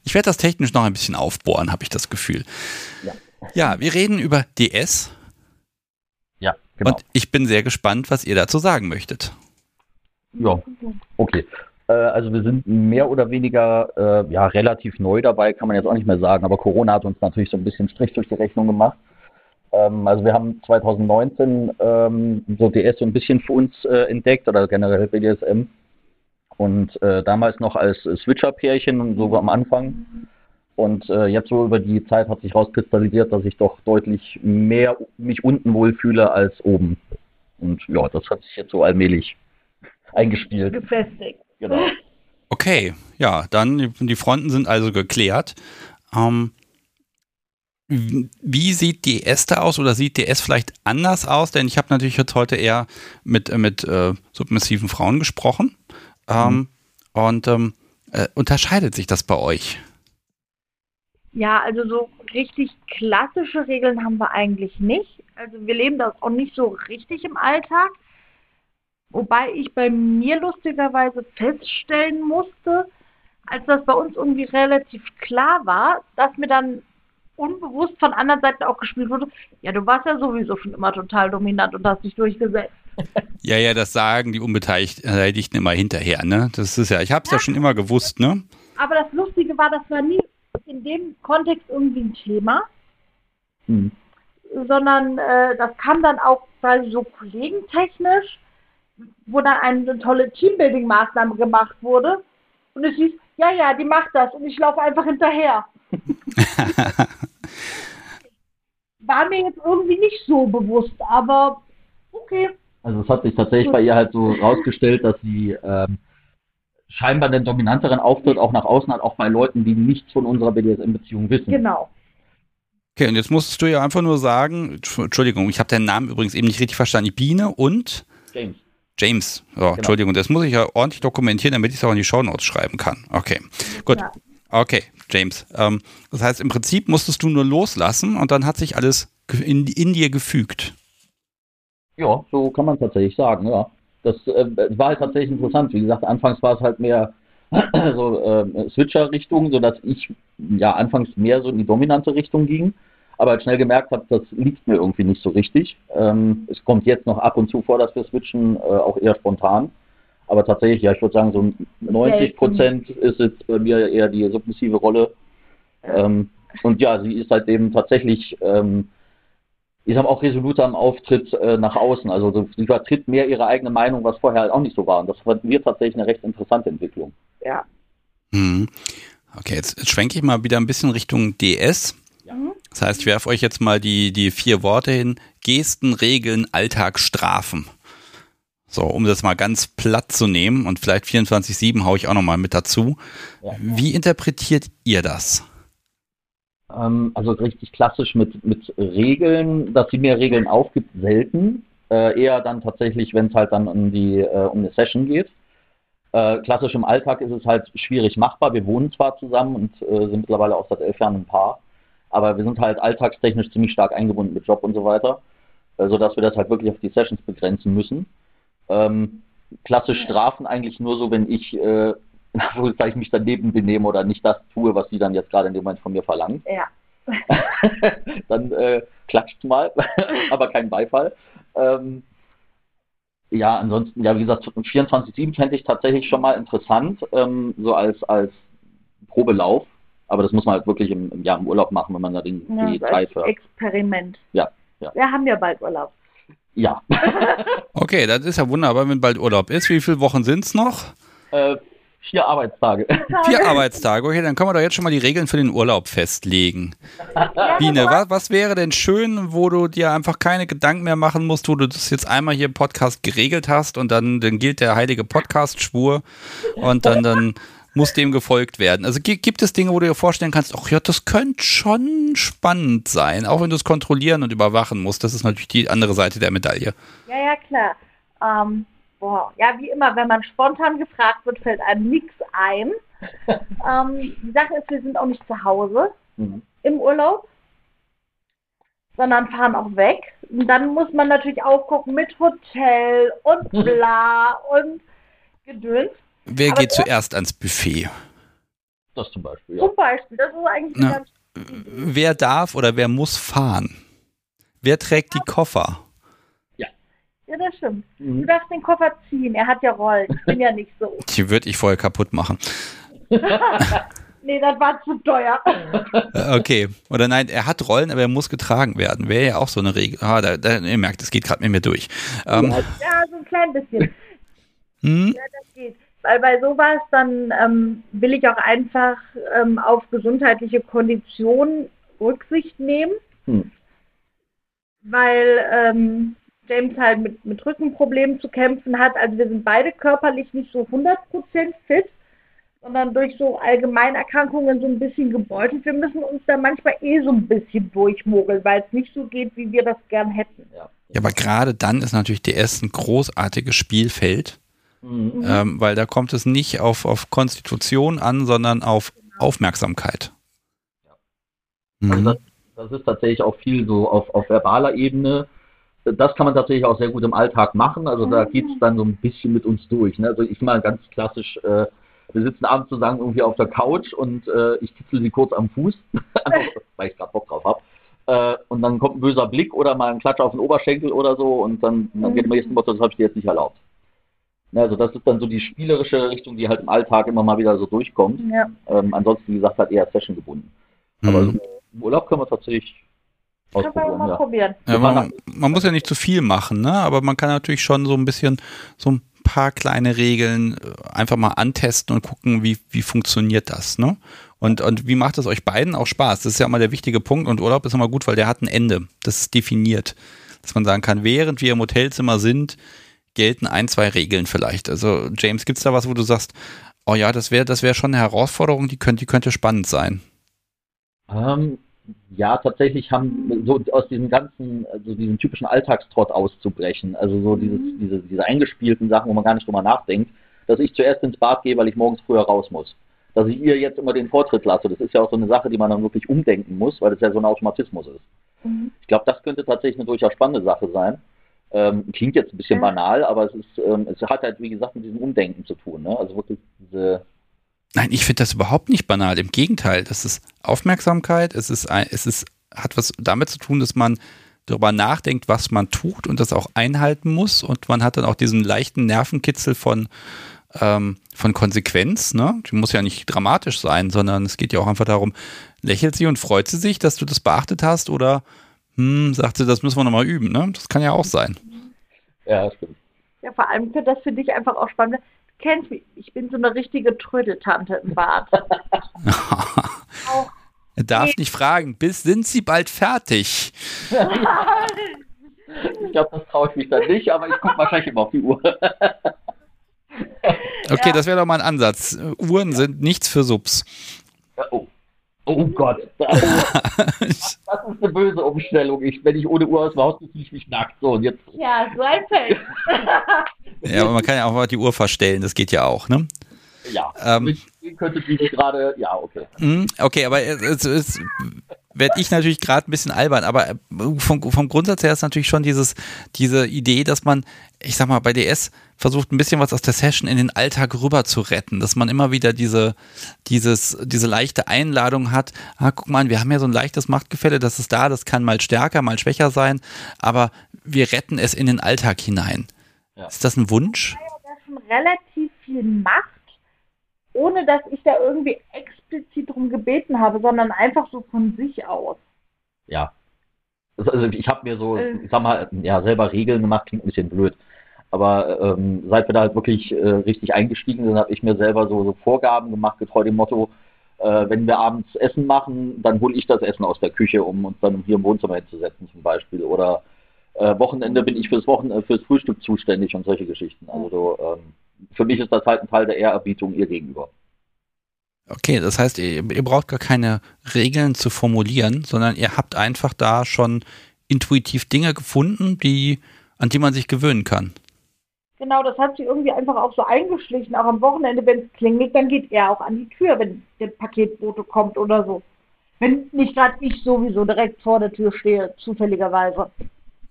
ich werde das technisch noch ein bisschen aufbohren, habe ich das Gefühl. Ja. ja, wir reden über DS. Genau. Und ich bin sehr gespannt, was ihr dazu sagen möchtet. Ja, okay. Äh, also wir sind mehr oder weniger äh, ja, relativ neu dabei, kann man jetzt auch nicht mehr sagen, aber Corona hat uns natürlich so ein bisschen Strich durch die Rechnung gemacht. Ähm, also wir haben 2019 ähm, so DS so ein bisschen für uns äh, entdeckt oder generell BDSM. Und äh, damals noch als Switcher-Pärchen, so am Anfang. Und äh, jetzt so über die Zeit hat sich rauskristallisiert, dass ich doch deutlich mehr mich unten wohlfühle als oben. Und ja, das hat sich jetzt so allmählich eingespielt. Gefestigt. Genau. Okay, ja, dann die Fronten sind also geklärt. Ähm, wie sieht die Äste aus oder sieht DS vielleicht anders aus? Denn ich habe natürlich jetzt heute eher mit, mit äh, submissiven Frauen gesprochen. Ähm, mhm. Und ähm, äh, unterscheidet sich das bei euch? Ja, also so richtig klassische Regeln haben wir eigentlich nicht. Also wir leben das auch nicht so richtig im Alltag. Wobei ich bei mir lustigerweise feststellen musste, als das bei uns irgendwie relativ klar war, dass mir dann unbewusst von anderen Seiten auch gespielt wurde, ja, du warst ja sowieso schon immer total dominant und hast dich durchgesetzt. Ja, ja, das sagen die Unbeteiligten immer hinterher, ne? Das ist ja, ich habe es ja. ja. schon immer gewusst, ne? Aber das Lustige war, das war nie in dem Kontext irgendwie ein Thema, hm. sondern äh, das kam dann auch quasi so kollegentechnisch, wo dann eine tolle Teambuilding-Maßnahme gemacht wurde und es hieß, ja, ja, die macht das und ich laufe einfach hinterher. War mir jetzt irgendwie nicht so bewusst, aber okay. Also es hat sich tatsächlich bei ihr halt so rausgestellt, dass sie ähm, scheinbar den dominanteren Auftritt auch nach außen hat, auch bei Leuten, die nichts von unserer BDSM-Beziehung wissen. Genau. Okay, und jetzt musstest du ja einfach nur sagen, Entschuldigung, ich habe deinen Namen übrigens eben nicht richtig verstanden, Biene und? James. James. Oh, genau. Entschuldigung, das muss ich ja ordentlich dokumentieren, damit ich es auch in die Shownotes schreiben kann. Okay, gut. Ja. Okay, James. Ähm, das heißt, im Prinzip musstest du nur loslassen und dann hat sich alles in, in dir gefügt. Ja, so kann man tatsächlich sagen, ja. Das äh, war halt tatsächlich interessant. Wie gesagt, anfangs war es halt mehr so äh, Switcher-Richtung, sodass ich ja anfangs mehr so in die dominante Richtung ging, aber halt schnell gemerkt habe, das liegt mir irgendwie nicht so richtig. Ähm, es kommt jetzt noch ab und zu vor, dass wir switchen, äh, auch eher spontan. Aber tatsächlich, ja, ich würde sagen, so 90 Prozent ist jetzt bei mir eher die submissive Rolle. Ähm, und ja, sie ist halt eben tatsächlich, ähm, ich habe auch resoluter am Auftritt äh, nach außen. Also sie vertritt mehr ihre eigene Meinung, was vorher halt auch nicht so war. Und das fanden wir tatsächlich eine recht interessante Entwicklung. Ja. Hm. Okay, jetzt, jetzt schwenke ich mal wieder ein bisschen Richtung DS. Ja. Das heißt, ich werfe euch jetzt mal die, die vier Worte hin. Gesten, Regeln, Alltag, Strafen. So, um das mal ganz platt zu nehmen und vielleicht 24-7 haue ich auch nochmal mit dazu. Ja. Wie interpretiert ihr das? Ähm, also richtig klassisch mit, mit Regeln, dass sie mir Regeln aufgibt, selten. Äh, eher dann tatsächlich, wenn es halt dann um die äh, um eine Session geht. Äh, klassisch im Alltag ist es halt schwierig machbar. Wir wohnen zwar zusammen und äh, sind mittlerweile auch seit elf Jahren ein Paar, aber wir sind halt alltagstechnisch ziemlich stark eingebunden mit Job und so weiter, äh, sodass wir das halt wirklich auf die Sessions begrenzen müssen. Ähm, klassisch Strafen eigentlich nur so, wenn ich äh, ich mich daneben benehme oder nicht das tue, was sie dann jetzt gerade in dem Moment von mir verlangt. Ja. dann äh, klatscht mal, aber kein Beifall. Ähm, ja, ansonsten, ja, wie gesagt, 24-7 fände ich tatsächlich schon mal interessant, ähm, so als, als Probelauf. Aber das muss man halt wirklich im, im, ja, im Urlaub machen, wenn man da den, ja, die Zeit hat. Experiment. Ja, Ja. Wir haben ja bald Urlaub. Ja. Okay, das ist ja wunderbar, wenn bald Urlaub ist. Wie viele Wochen sind es noch? äh, vier Arbeitstage. Vier Arbeitstage. Okay, dann können wir doch jetzt schon mal die Regeln für den Urlaub festlegen. Biene, was, was wäre denn schön, wo du dir einfach keine Gedanken mehr machen musst, wo du das jetzt einmal hier im Podcast geregelt hast und dann, dann gilt der heilige Podcast-Schwur und dann, dann muss dem gefolgt werden. Also gi- gibt es Dinge, wo du dir vorstellen kannst, ach ja, das könnte schon spannend sein, auch wenn du es kontrollieren und überwachen musst. Das ist natürlich die andere Seite der Medaille. Ja, ja, klar. Ähm, boah, ja, wie immer, wenn man spontan gefragt wird, fällt einem nichts ein. ähm, die Sache ist, wir sind auch nicht zu Hause Mhm. im Urlaub, sondern fahren auch weg. Und dann muss man natürlich auch gucken mit Hotel und bla und Gedöns. Wer Aber geht das- zuerst ans Buffet? Das zum Beispiel, ja. Zum Beispiel, das ist eigentlich Ja. ganz Wer darf oder wer muss fahren? Wer trägt die Koffer? Ja, das stimmt. Du Mhm. darfst den Koffer ziehen, er hat ja Rollen. Ich bin ja nicht so. Die würde ich vorher kaputt machen. Nee, das war zu teuer. Äh, Okay. Oder nein, er hat Rollen, aber er muss getragen werden. Wäre ja auch so eine Regel. Ah, da, da, ihr merkt, es geht gerade mit mir durch. Ähm, Ja, so ein klein bisschen. hm? Ja, das geht. Weil bei sowas dann ähm, will ich auch einfach ähm, auf gesundheitliche Konditionen Rücksicht nehmen, Hm. weil ähm, James halt mit, mit Rückenproblemen zu kämpfen hat. Also wir sind beide körperlich nicht so 100% fit, sondern durch so Allgemeinerkrankungen so ein bisschen gebeutelt. Wir müssen uns da manchmal eh so ein bisschen durchmogeln, weil es nicht so geht, wie wir das gern hätten. Ja, aber gerade dann ist natürlich DS ein großartiges Spielfeld, Mhm. ähm, weil da kommt es nicht auf, auf Konstitution an, sondern auf Aufmerksamkeit. Also Mhm. das, das ist tatsächlich auch viel so auf, auf verbaler Ebene. Das kann man tatsächlich auch sehr gut im Alltag machen. Also da geht es dann so ein bisschen mit uns durch. Ne? Also ich mal ganz klassisch, äh, wir sitzen abends zusammen irgendwie auf der Couch und äh, ich kitzel sie kurz am Fuß, einfach, weil ich gerade Bock drauf habe. Äh, und dann kommt ein böser Blick oder mal ein Klatsch auf den Oberschenkel oder so und dann, dann geht im nächsten Motto, das habe ich dir jetzt nicht erlaubt. Ne, also das ist dann so die spielerische Richtung, die halt im Alltag immer mal wieder so durchkommt. Ja. Ähm, ansonsten, wie gesagt, halt eher Session gebunden. Aber Mhm. so im Urlaub können wir tatsächlich ausprobieren, mal ja. probieren. Ja, man, man muss ja nicht zu viel machen, ne? aber man kann natürlich schon so ein bisschen so ein paar kleine Regeln äh, einfach mal antesten und gucken, wie, wie funktioniert das. Ne? Und, und wie macht es euch beiden auch Spaß? Das ist ja immer der wichtige Punkt und Urlaub ist immer gut, weil der hat ein Ende. Das ist definiert. Dass man sagen kann, während wir im Hotelzimmer sind, gelten ein, zwei Regeln vielleicht. Also James, gibt es da was, wo du sagst, oh ja, das wäre das wär schon eine Herausforderung, die könnte, die könnte spannend sein. Ähm, ja, tatsächlich haben so aus diesem ganzen, also diesem typischen Alltagstrott auszubrechen. Also so dieses, diese, diese eingespielten Sachen, wo man gar nicht drüber nachdenkt, dass ich zuerst ins Bad gehe, weil ich morgens früher raus muss. Dass ich ihr jetzt immer den Vortritt lasse, das ist ja auch so eine Sache, die man dann wirklich umdenken muss, weil das ja so ein Automatismus ist. Mhm. Ich glaube, das könnte tatsächlich eine durchaus spannende Sache sein. Ähm, klingt jetzt ein bisschen Ja. banal, aber es ist, ähm, es hat halt, wie gesagt, mit diesem Umdenken zu tun. Ne? Also wirklich diese, Nein, ich finde das überhaupt nicht banal. Im Gegenteil, das ist Aufmerksamkeit. Es ist, ein, es ist, hat was damit zu tun, dass man darüber nachdenkt, was man tut und das auch einhalten muss. Und man hat dann auch diesen leichten Nervenkitzel von, ähm, von Konsequenz. Ne? Die muss ja nicht dramatisch sein, sondern es geht ja auch einfach darum, lächelt sie und freut sie sich, dass du das beachtet hast oder hm, sagt sie, das müssen wir nochmal üben. Ne? Das kann ja auch sein. ja, stimmt. Ja, vor allem wird das für dich einfach auch spannend. Kennst mich, ich bin so eine richtige Trödeltante im Bad. er darf nicht fragen, bis sind sie bald fertig? Ich glaube, das traue ich mich dann nicht, aber ich gucke wahrscheinlich immer auf die Uhr. Okay, Ja. das wäre doch mal ein Ansatz. Uhren sind nichts für Subs. Oh, oh Gott, das, das ist eine böse Umstellung. Ich, wenn ich ohne Uhr aus dem Haus bin, fühle ich mich nackt. So, und jetzt, ja, so ein Feld. Ja, aber man kann ja auch mal die Uhr verstellen, das geht ja auch, ne? ja, Ähm. ich könnte die gerade, ja, okay. Mhm, Okay, aber es, es, es werde ich natürlich gerade ein bisschen albern, aber äh, vom, vom Grundsatz her ist natürlich schon dieses, diese Idee, dass man, ich sag mal, bei DS versucht ein bisschen was aus der Session in den Alltag rüber zu retten, dass man immer wieder diese, dieses, diese leichte Einladung hat, ah, guck mal, wir haben ja so ein leichtes Machtgefälle, das ist da, das kann mal stärker, mal schwächer sein, aber wir retten es in den Alltag hinein. Ja. Ist das ein Wunsch? der schon relativ viel macht, ohne dass ich da irgendwie explizit drum gebeten habe, sondern einfach so von sich aus. Ja. Also ich habe mir so, Äh. ich sag mal, ja, selber Regeln gemacht, klingt ein bisschen blöd. Aber ähm, seit wir da halt wirklich äh, richtig eingestiegen sind, habe ich mir selber so, so Vorgaben gemacht, getreu dem Motto, äh, wenn wir abends Essen machen, dann hole ich das Essen aus der Küche, um uns dann hier im Wohnzimmer hinzusetzen zum Beispiel. Oder äh, Wochenende bin ich fürs Wochen äh, fürs Frühstück zuständig und solche Geschichten. Also so, ähm, für mich ist das halt ein Teil der Ehrerbietung ihr gegenüber. Okay, das heißt, ihr, ihr braucht gar keine Regeln zu formulieren, sondern ihr habt einfach da schon intuitiv Dinge gefunden, die, an die man sich gewöhnen kann. Genau, das hat sich irgendwie einfach auch so eingeschlichen. Auch am Wochenende, wenn es klingelt, dann geht er auch an die Tür, wenn der Paketbote kommt oder so. Wenn nicht gerade ich sowieso direkt vor der Tür stehe, zufälligerweise.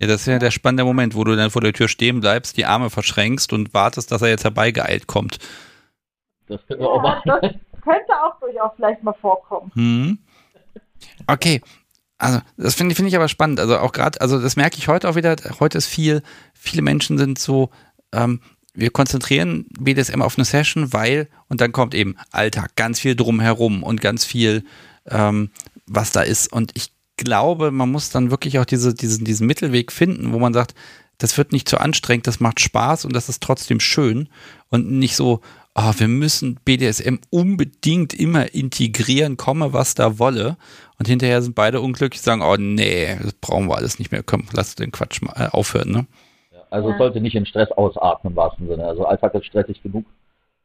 Ja, das ist ja der spannende Moment, wo du dann vor der Tür stehen bleibst, die Arme verschränkst und wartest, dass er jetzt herbeigeeilt kommt. Das können wir auch Ja, machen. das könnte auch durchaus vielleicht mal vorkommen. Hm. Okay. Also, das finde finde ich aber spannend. Also auch gerade, also das merke ich heute auch wieder. Heute ist viel, viele Menschen sind so, ähm, wir konzentrieren BDSM auf eine Session, weil, und dann kommt eben Alltag, ganz viel drumherum und ganz viel, ähm, was da ist. Und ich glaube, man muss dann wirklich auch diese, diesen, diesen Mittelweg finden, wo man sagt, das wird nicht zu anstrengend, das macht Spaß und das ist trotzdem schön und nicht so, ah, wir müssen BDSM unbedingt immer integrieren, komme was da wolle. Und hinterher sind beide unglücklich, sagen, oh nee, das brauchen wir alles nicht mehr, komm, lass den Quatsch mal äh, aufhören, ne? Also es sollte nicht in Stress ausatmen im wahrsten Sinne. Also Alltag ist stressig genug.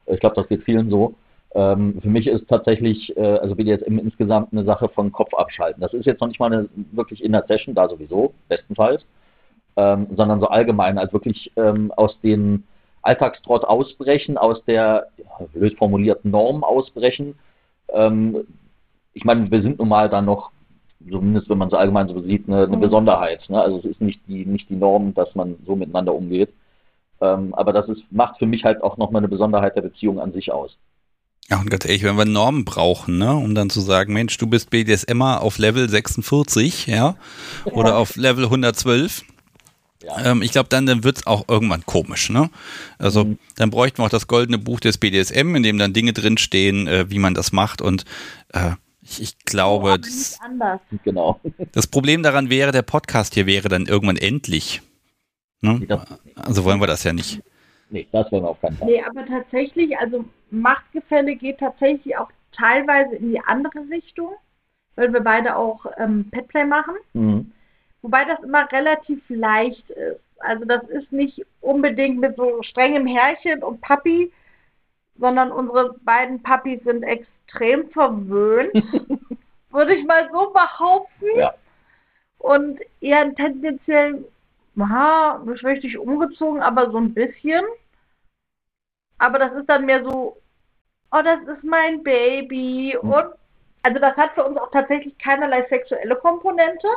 Ich glaube, das geht vielen so. Ähm, für mich ist tatsächlich, äh, also BDSM insgesamt eine Sache von Kopf abschalten. Das ist jetzt noch nicht mal eine wirklich in der Session, da sowieso, bestenfalls, ähm, sondern so allgemein, als wirklich ähm, aus dem Alltagstrott ausbrechen, aus der ja, blöd formulierten Norm ausbrechen. Ähm, ich meine, wir sind nun mal dann noch, zumindest wenn man so allgemein so sieht, eine, eine Mhm. Besonderheit. Ne? Also es ist nicht die, nicht die Norm, dass man so miteinander umgeht. Ähm, aber das ist, macht für mich halt auch nochmal eine Besonderheit der Beziehung an sich aus. Ja, und ganz ehrlich, wenn wir Normen brauchen, ne, um dann zu sagen, Mensch, du bist BDSMer auf Level 46, ja, oder auf Level 112, Ja. ähm, ich glaube, dann, dann wird's auch irgendwann komisch, ne? Also Mhm. dann bräuchten wir auch das goldene Buch des BDSM, in dem dann Dinge drinstehen, äh, wie man das macht und äh, ich, ich glaube, Aber das. Genau. das Problem daran wäre, der Podcast hier wäre dann irgendwann endlich. Ne? Also wollen wir das ja nicht. Nee, das wollen wir auf keinen Fall. Nee, aber tatsächlich, also Machtgefälle geht tatsächlich auch teilweise in die andere Richtung, weil wir beide auch ähm, Petplay machen. Mhm. Wobei das immer relativ leicht ist. Also das ist nicht unbedingt mit so strengem Herrchen und Papi, sondern unsere beiden Papis sind extrem verwöhnt, würde ich mal so behaupten. Ja. Und eher tendenziell, aha, nicht richtig umgezogen, aber so ein bisschen. Aber das ist dann mehr so, oh, das ist mein Baby. Hm. Und also das hat für uns auch tatsächlich keinerlei sexuelle Komponente.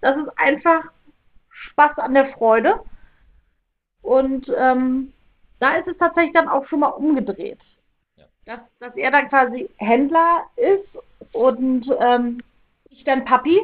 Das ist einfach Spaß an der Freude. Und ähm, da ist es tatsächlich dann auch schon mal umgedreht. Ja. Dass, dass er dann quasi Händler ist und ähm, ich dann Papi.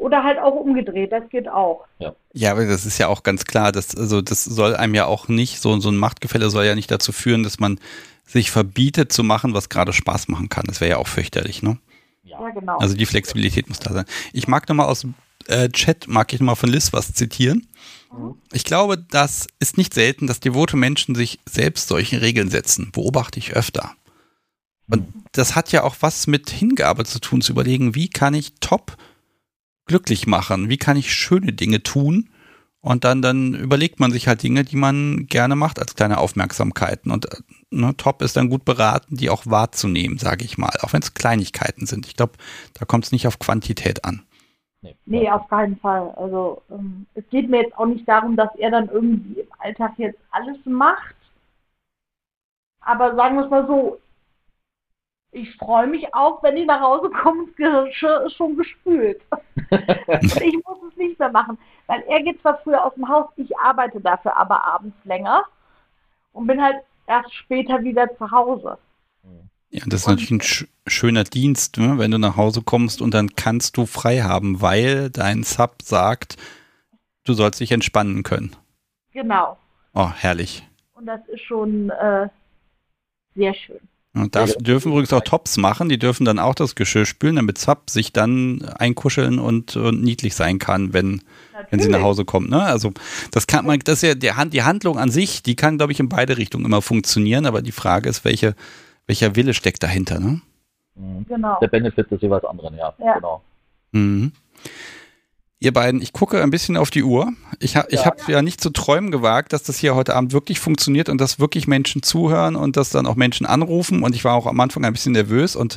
Oder halt auch umgedreht, das geht auch. Ja, aber das ist ja auch ganz klar, dass, also das soll einem ja auch nicht, so, so ein Machtgefälle soll ja nicht dazu führen, dass man sich verbietet zu machen, was gerade Spaß machen kann. Das wäre ja auch fürchterlich, ne? Ja, genau. Also die Flexibilität muss da sein. Ich mag nochmal aus dem äh, Chat, mag ich nochmal von Liz was zitieren. Ich glaube, das ist nicht selten, dass devote Menschen sich selbst solche Regeln setzen. Beobachte ich öfter. Und das hat ja auch was mit Hingabe zu tun, zu überlegen, wie kann ich top glücklich machen? Wie kann ich schöne Dinge tun? Und dann, dann überlegt man sich halt Dinge, die man gerne macht als kleine Aufmerksamkeiten. Und äh, ne, top ist dann gut beraten, die auch wahrzunehmen, sage ich mal. Auch wenn es Kleinigkeiten sind. Ich glaube, da kommt es nicht auf Quantität an. Nee. Nee, auf keinen Fall. Also ähm, es geht mir jetzt auch nicht darum, dass er dann irgendwie im Alltag jetzt alles macht. Aber sagen wir es mal so, ich freue mich auch, wenn ich nach Hause komme, das Geschirr ist schon gespült. Und ich muss es nicht mehr machen. Weil er geht zwar früher aus dem Haus, ich arbeite dafür aber abends länger und bin halt erst später wieder zu Hause. Ja, das ist natürlich ein sch schöner Dienst, ne? wenn du nach Hause kommst und dann kannst du frei haben, weil dein Sub sagt, du sollst dich entspannen können. Genau. Oh, herrlich. Und das ist schon äh, sehr schön. Und darf, dürfen übrigens auch Tops machen, die dürfen dann auch das Geschirr spülen, damit Zap sich dann einkuscheln und, und niedlich sein kann, wenn, wenn sie nach Hause kommt. Ne? Also das kann man, das ist ja der Hand, die Handlung an sich, die kann, glaube ich, in beide Richtungen immer funktionieren, aber die Frage ist, welche, welcher Wille steckt dahinter, ne? Genau. Der Benefit ist jeweils anderen, ja. Ja. Genau. Mhm. Ihr beiden, ich gucke ein bisschen auf die Uhr. Ich, ha, ich Ja. habe ja nicht zu träumen gewagt, dass das hier heute Abend wirklich funktioniert und dass wirklich Menschen zuhören und dass dann auch Menschen anrufen. Und ich war auch am Anfang ein bisschen nervös und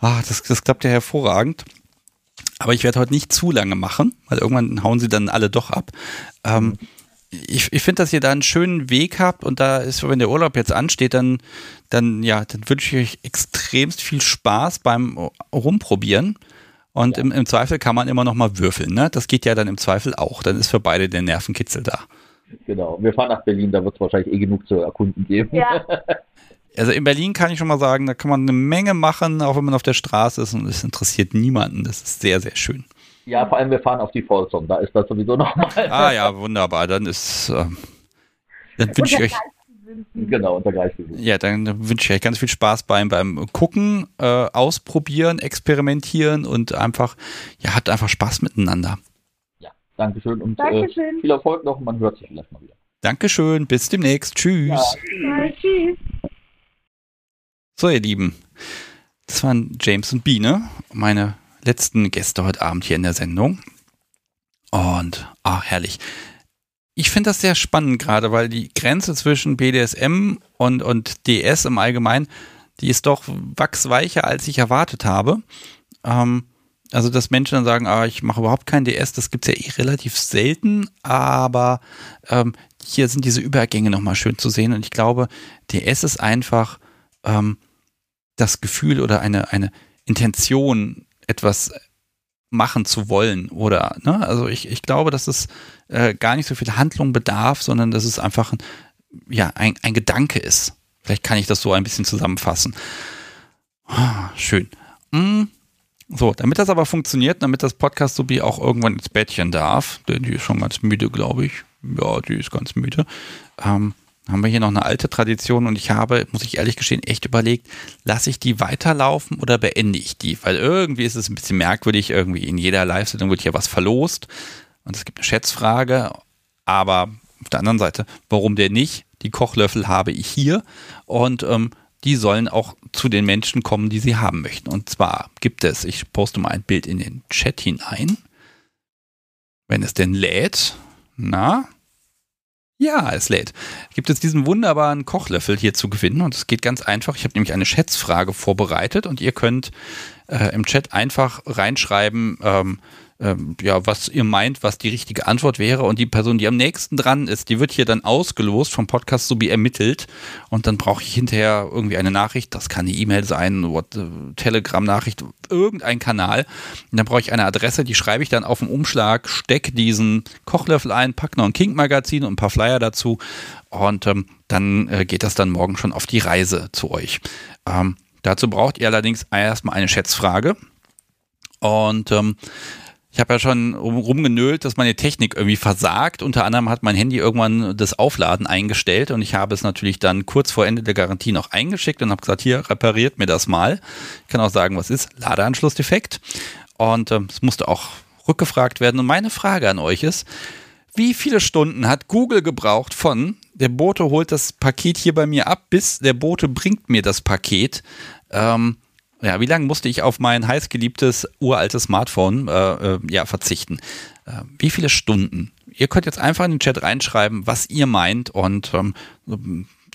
ah, das, das klappt ja hervorragend. Aber ich werde heute nicht zu lange machen, weil irgendwann hauen sie dann alle doch ab. Ähm, ich ich finde, dass ihr da einen schönen Weg habt und da ist, wenn der Urlaub jetzt ansteht, dann, dann, ja, dann wünsche ich euch extremst viel Spaß beim Rumprobieren. Und im, im Zweifel kann man immer noch mal würfeln, ne? Das geht ja dann im Zweifel auch. Dann ist für beide der Nervenkitzel da. Genau. Wir fahren nach Berlin, da wird es wahrscheinlich eh genug zu erkunden geben. Ja. Also in Berlin kann ich schon mal sagen, da kann man eine Menge machen, auch wenn man auf der Straße ist und es interessiert niemanden. Das ist sehr, sehr schön. Ja, vor allm wir fahren auf die Folsom, da ist das sowieso nochmal. Ah ja, wunderbar. Dann ist, ähm, dann wünsche ich euch, Genau, unter Gleichgewicht. ja, dann wünsche ich euch ganz viel Spaß beim, beim Gucken, äh, Ausprobieren, Experimentieren und einfach, ja, habt einfach Spaß miteinander. Dankeschön und äh, Dankeschön. viel Erfolg noch und man hört sich vielleicht mal wieder. Dankeschön, bis demnächst. Tschüss. Ja. Ja, tschüss. So, ihr Lieben, das waren James und Biene, meine letzten Gäste heute Abend hier in der Sendung. Und, ach, herrlich. Ich finde das sehr spannend gerade, weil die Grenze zwischen BDSM und, und DS im Allgemeinen, die ist doch wachsweicher, als ich erwartet habe. Ähm, also, dass Menschen dann sagen, ah, ich mache überhaupt kein DS, das gibt es ja eh relativ selten, aber ähm, hier sind diese Übergänge nochmal schön zu sehen. Und ich glaube, DS ist einfach ähm, das Gefühl oder eine, eine Intention, etwas machen zu wollen oder, ne? Also ich, ich glaube, dass es äh, gar nicht so viel Handlung bedarf, sondern dass es einfach ein, ja, ein, ein Gedanke ist. Vielleicht kann ich das so ein bisschen zusammenfassen. Ah, Schön. Mm. So, damit das aber funktioniert, damit das Podcast Subi auch irgendwann ins Bettchen darf, denn die ist schon ganz müde, glaube ich. Ja, die ist ganz müde. Ähm, haben wir hier noch eine alte Tradition und ich habe, muss ich ehrlich gestehen, echt überlegt, lasse ich die weiterlaufen oder beende ich die? Weil irgendwie ist es ein bisschen merkwürdig, irgendwie in jeder Live-Sendung wird hier was verlost und es gibt eine Schätzfrage, aber auf der anderen Seite, warum denn nicht? Die Kochlöffel habe ich hier und ähm, die sollen auch zu den Menschen kommen, die sie haben möchten. Und zwar gibt es, ich poste mal ein Bild in den Chat hinein, wenn es denn lädt. Na, ja, es lädt. Gibt es diesen wunderbaren Kochlöffel hier zu gewinnen und es geht ganz einfach. Ich habe nämlich eine Schätzfrage vorbereitet und ihr könnt äh, im Chat einfach reinschreiben, ähm, ähm, ja, was ihr meint, was die richtige Antwort wäre. Und die Person, die am nächsten dran ist, die wird hier dann ausgelost vom Podcast sowie ermittelt. Und dann brauche ich hinterher irgendwie eine Nachricht, das kann eine E-Mail sein, äh, Telegram-Nachricht, irgendein Kanal. Und dann brauche ich eine Adresse, die schreibe ich dann auf den Umschlag, stecke diesen Kochlöffel ein, pack noch ein Kink-Magazin und ein paar Flyer dazu. Und ähm, dann äh, geht das dann morgen schon auf die Reise zu euch. Ähm, dazu braucht ihr allerdings erstmal eine Schätzfrage. Und ähm, ich habe ja schon rum- rumgenölt, dass meine Technik irgendwie versagt. Unter anderem hat mein Handy irgendwann das Aufladen eingestellt und ich habe es natürlich dann kurz vor Ende der Garantie noch eingeschickt und habe gesagt, hier repariert mir das mal. Ich kann auch sagen, was ist Ladeanschlussdefekt. Und ähm, es musste auch rückgefragt werden. Und meine Frage an euch ist, wie viele Stunden hat Google gebraucht von der Bote holt das Paket hier bei mir ab, bis der Bote bringt mir das Paket? Ähm, ja, wie lange musste ich auf mein heißgeliebtes uraltes Smartphone äh, äh, ja, verzichten? Äh, wie viele Stunden? Ihr könnt jetzt einfach in den Chat reinschreiben, was ihr meint und ähm,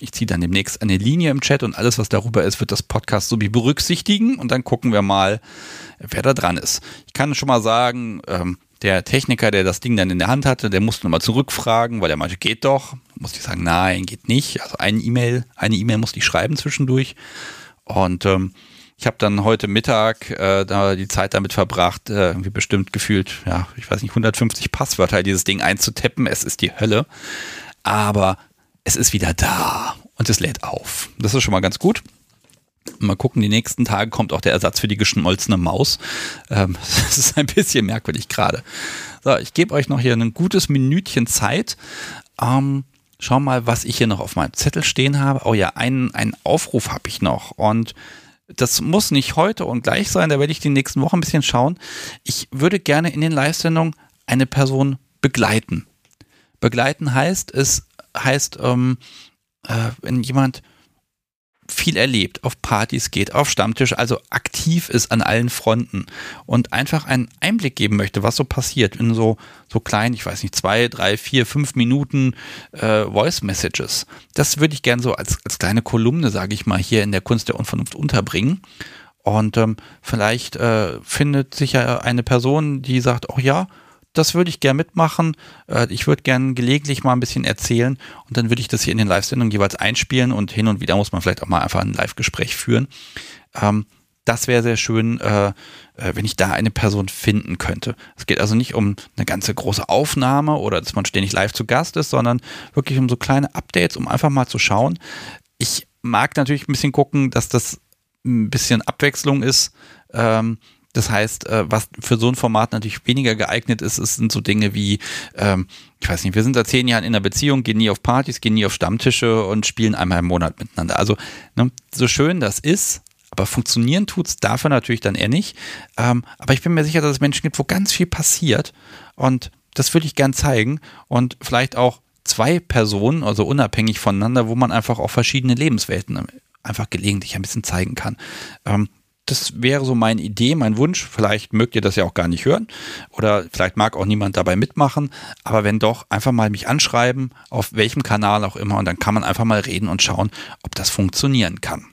ich ziehe dann demnächst eine Linie im Chat und alles, was darüber ist, wird das Podcast so wie berücksichtigen und dann gucken wir mal, wer da dran ist. Ich kann schon mal sagen, ähm, der Techniker, der das Ding dann in der Hand hatte, der musste nochmal zurückfragen, weil er meinte, geht doch. Musste ich sagen, nein, geht nicht. Also eine E-Mail, eine E-Mail musste ich schreiben zwischendurch. Und ähm, ich habe dann heute Mittag äh, da die Zeit damit verbracht, äh, irgendwie bestimmt gefühlt, ja, ich weiß nicht, 150 Passwörter dieses Ding einzutippen. Es ist die Hölle. Aber es ist wieder da und es lädt auf. Das ist schon mal ganz gut. Mal gucken, die nächsten Tage kommt auch der Ersatz für die geschmolzene Maus. Ähm, das ist ein bisschen merkwürdig gerade. So, ich gebe euch noch hier ein gutes Minütchen Zeit. Ähm, schau mal, was ich hier noch auf meinem Zettel stehen habe. Oh ja, einen, einen Aufruf habe ich noch. Und das muss nicht heute und gleich sein, da werde ich die nächsten Wochen ein bisschen schauen. Ich würde gerne in den Live-Sendungen eine Person begleiten. Begleiten heißt, es heißt, ähm, äh, wenn jemand viel erlebt, auf Partys geht, auf Stammtisch, also aktiv ist an allen Fronten und einfach einen Einblick geben möchte, was so passiert in so, so kleinen, ich weiß nicht, zwei, drei, vier, fünf Minuten äh, Voice Messages. Das würde ich gerne so als, als kleine Kolumne, sage ich mal, hier in der Kunst der Unvernunft unterbringen. Und ähm, vielleicht äh, findet sich ja eine Person, die sagt, oh ja, das würde ich gerne mitmachen. Äh, ich würde gerne gelegentlich mal ein bisschen erzählen und dann würde ich das hier in den Live-Sendungen jeweils einspielen und hin und wieder muss man vielleicht auch mal einfach ein Live-Gespräch führen. Ähm, das wäre sehr schön, äh, äh, wenn ich da eine Person finden könnte. Es geht also nicht um eine ganze große Aufnahme oder dass man ständig live zu Gast ist, sondern wirklich um so kleine Updates, um einfach mal zu schauen. Ich mag natürlich ein bisschen gucken, dass das ein bisschen Abwechslung ist. Ähm, das heißt, äh, was für so ein Format natürlich weniger geeignet ist, ist sind so Dinge wie, ähm, ich weiß nicht, wir sind seit zehn Jahren in einer Beziehung, gehen nie auf Partys, gehen nie auf Stammtische und spielen einmal im Monat miteinander. Also ne, so schön das ist, aber funktionieren tut es dafür natürlich dann eher nicht. Ähm, aber ich bin mir sicher, dass es Menschen gibt, wo ganz viel passiert und das würde ich gern zeigen und vielleicht auch zwei Personen, also unabhängig voneinander, wo man einfach auch verschiedene Lebenswelten einfach gelegentlich ein bisschen zeigen kann. Ähm, das wäre so meine Idee, mein Wunsch. Vielleicht mögt ihr das ja auch gar nicht hören oder vielleicht mag auch niemand dabei mitmachen. Aber wenn doch, einfach mal mich anschreiben, auf welchem Kanal auch immer. Und dann kann man einfach mal reden und schauen, ob das funktionieren kann.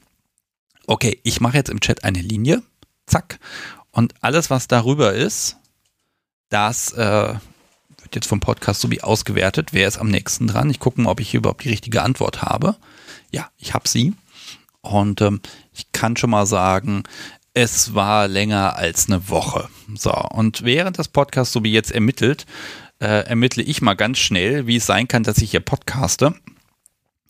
Okay, ich mache jetzt im Chat eine Linie. Zack. Und alles, was darüber ist, das äh, wird jetzt vom Podcast so wie ausgewertet. Wer ist am nächsten dran? Ich gucke mal, ob ich hier überhaupt die richtige Antwort habe. Ja, ich habe sie. Und ähm, ich kann schon mal sagen, es war länger als eine Woche. So, und während das Podcast so wie jetzt ermittelt, äh, ermittle ich mal ganz schnell, wie es sein kann, dass ich hier podcaste.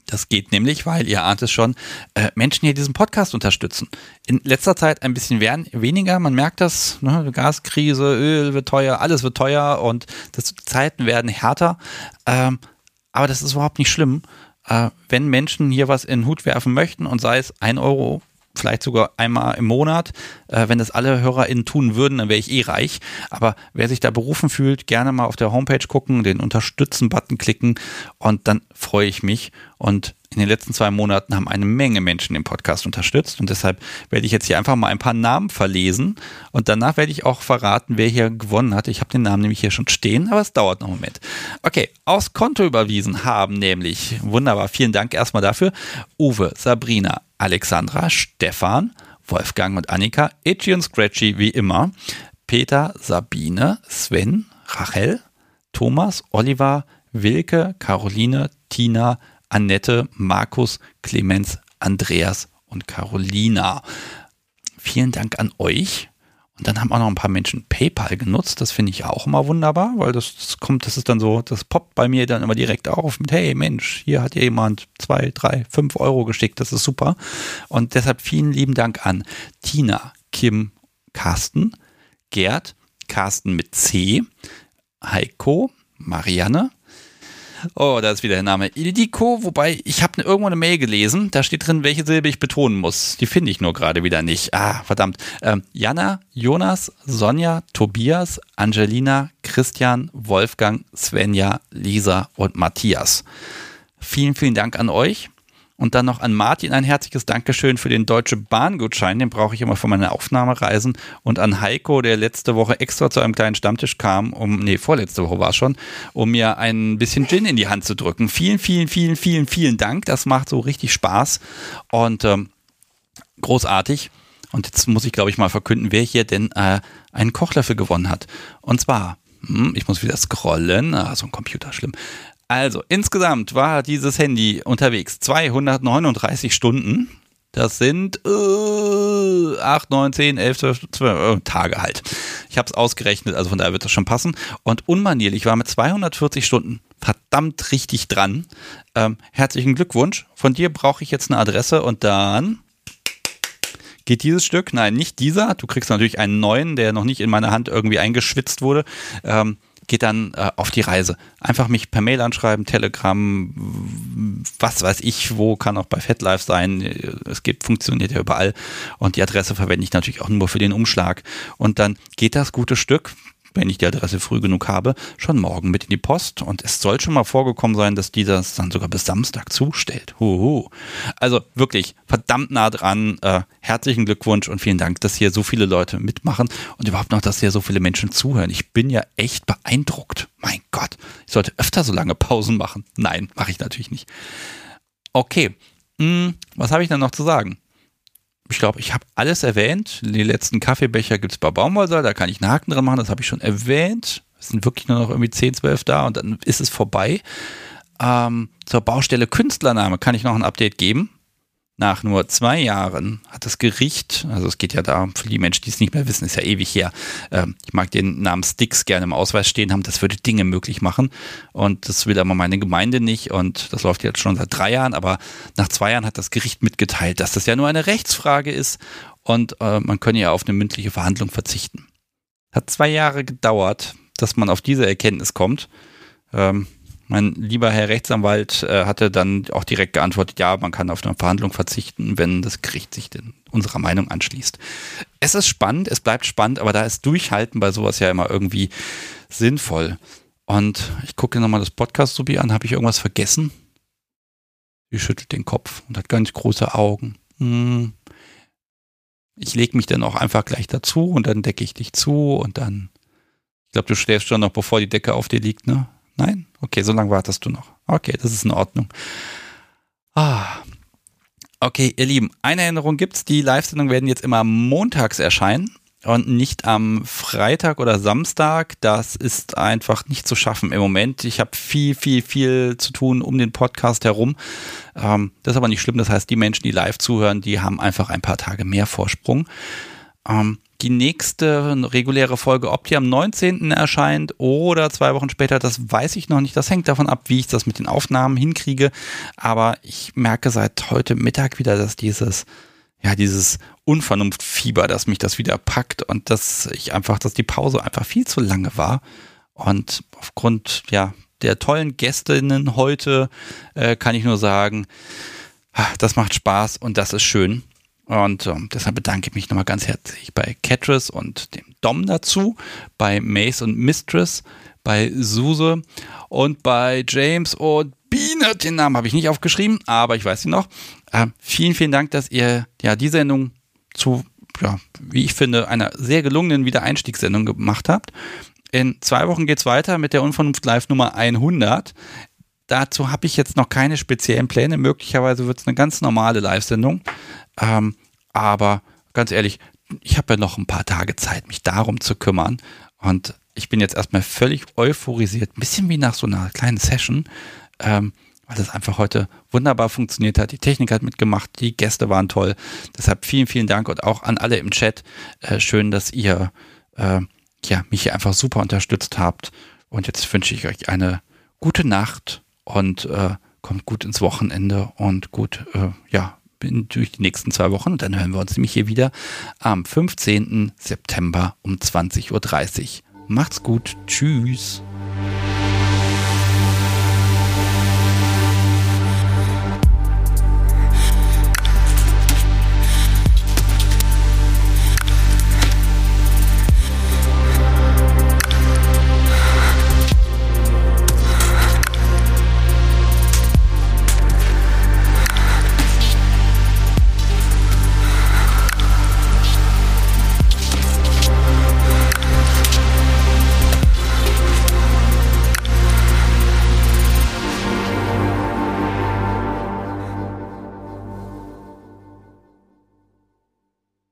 Das geht nämlich, weil ihr ahnt es schon, äh, Menschen hier diesen Podcast unterstützen. In letzter Zeit ein bisschen weniger, man merkt das, ne, Gaskrise, Öl wird teuer, alles wird teuer und das, die Zeiten werden härter. Ähm, aber das ist überhaupt nicht schlimm, äh, wenn Menschen hier was in den Hut werfen möchten und sei es ein Euro, vielleicht sogar einmal im Monat. Äh, wenn das alle HörerInnen tun würden, dann wäre ich eh reich. Aber wer sich da berufen fühlt, gerne mal auf der Homepage gucken, den Unterstützen-Button klicken und dann freue ich mich. Und in den letzten zwei Monaten haben eine Menge Menschen den Podcast unterstützt und deshalb werde ich jetzt hier einfach mal ein paar Namen verlesen und danach werde ich auch verraten, wer hier gewonnen hat. Ich habe den Namen nämlich hier schon stehen, aber es dauert noch einen Moment. Okay, aufs Konto überwiesen haben nämlich, wunderbar, vielen Dank erstmal dafür, Uwe, Sabrina, Alexandra, Stefan, Wolfgang und Annika, Itchy und Scratchy wie immer, Peter, Sabine, Sven, Rachel, Thomas, Oliver, Wilke, Caroline, Tina, Annette, Markus, Clemens, Andreas und Carolina. Vielen Dank an euch. Und dann haben auch noch ein paar Menschen PayPal genutzt. Das finde ich auch immer wunderbar, weil das, das, kommt, das ist dann so, das poppt bei mir dann immer direkt auf mit, hey Mensch, hier hat jemand zwei, drei, fünf Euro geschickt. Das ist super. Und deshalb vielen lieben Dank an Tina, Kim, Carsten, Gerd, Carsten mit C, Heiko, Marianne, Oh, da ist wieder der Name. Ildiko, wobei ich habe irgendwo eine Mail gelesen, da steht drin, welche Silbe ich betonen muss. Die finde ich nur gerade wieder nicht. Ah, verdammt. Ähm, Jana, Jonas, Sonja, Tobias, Angelina, Christian, Wolfgang, Svenja, Lisa und Matthias. Vielen, vielen Dank an euch. Und dann noch an Martin ein herzliches Dankeschön für den Deutsche Bahngutschein, den brauche ich immer für meine Aufnahmereisen. Und an Heiko, der letzte Woche extra zu einem kleinen Stammtisch kam, um, nee, vorletzte Woche war es schon, um mir ein bisschen Gin in die Hand zu drücken. Vielen, vielen, vielen, vielen, vielen Dank. Das macht so richtig Spaß und ähm, großartig. Und jetzt muss ich, glaube ich, mal verkünden, wer hier denn äh, einen Kochlöffel gewonnen hat. Und zwar, hm, ich muss wieder scrollen, ah, so ein Computer, schlimm. Also, insgesamt war dieses Handy unterwegs 239 Stunden. Das sind äh, 8, 9, 10, 11, 12, 12 äh, Tage halt. Ich habe es ausgerechnet, also von daher wird das schon passen. Und unmanierlich war mit 240 Stunden verdammt richtig dran. Ähm, herzlichen Glückwunsch. Von dir brauche ich jetzt eine Adresse und dann geht dieses Stück. Nein, nicht dieser. Du kriegst natürlich einen neuen, der noch nicht in meiner Hand irgendwie eingeschwitzt wurde. Ähm, geht dann äh, auf die Reise. Einfach mich per Mail anschreiben, Telegram, was weiß ich, wo kann auch bei FetLife sein. Es gibt, funktioniert ja überall. Und die Adresse verwende ich natürlich auch nur für den Umschlag. Und dann geht das gute Stück wenn ich die Adresse früh genug habe, schon morgen mit in die Post. Und es soll schon mal vorgekommen sein, dass die das dann sogar bis Samstag zustellt. Huhu. Also wirklich verdammt nah dran. Äh, herzlichen Glückwunsch und vielen Dank, dass hier so viele Leute mitmachen und überhaupt noch, dass hier so viele Menschen zuhören. Ich bin ja echt beeindruckt. Mein Gott, ich sollte öfter so lange Pausen machen. Nein, mache ich natürlich nicht. Okay, hm, was habe ich dann noch zu sagen? Ich glaube, ich habe alles erwähnt. Die letzten Kaffeebecher gibt es bei Baumwollsaal, da kann ich einen Haken dran machen, das habe ich schon erwähnt. Es sind wirklich nur noch irgendwie 10, 12 da und dann ist es vorbei. Ähm, zur Baustelle Künstlername kann ich noch ein Update geben. Nach nur zwei Jahren hat das Gericht, also es geht ja da für die Menschen, die es nicht mehr wissen, ist ja ewig her. Ähm, ich mag den Namen Sticks gerne im Ausweis stehen haben, das würde Dinge möglich machen. Und das will aber meine Gemeinde nicht. Und das läuft jetzt schon seit drei Jahren, aber nach zwei Jahren hat das Gericht mitgeteilt, dass das ja nur eine Rechtsfrage ist und äh, man könne ja auf eine mündliche Verhandlung verzichten. Hat zwei Jahre gedauert, dass man auf diese Erkenntnis kommt. Ähm, mein lieber Herr Rechtsanwalt äh, hatte dann auch direkt geantwortet, ja, man kann auf eine Verhandlung verzichten, wenn das Gericht sich denn unserer Meinung anschließt. Es ist spannend, es bleibt spannend, aber da ist Durchhalten bei sowas ja immer irgendwie sinnvoll. Und ich gucke nochmal das Podcast-Subi an, habe ich irgendwas vergessen? Sie schüttelt den Kopf und hat ganz große Augen. Hm. Ich lege mich dann auch einfach gleich dazu und dann decke ich dich zu und dann, ich glaube, du schläfst schon noch, bevor die Decke auf dir liegt, ne? Nein? Okay, so lange wartest du noch. Okay, das ist in Ordnung. Ah. Okay, ihr Lieben, eine Erinnerung gibt's. Die Live-Sendungen werden jetzt immer montags erscheinen und nicht am Freitag oder Samstag. Das ist einfach nicht zu schaffen im Moment. Ich habe viel, viel, viel zu tun um den Podcast herum. Ähm, das ist aber nicht schlimm. Das heißt, die Menschen, die live zuhören, die haben einfach ein paar Tage mehr Vorsprung. Ähm, die nächste reguläre Folge, ob die am 19. erscheint oder zwei Wochen später, das weiß ich noch nicht. Das hängt davon ab, wie ich das mit den Aufnahmen hinkriege. Aber ich merke seit heute Mittag wieder, dass dieses, ja, dieses Unvernunftfieber, dass mich das wieder packt und dass ich einfach, dass die Pause einfach viel zu lange war. Und aufgrund, ja, der tollen Gästinnen heute äh, kann ich nur sagen, ah, das macht Spaß und das ist schön. Und ähm, deshalb bedanke ich mich nochmal ganz herzlich bei Catrice und dem Dom dazu, bei Mace und Mistress, bei Suse und bei James und Biene. Den Namen habe ich nicht aufgeschrieben, aber ich weiß ihn noch. Äh, vielen, vielen Dank, dass ihr ja die Sendung zu, ja, wie ich finde, einer sehr gelungenen Wiedereinstiegssendung gemacht habt. In zwei Wochen geht es weiter mit der Unvernunft Live Nummer 100. Dazu habe ich jetzt noch keine speziellen Pläne. Möglicherweise wird es eine ganz normale Live-Sendung. Ähm, aber ganz ehrlich, ich habe ja noch ein paar Tage Zeit, mich darum zu kümmern. Und ich bin jetzt erstmal völlig euphorisiert, ein bisschen wie nach so einer kleinen Session, ähm, weil das einfach heute wunderbar funktioniert hat. Die Technik hat mitgemacht, die Gäste waren toll. Deshalb vielen, vielen Dank und auch an alle im Chat. Äh, schön, dass ihr äh, ja, mich hier einfach super unterstützt habt. Und jetzt wünsche ich euch eine gute Nacht und äh, kommt gut ins Wochenende und gut, äh, ja, durch die nächsten zwei Wochen. Und dann hören wir uns nämlich hier wieder am 15. September um 20.30 Uhr. Macht's gut. Tschüss.